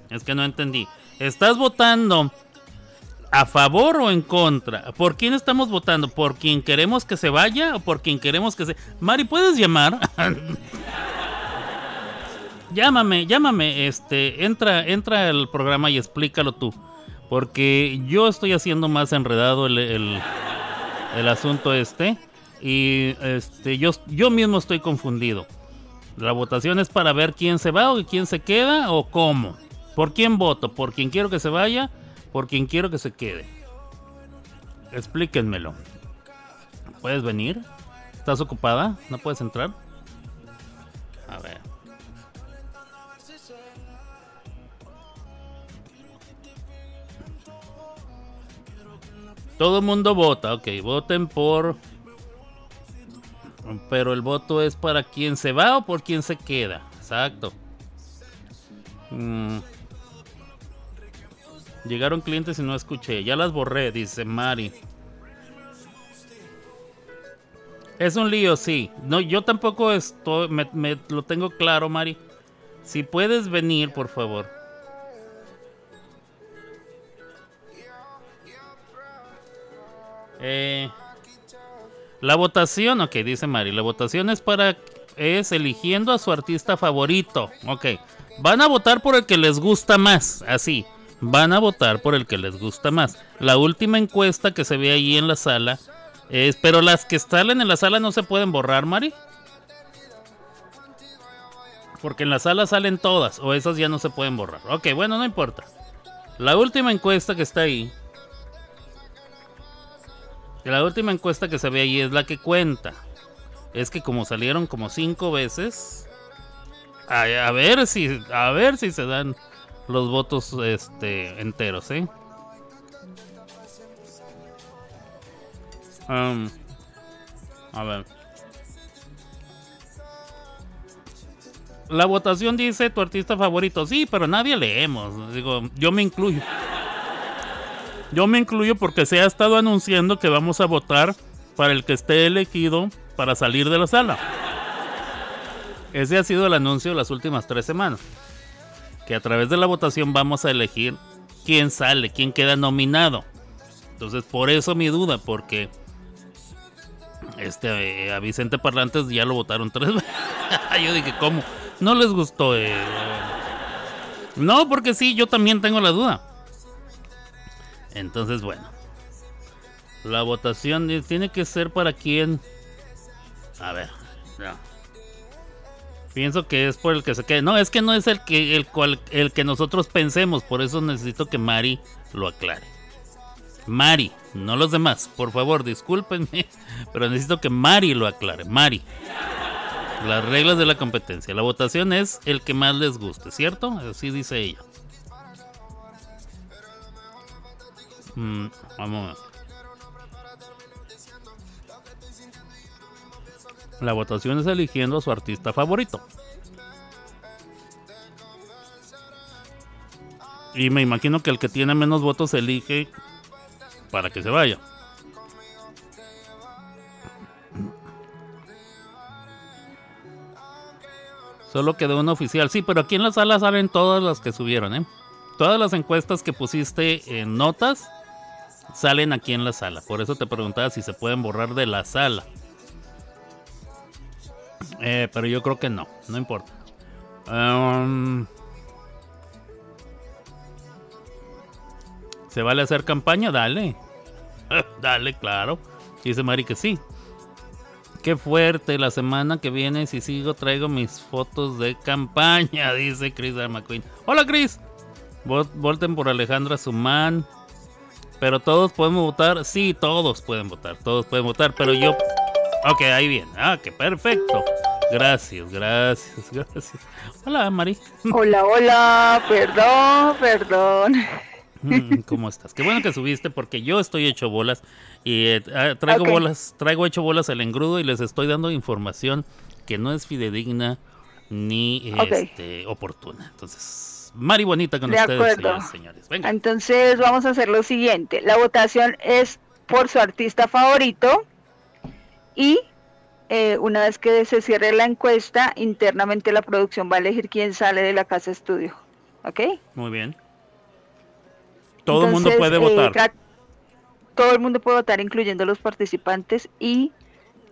Es que no entendí. ¿Estás votando a favor o en contra? ¿Por quién estamos votando? ¿Por quien queremos que se vaya o por quien queremos que se... Mari, ¿puedes llamar? llámame, llámame. Este, entra, entra al programa y explícalo tú. Porque yo estoy haciendo más enredado el, el, el asunto este. Y este, yo, yo mismo estoy confundido. La votación es para ver quién se va o quién se queda o cómo. ¿Por quién voto? ¿Por quién quiero que se vaya? ¿Por quién quiero que se quede? Explíquenmelo. ¿Puedes venir? ¿Estás ocupada? ¿No puedes entrar? A ver. Todo el mundo vota, ok, voten por... Pero el voto es para quien se va o por quien se queda. Exacto. Mm. Llegaron clientes y no escuché. Ya las borré, dice Mari. Es un lío, sí. No, yo tampoco estoy. Me, lo tengo claro, Mari. Si puedes venir, por favor. Eh, la votación, ok, dice Mari. La votación es para. Es eligiendo a su artista favorito. Ok. Van a votar por el que les gusta más. Así. Van a votar por el que les gusta más. La última encuesta que se ve ahí en la sala es. Pero las que salen en la sala no se pueden borrar, Mari. Porque en la sala salen todas. O esas ya no se pueden borrar. Ok, bueno, no importa. La última encuesta que está ahí. La última encuesta que se ve ahí es la que cuenta. Es que como salieron como cinco veces. A, a ver si. A ver si se dan los votos este enteros, ¿eh? Um, a ver. La votación dice tu artista favorito. Sí, pero nadie leemos. Digo, yo me incluyo. Yo me incluyo porque se ha estado anunciando que vamos a votar para el que esté elegido para salir de la sala. Ese ha sido el anuncio de las últimas tres semanas. Que a través de la votación vamos a elegir quién sale, quién queda nominado. Entonces, por eso mi duda, porque este, eh, a Vicente Parlantes ya lo votaron tres veces. yo dije, ¿cómo? ¿No les gustó? eh? No, porque sí, yo también tengo la duda. Entonces, bueno. La votación eh, tiene que ser para quien... A ver, ya. Pienso que es por el que se quede. No, es que no es el que el cual el que nosotros pensemos, por eso necesito que Mari lo aclare. Mari, no los demás, por favor, discúlpenme, pero necesito que Mari lo aclare. Mari. Las reglas de la competencia. La votación es el que más les guste, ¿cierto? Así dice ella. Mm, vamos a ver. La votación es eligiendo a su artista favorito. Y me imagino que el que tiene menos votos elige para que se vaya. Solo quedó una oficial. Sí, pero aquí en la sala salen todas las que subieron, ¿eh? Todas las encuestas que pusiste en notas salen aquí en la sala. Por eso te preguntaba si se pueden borrar de la sala. Eh, pero yo creo que no, no importa. ¿Se vale hacer campaña? Dale. Dale, claro. Dice Mari que sí. Qué fuerte, la semana que viene, si sigo, traigo mis fotos de campaña, dice Chris McQueen. Hola, Chris. Voten por Alejandra Sumán. Pero todos podemos votar. Sí, todos pueden votar. Todos pueden votar. Pero yo. Ok, ahí viene. Ah, que perfecto. Gracias, gracias, gracias. Hola, Mari. Hola, hola, perdón, perdón. Mm, ¿Cómo estás? Qué bueno que subiste porque yo estoy hecho bolas y eh, ah, traigo bolas, traigo hecho bolas el engrudo y les estoy dando información que no es fidedigna ni Ok. este, oportuna. Entonces, Mari Bonita con De ustedes, acuerdo. señoras y señores. Venga. Entonces vamos a hacer lo siguiente. La votación es por su artista favorito y eh, una vez que se cierre la encuesta, internamente la producción va a elegir quién sale de la casa estudio. ¿Ok? Muy bien. Todo el mundo puede eh, votar. todo el mundo puede votar, incluyendo los participantes. Y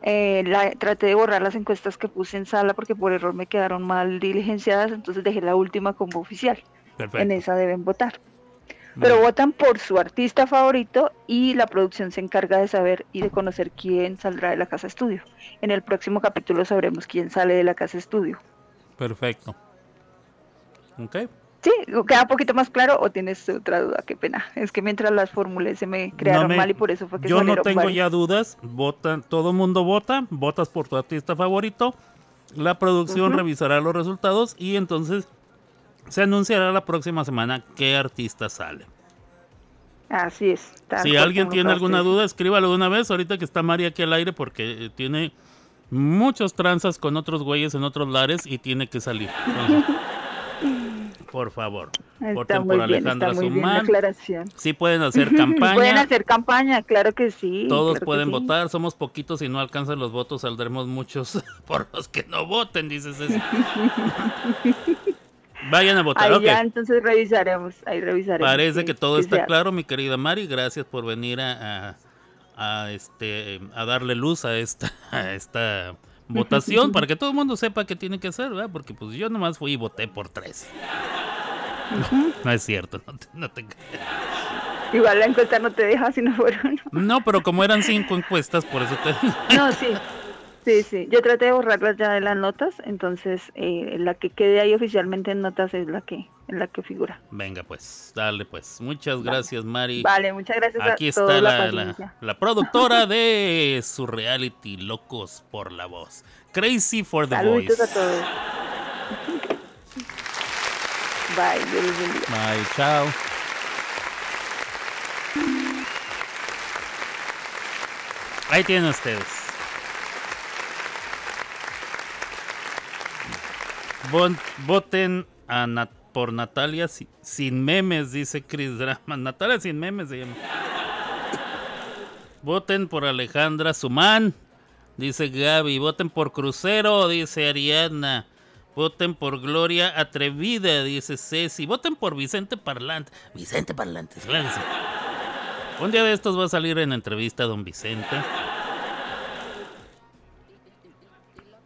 eh, la- traté de borrar las encuestas que puse en sala porque por error me quedaron mal diligenciadas. Entonces dejé la última como oficial. Perfecto. En esa deben votar. Pero votan por su artista favorito y la producción se encarga de saber y de conocer quién saldrá de la casa estudio. En el próximo capítulo sabremos quién sale de la casa estudio. Perfecto. Ok. ¿Sí? ¿Queda un poquito más claro o tienes otra duda? Qué pena. Es que mientras las formulé se me crearon me- mal y por eso fue que Yo no tengo varias. ya dudas. Votan, todo el mundo vota. Votas por tu artista favorito. La producción Ujú. revisará los resultados y entonces se anunciará la próxima semana qué artista sale. Así es. si alguien tiene alguna duda, escríbalo de una vez. Ahorita que está Mari aquí al aire porque eh, tiene muchos tranzas con otros güeyes en otros lares y tiene que salir. Entonces, por favor, Está voten muy por bien, Alejandra está muy bien la Sumán. aclaración. Sí pueden hacer campaña. Pueden hacer campaña, claro que sí. Todos claro pueden sí. votar, somos poquitos y no alcanzan los votos, saldremos muchos por los que no voten, dices eso. Vayan a votar, Ahí ya entonces revisaremos, ahí revisaremos. Parece que todo está sea. claro, mi querida Mari. Gracias por venir a, a- a, este a darle luz a esta a esta votación para que todo el mundo sepa qué tiene que hacer, ¿verdad? Porque pues yo nomás fui y voté por tres. No, no es cierto, no te, no te- Igual la encuesta no te deja si no fueron. No, pero como eran cinco encuestas, por eso te No, sí. Sí, sí. Yo traté de borrarlas ya de las notas, entonces eh, la que quede ahí oficialmente en notas es la que en la que figura. Venga, pues, dale, pues. Muchas gracias, Mari. Vale, muchas gracias Aquí a está la, la, la, la productora de su reality Locos por la Voz. Crazy for the Saluditos Voice. a todos. Bye. Bye, chao. Ahí tienen ustedes. Voten a por Natalia si- sin memes, dice Chris Drama. Natalia sin memes se llama. Voten por Alejandra Sumán, dice Gaby. Voten por Crucero, dice Ariadna. Voten por Gloria Atrevida, dice Ceci. Voten por Vicente Parlante. Vicente Parlante. Un día de estos va a salir en entrevista don Vicente.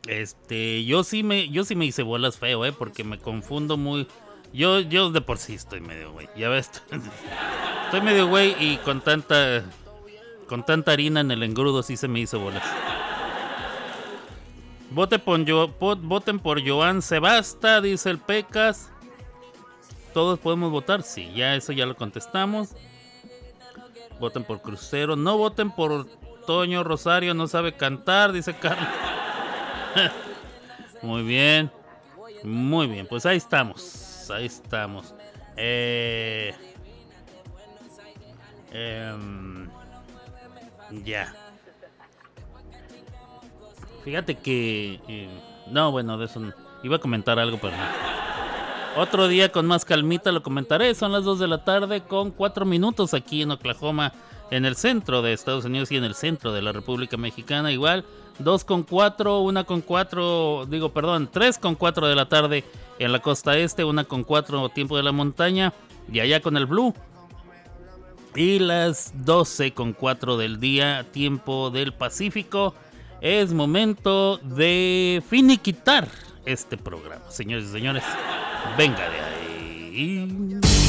Este, yo sí me, yo sí me hice bolas feo, eh, porque me confundo muy. Yo, yo de por sí estoy medio güey. Ya ves, estoy medio güey y con tanta, con tanta harina en el engrudo sí se me hizo bolas. Vote por yo, voten por Joan Sebasta, dice el Pecas. Todos podemos votar, sí, ya eso ya lo contestamos. Voten por Crucero, no voten por Toño Rosario, no sabe cantar, dice Carlos. Muy bien. Muy bien, pues ahí estamos. Ahí estamos. Eh, em, ya. Fíjate que... eh, no, bueno, de eso... no- Iba a comentar algo, pero no. Otro día con más calmita lo comentaré. Son las 2 de la tarde con 4 minutos aquí en Oklahoma, en el centro de Estados Unidos y en el centro de la República Mexicana. Igual, 2 con 4, 1 con 4, digo, perdón, 3 con 4 de la tarde en la costa este, 1 con 4 tiempo de la montaña y allá con el Blue. Y las 12 con 4 del día, tiempo del Pacífico. Es momento de finiquitar este programa. Señores y señores, venga de ahí.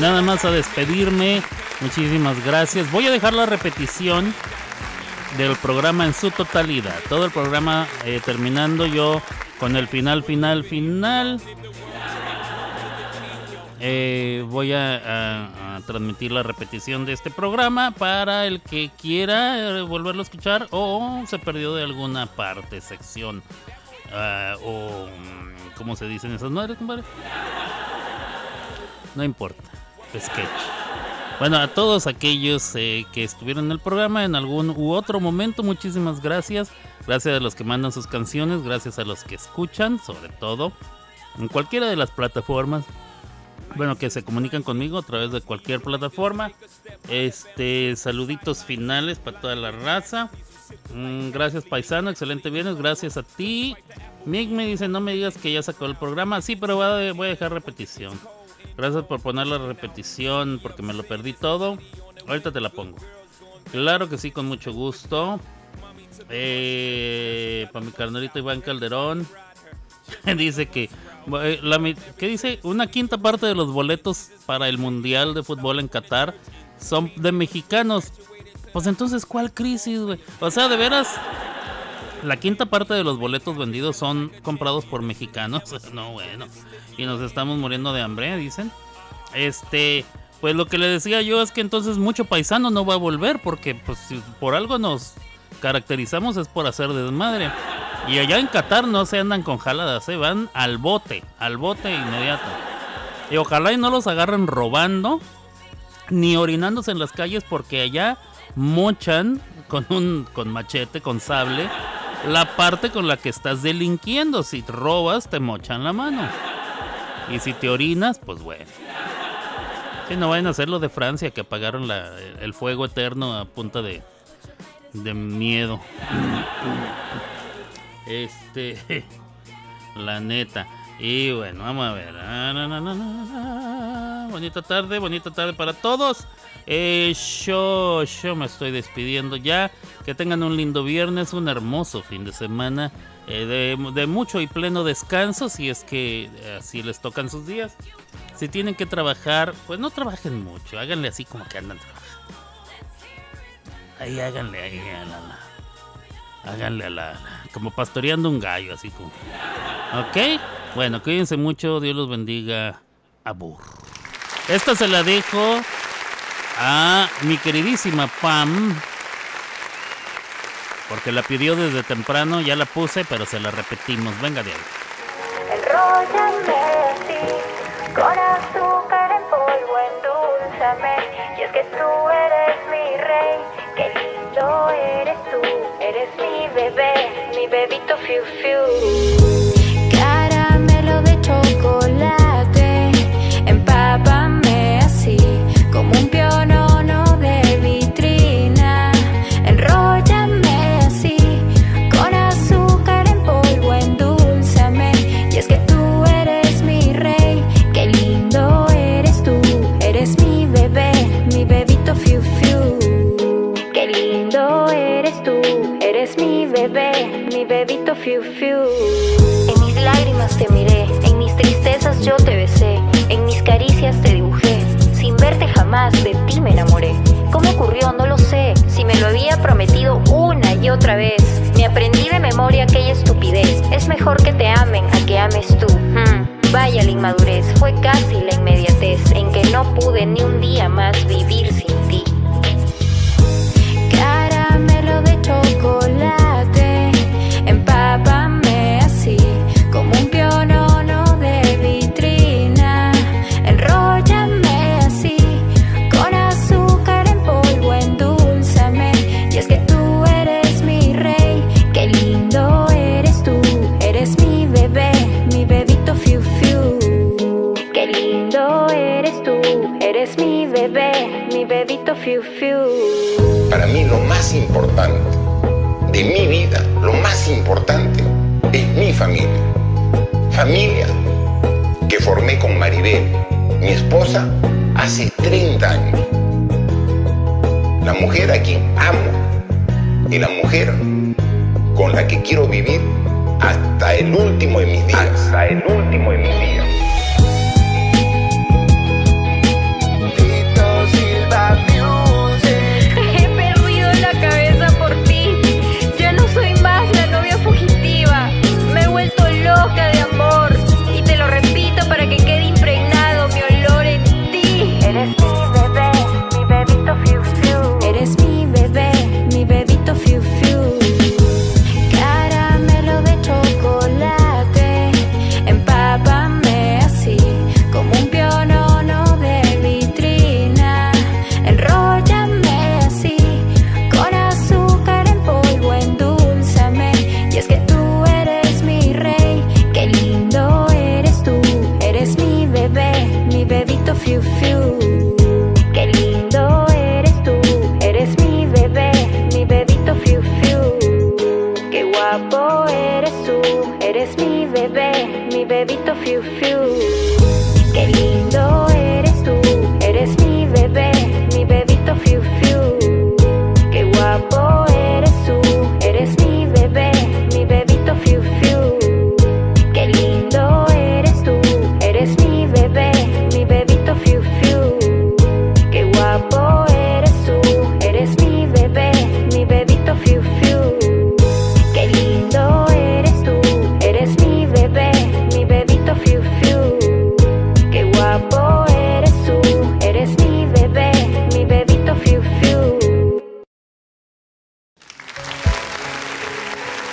Nada más a despedirme. Muchísimas gracias. Voy a dejar la repetición del programa en su totalidad. Todo el programa eh, terminando yo con el final, final, final. Eh, voy a, transmitir la repetición de este programa para el que quiera eh, volverlo a escuchar o se perdió de alguna parte, sección ah, o mm, ¿cómo se dicen esas madres, compadre? No importa, sketch. Bueno, a todos aquellos eh, que estuvieron en el programa en algún u otro momento, muchísimas gracias. Gracias a los que mandan sus canciones, gracias a los que escuchan, sobre todo, en cualquiera de las plataformas. Bueno, que se comunican conmigo a través de cualquier plataforma. Este, saluditos finales para toda la raza. Mm, gracias, paisano, excelente viernes. Gracias a ti. Mick me dice, no me digas que ya sacó el programa. Sí, pero voy a, dejar repetición. Gracias por poner la repetición porque me lo perdí todo. Ahorita te la pongo. Claro que sí, con mucho gusto. Eh, para mi carnalito Iván Calderón. dice que. eh, ¿Qué dice? Una quinta parte de los boletos para el Mundial de Fútbol en Qatar son de mexicanos. Pues entonces, ¿cuál crisis, güey? O sea, de veras. La quinta parte de los boletos vendidos son comprados por mexicanos. No, bueno. Y nos estamos muriendo de hambre, dicen. Este, pues lo que le decía yo es que entonces mucho paisano no va a volver porque pues si por algo nos caracterizamos es por hacer desmadre. Y allá en Qatar no se andan con jaladas, se van al bote, al bote inmediato. Y ojalá y no los agarren robando ni orinándose en las calles porque allá mochan con un con machete, con sable, la parte con la que estás delinquiendo. Si robas, te mochan la mano. Y si te orinas, pues bueno. Si no vayan a hacer lo de Francia, que apagaron el fuego eterno a punta de, de miedo. Este, la neta. Y bueno, vamos a ver. Ah. Bonita tarde, bonita tarde para todos. Eh, yo, yo me estoy despidiendo ya. Que tengan un lindo viernes, un hermoso fin de semana. eh, de, mucho y pleno descanso, si es que eh, así les tocan sus días. Si tienen que trabajar, pues no trabajen mucho. Háganle así como que andan trabajando. Ahí háganle ahí a la, la- háganle a la, como pastoreando un gallo, así como. ¿Ok? Bueno, cuídense mucho, Dios los bendiga. Abur. Esta se la dejo a mi queridísima Pam. Porque la pidió desde temprano, ya la puse, pero se la repetimos. Venga de ahí. Enróllame con azúcar en polvo, endulzame. Y es que tú eres mi rey, qué lindo eres tú. Eres mi bebé, mi bebito fiu fiu. Bebé, mi bebito fiu fiu. En mis lágrimas te miré, en mis tristezas yo te besé, en mis caricias te dibujé. Sin verte jamás de ti me enamoré. ¿Cómo ocurrió? No lo sé. Si me lo había prometido una y otra vez. Me aprendí de memoria aquella estupidez. Es mejor que te amen a que ames tú. Hmm, Vaya la inmadurez. Fue casi la inmediatez en que no pude ni un día más vivir sin Para mí lo más importante de mi vida, lo más importante es mi familia. Familia que formé con Maribel, mi esposa, hace 30 años. La mujer a quien amo y la mujer con la que quiero vivir hasta el último de mis días. Hasta el último de mis días.